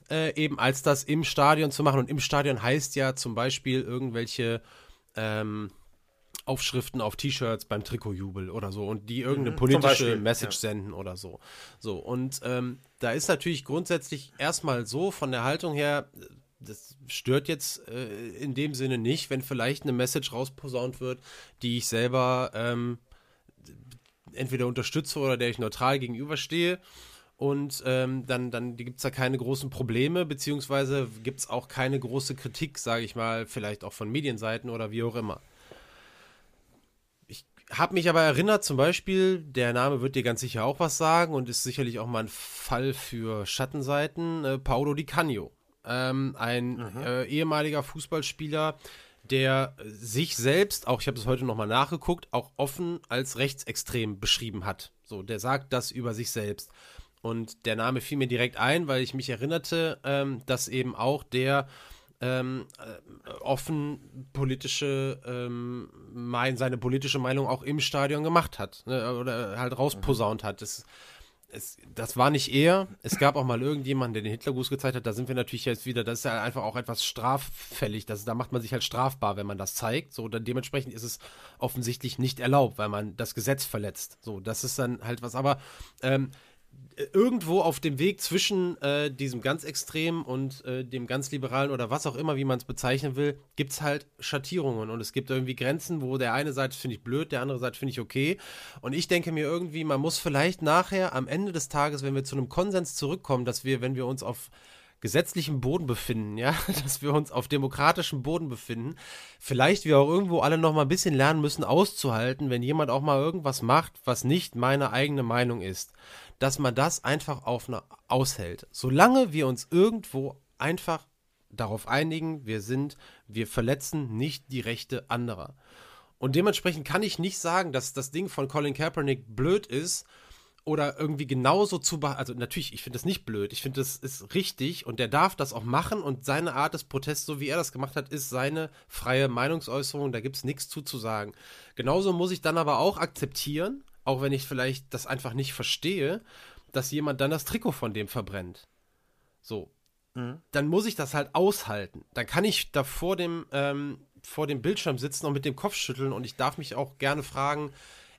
äh, eben als das im Stadion zu machen. Und im Stadion heißt ja zum Beispiel irgendwelche ähm, Aufschriften auf T-Shirts beim Trikotjubel oder so und die irgendeine mhm, politische Beispiel, Message ja. senden oder so. So, und ähm, da ist natürlich grundsätzlich erstmal so von der Haltung her, das stört jetzt äh, in dem Sinne nicht, wenn vielleicht eine Message rausposaunt wird, die ich selber ähm, entweder unterstütze oder der ich neutral gegenüberstehe. Und ähm, dann, dann gibt es da keine großen Probleme, beziehungsweise gibt es auch keine große Kritik, sage ich mal, vielleicht auch von Medienseiten oder wie auch immer habe mich aber erinnert, zum Beispiel, der Name wird dir ganz sicher auch was sagen und ist sicherlich auch mal ein Fall für Schattenseiten, äh, Paolo Di Canio. Ähm, ein mhm. äh, ehemaliger Fußballspieler, der sich selbst, auch ich habe es heute nochmal nachgeguckt, auch offen als rechtsextrem beschrieben hat. So, der sagt das über sich selbst. Und der Name fiel mir direkt ein, weil ich mich erinnerte, ähm, dass eben auch der ähm, äh, offen politische, ähm, mein, seine politische Meinung auch im Stadion gemacht hat ne, oder halt rausposaunt hat. Das, es, das war nicht er. Es gab auch mal irgendjemanden, der den Hitlergruß gezeigt hat. Da sind wir natürlich jetzt wieder, das ist ja einfach auch etwas straffällig. Das, da macht man sich halt strafbar, wenn man das zeigt. So, dann dementsprechend ist es offensichtlich nicht erlaubt, weil man das Gesetz verletzt. So, das ist dann halt was. Aber ähm, irgendwo auf dem Weg zwischen äh, diesem ganz extremen und äh, dem ganz liberalen oder was auch immer, wie man es bezeichnen will, gibt es halt Schattierungen und es gibt irgendwie Grenzen, wo der eine sagt, finde ich blöd, der andere sagt, finde ich okay. Und ich denke mir irgendwie, man muss vielleicht nachher am Ende des Tages, wenn wir zu einem Konsens zurückkommen, dass wir, wenn wir uns auf gesetzlichem Boden befinden, ja, dass wir uns auf demokratischem Boden befinden, vielleicht wir auch irgendwo alle noch mal ein bisschen lernen müssen auszuhalten, wenn jemand auch mal irgendwas macht, was nicht meine eigene Meinung ist dass man das einfach auf eine aushält. Solange wir uns irgendwo einfach darauf einigen, wir sind, wir verletzen nicht die Rechte anderer. Und dementsprechend kann ich nicht sagen, dass das Ding von Colin Kaepernick blöd ist oder irgendwie genauso zu also natürlich, ich finde das nicht blöd, ich finde das ist richtig und der darf das auch machen und seine Art des Protests, so wie er das gemacht hat, ist seine freie Meinungsäußerung, da gibt es nichts zuzusagen. Genauso muss ich dann aber auch akzeptieren, auch wenn ich vielleicht das einfach nicht verstehe, dass jemand dann das Trikot von dem verbrennt. So. Mhm. Dann muss ich das halt aushalten. Dann kann ich da vor dem, ähm, vor dem Bildschirm sitzen und mit dem Kopf schütteln und ich darf mich auch gerne fragen,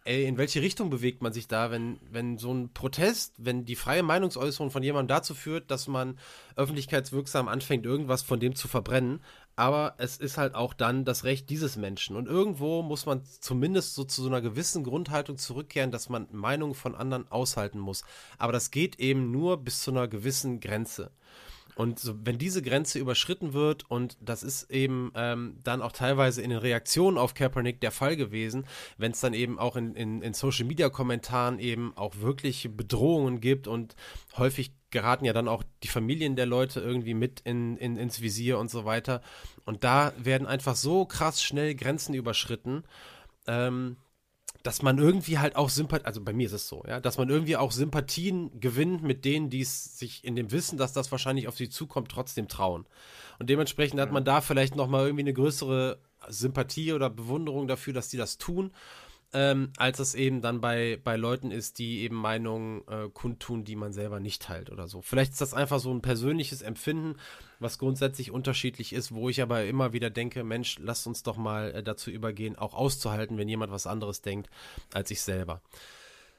ey, in welche Richtung bewegt man sich da, wenn, wenn so ein Protest, wenn die freie Meinungsäußerung von jemandem dazu führt, dass man öffentlichkeitswirksam anfängt, irgendwas von dem zu verbrennen, aber es ist halt auch dann das Recht dieses Menschen. Und irgendwo muss man zumindest so zu so einer gewissen Grundhaltung zurückkehren, dass man Meinungen von anderen aushalten muss. Aber das geht eben nur bis zu einer gewissen Grenze. Und so, wenn diese Grenze überschritten wird, und das ist eben ähm, dann auch teilweise in den Reaktionen auf Kaepernick der Fall gewesen, wenn es dann eben auch in, in, in Social-Media-Kommentaren eben auch wirklich Bedrohungen gibt und häufig geraten ja dann auch die Familien der Leute irgendwie mit in, in, ins Visier und so weiter. Und da werden einfach so krass schnell Grenzen überschritten, ähm, dass man irgendwie halt auch Sympathie, also bei mir ist es so, ja, dass man irgendwie auch Sympathien gewinnt mit denen, die es sich in dem Wissen, dass das wahrscheinlich auf sie zukommt, trotzdem trauen. Und dementsprechend hat man da vielleicht nochmal irgendwie eine größere Sympathie oder Bewunderung dafür, dass die das tun. Ähm, als es eben dann bei, bei Leuten ist, die eben Meinungen äh, kundtun, die man selber nicht teilt oder so. Vielleicht ist das einfach so ein persönliches Empfinden, was grundsätzlich unterschiedlich ist, wo ich aber immer wieder denke, Mensch, lasst uns doch mal äh, dazu übergehen, auch auszuhalten, wenn jemand was anderes denkt als ich selber.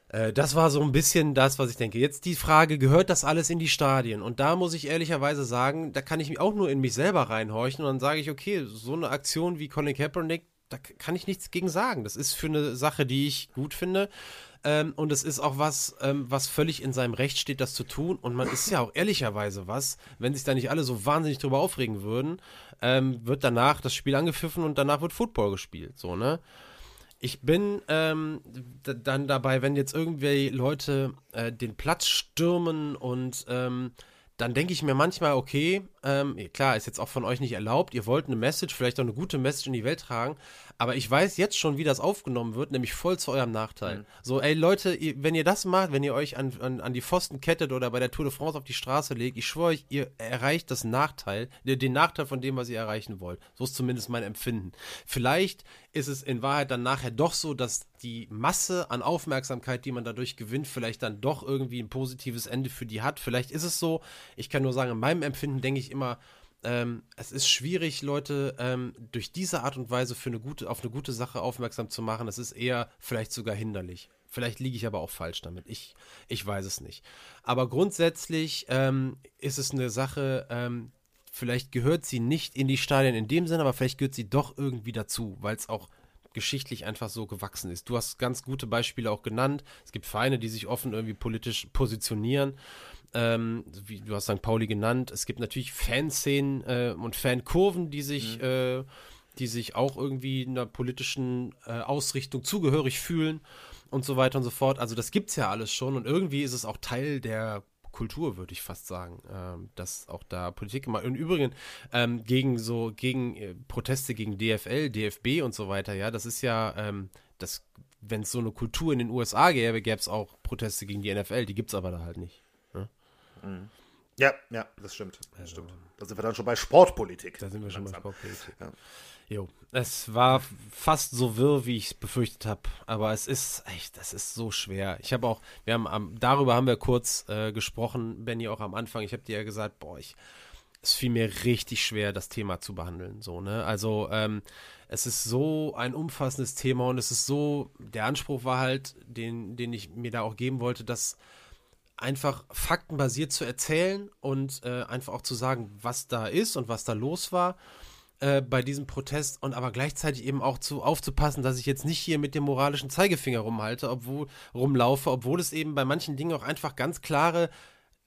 Äh, das war so ein bisschen das, was ich denke. Jetzt die Frage, gehört das alles in die Stadien? Und da muss ich ehrlicherweise sagen, da kann ich auch nur in mich selber reinhorchen und dann sage ich, okay, so eine Aktion wie Colin Kaepernick, da kann ich nichts gegen sagen. Das ist für eine Sache, die ich gut finde. Ähm, und es ist auch was, ähm, was völlig in seinem Recht steht, das zu tun. Und man ist ja auch ehrlicherweise was, wenn sich da nicht alle so wahnsinnig drüber aufregen würden, ähm, wird danach das Spiel angepfiffen und danach wird Football gespielt. So, ne? Ich bin ähm, dann dabei, wenn jetzt irgendwie Leute äh, den Platz stürmen und ähm, dann denke ich mir manchmal, okay, ähm, klar, ist jetzt auch von euch nicht erlaubt, ihr wollt eine Message, vielleicht auch eine gute Message in die Welt tragen, aber ich weiß jetzt schon, wie das aufgenommen wird, nämlich voll zu eurem Nachteil. Mhm. So, ey Leute, wenn ihr das macht, wenn ihr euch an, an, an, die Pfosten kettet oder bei der Tour de France auf die Straße legt, ich schwöre euch, ihr erreicht das Nachteil, den Nachteil von dem, was ihr erreichen wollt. So ist zumindest mein Empfinden. Vielleicht ist es in Wahrheit dann nachher doch so, dass die Masse an Aufmerksamkeit, die man dadurch gewinnt, vielleicht dann doch irgendwie ein positives Ende für die hat. Vielleicht ist es so. Ich kann nur sagen, in meinem Empfinden denke ich immer, ähm, es ist schwierig, Leute ähm, durch diese Art und Weise für eine gute, auf eine gute Sache aufmerksam zu machen. Es ist eher vielleicht sogar hinderlich. Vielleicht liege ich aber auch falsch damit. Ich, ich weiß es nicht. Aber grundsätzlich ähm, ist es eine Sache, ähm, vielleicht gehört sie nicht in die Stadien in dem Sinne, aber vielleicht gehört sie doch irgendwie dazu, weil es auch geschichtlich einfach so gewachsen ist. Du hast ganz gute Beispiele auch genannt. Es gibt Vereine, die sich offen irgendwie politisch positionieren ähm, wie du hast St. Pauli genannt. Es gibt natürlich Fanszenen äh, und Fankurven, die sich, mhm. äh, die sich auch irgendwie einer politischen äh, Ausrichtung zugehörig fühlen und so weiter und so fort. Also das gibt es ja alles schon und irgendwie ist es auch Teil der Kultur, würde ich fast sagen, ähm, dass auch da Politik gemacht Und übrigens ähm, gegen so gegen äh, Proteste gegen DFL, DFB und so weiter, ja, das ist ja ähm, das, wenn es so eine Kultur in den USA gäbe, gäbe es auch Proteste gegen die NFL, die gibt es aber da halt nicht. Ja, ja, das stimmt. Das also, stimmt. Da sind wir dann schon bei Sportpolitik. Da sind wir schon langsam. bei Sportpolitik. Ja. Jo, es war fast so wirr, wie ich es befürchtet habe, aber es ist echt, das ist so schwer. Ich habe auch, wir haben am, darüber haben wir kurz äh, gesprochen, Benny auch am Anfang. Ich habe dir ja gesagt, boah, ich, es fiel mir richtig schwer, das Thema zu behandeln. So, ne? Also, ähm, es ist so ein umfassendes Thema und es ist so, der Anspruch war halt, den, den ich mir da auch geben wollte, dass einfach faktenbasiert zu erzählen und äh, einfach auch zu sagen, was da ist und was da los war äh, bei diesem Protest und aber gleichzeitig eben auch zu aufzupassen, dass ich jetzt nicht hier mit dem moralischen Zeigefinger rumhalte, obwohl rumlaufe, obwohl es eben bei manchen Dingen auch einfach ganz klare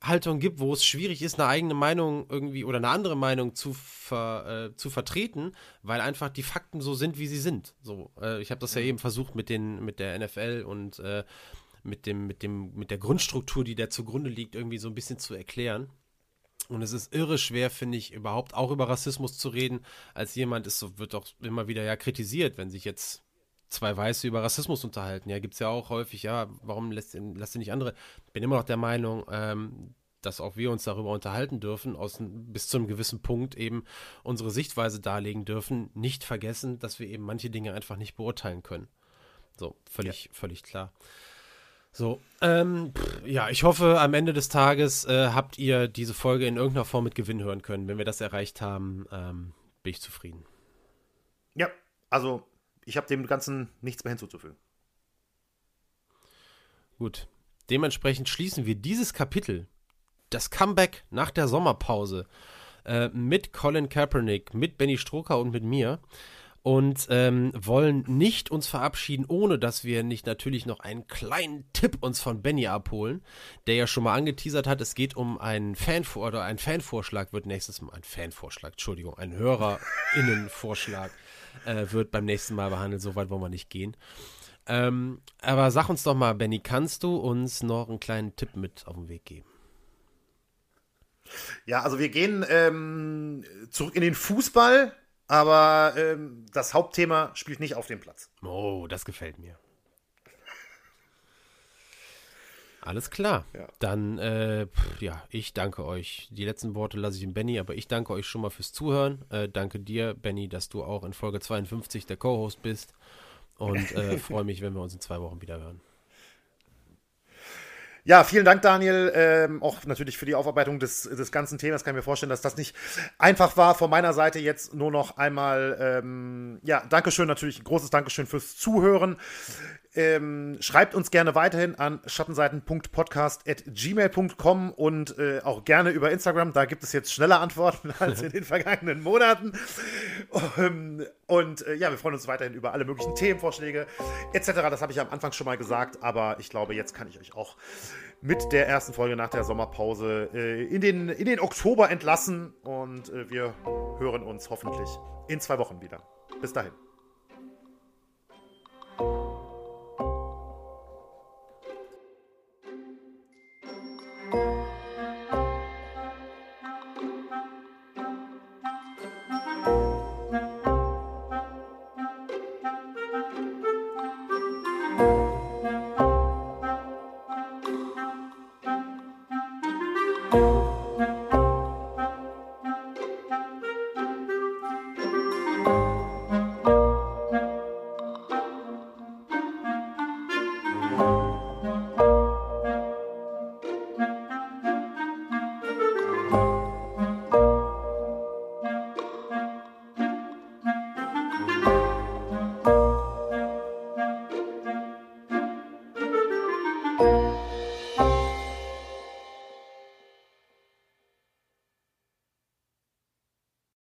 Haltung gibt, wo es schwierig ist, eine eigene Meinung irgendwie oder eine andere Meinung zu, ver, äh, zu vertreten, weil einfach die Fakten so sind, wie sie sind. So, äh, ich habe das ja eben versucht mit den mit der NFL und äh, mit dem, mit dem, mit der Grundstruktur, die da zugrunde liegt, irgendwie so ein bisschen zu erklären. Und es ist irre schwer, finde ich, überhaupt auch über Rassismus zu reden, als jemand ist, so wird auch immer wieder ja kritisiert, wenn sich jetzt zwei Weiße über Rassismus unterhalten. Ja, gibt es ja auch häufig, ja, warum lässt, lässt ihr nicht andere? Ich bin immer noch der Meinung, ähm, dass auch wir uns darüber unterhalten dürfen, aus, bis zu einem gewissen Punkt eben unsere Sichtweise darlegen dürfen, nicht vergessen, dass wir eben manche Dinge einfach nicht beurteilen können. So, völlig, ja. völlig klar. So, ähm, ja, ich hoffe, am Ende des Tages äh, habt ihr diese Folge in irgendeiner Form mit Gewinn hören können. Wenn wir das erreicht haben, ähm, bin ich zufrieden. Ja, also ich habe dem Ganzen nichts mehr hinzuzufügen. Gut, dementsprechend schließen wir dieses Kapitel, das Comeback nach der Sommerpause, äh, mit Colin Kaepernick, mit Benny Stroker und mit mir und ähm, wollen nicht uns verabschieden, ohne dass wir nicht natürlich noch einen kleinen Tipp uns von Benny abholen, der ja schon mal angeteasert hat, es geht um einen Fan oder ein Fanvorschlag wird nächstes Mal ein Fanvorschlag, Entschuldigung, ein Hörerinnenvorschlag äh, wird beim nächsten Mal behandelt. So weit wollen wir nicht gehen. Ähm, aber sag uns doch mal, Benny, kannst du uns noch einen kleinen Tipp mit auf den Weg geben? Ja, also wir gehen ähm, zurück in den Fußball aber ähm, das Hauptthema spielt nicht auf dem Platz. Oh, das gefällt mir. Alles klar. Ja. Dann, äh, pff, ja, ich danke euch. Die letzten Worte lasse ich in Benny, aber ich danke euch schon mal fürs Zuhören. Äh, danke dir, Benny, dass du auch in Folge 52 der Co-Host bist. und äh, freue mich, wenn wir uns in zwei Wochen wieder hören. Ja, vielen Dank, Daniel. Ähm, auch natürlich für die Aufarbeitung des, des ganzen Themas. Kann ich mir vorstellen, dass das nicht einfach war. Von meiner Seite jetzt nur noch einmal, ähm, ja, Dankeschön natürlich, ein großes Dankeschön fürs Zuhören. Ähm, schreibt uns gerne weiterhin an schattenseiten.podcast.gmail.com und äh, auch gerne über Instagram. Da gibt es jetzt schneller Antworten als in den vergangenen Monaten. Ähm, und äh, ja, wir freuen uns weiterhin über alle möglichen Themenvorschläge etc. Das habe ich am Anfang schon mal gesagt, aber ich glaube, jetzt kann ich euch auch mit der ersten Folge nach der Sommerpause äh, in, den, in den Oktober entlassen und äh, wir hören uns hoffentlich in zwei Wochen wieder. Bis dahin.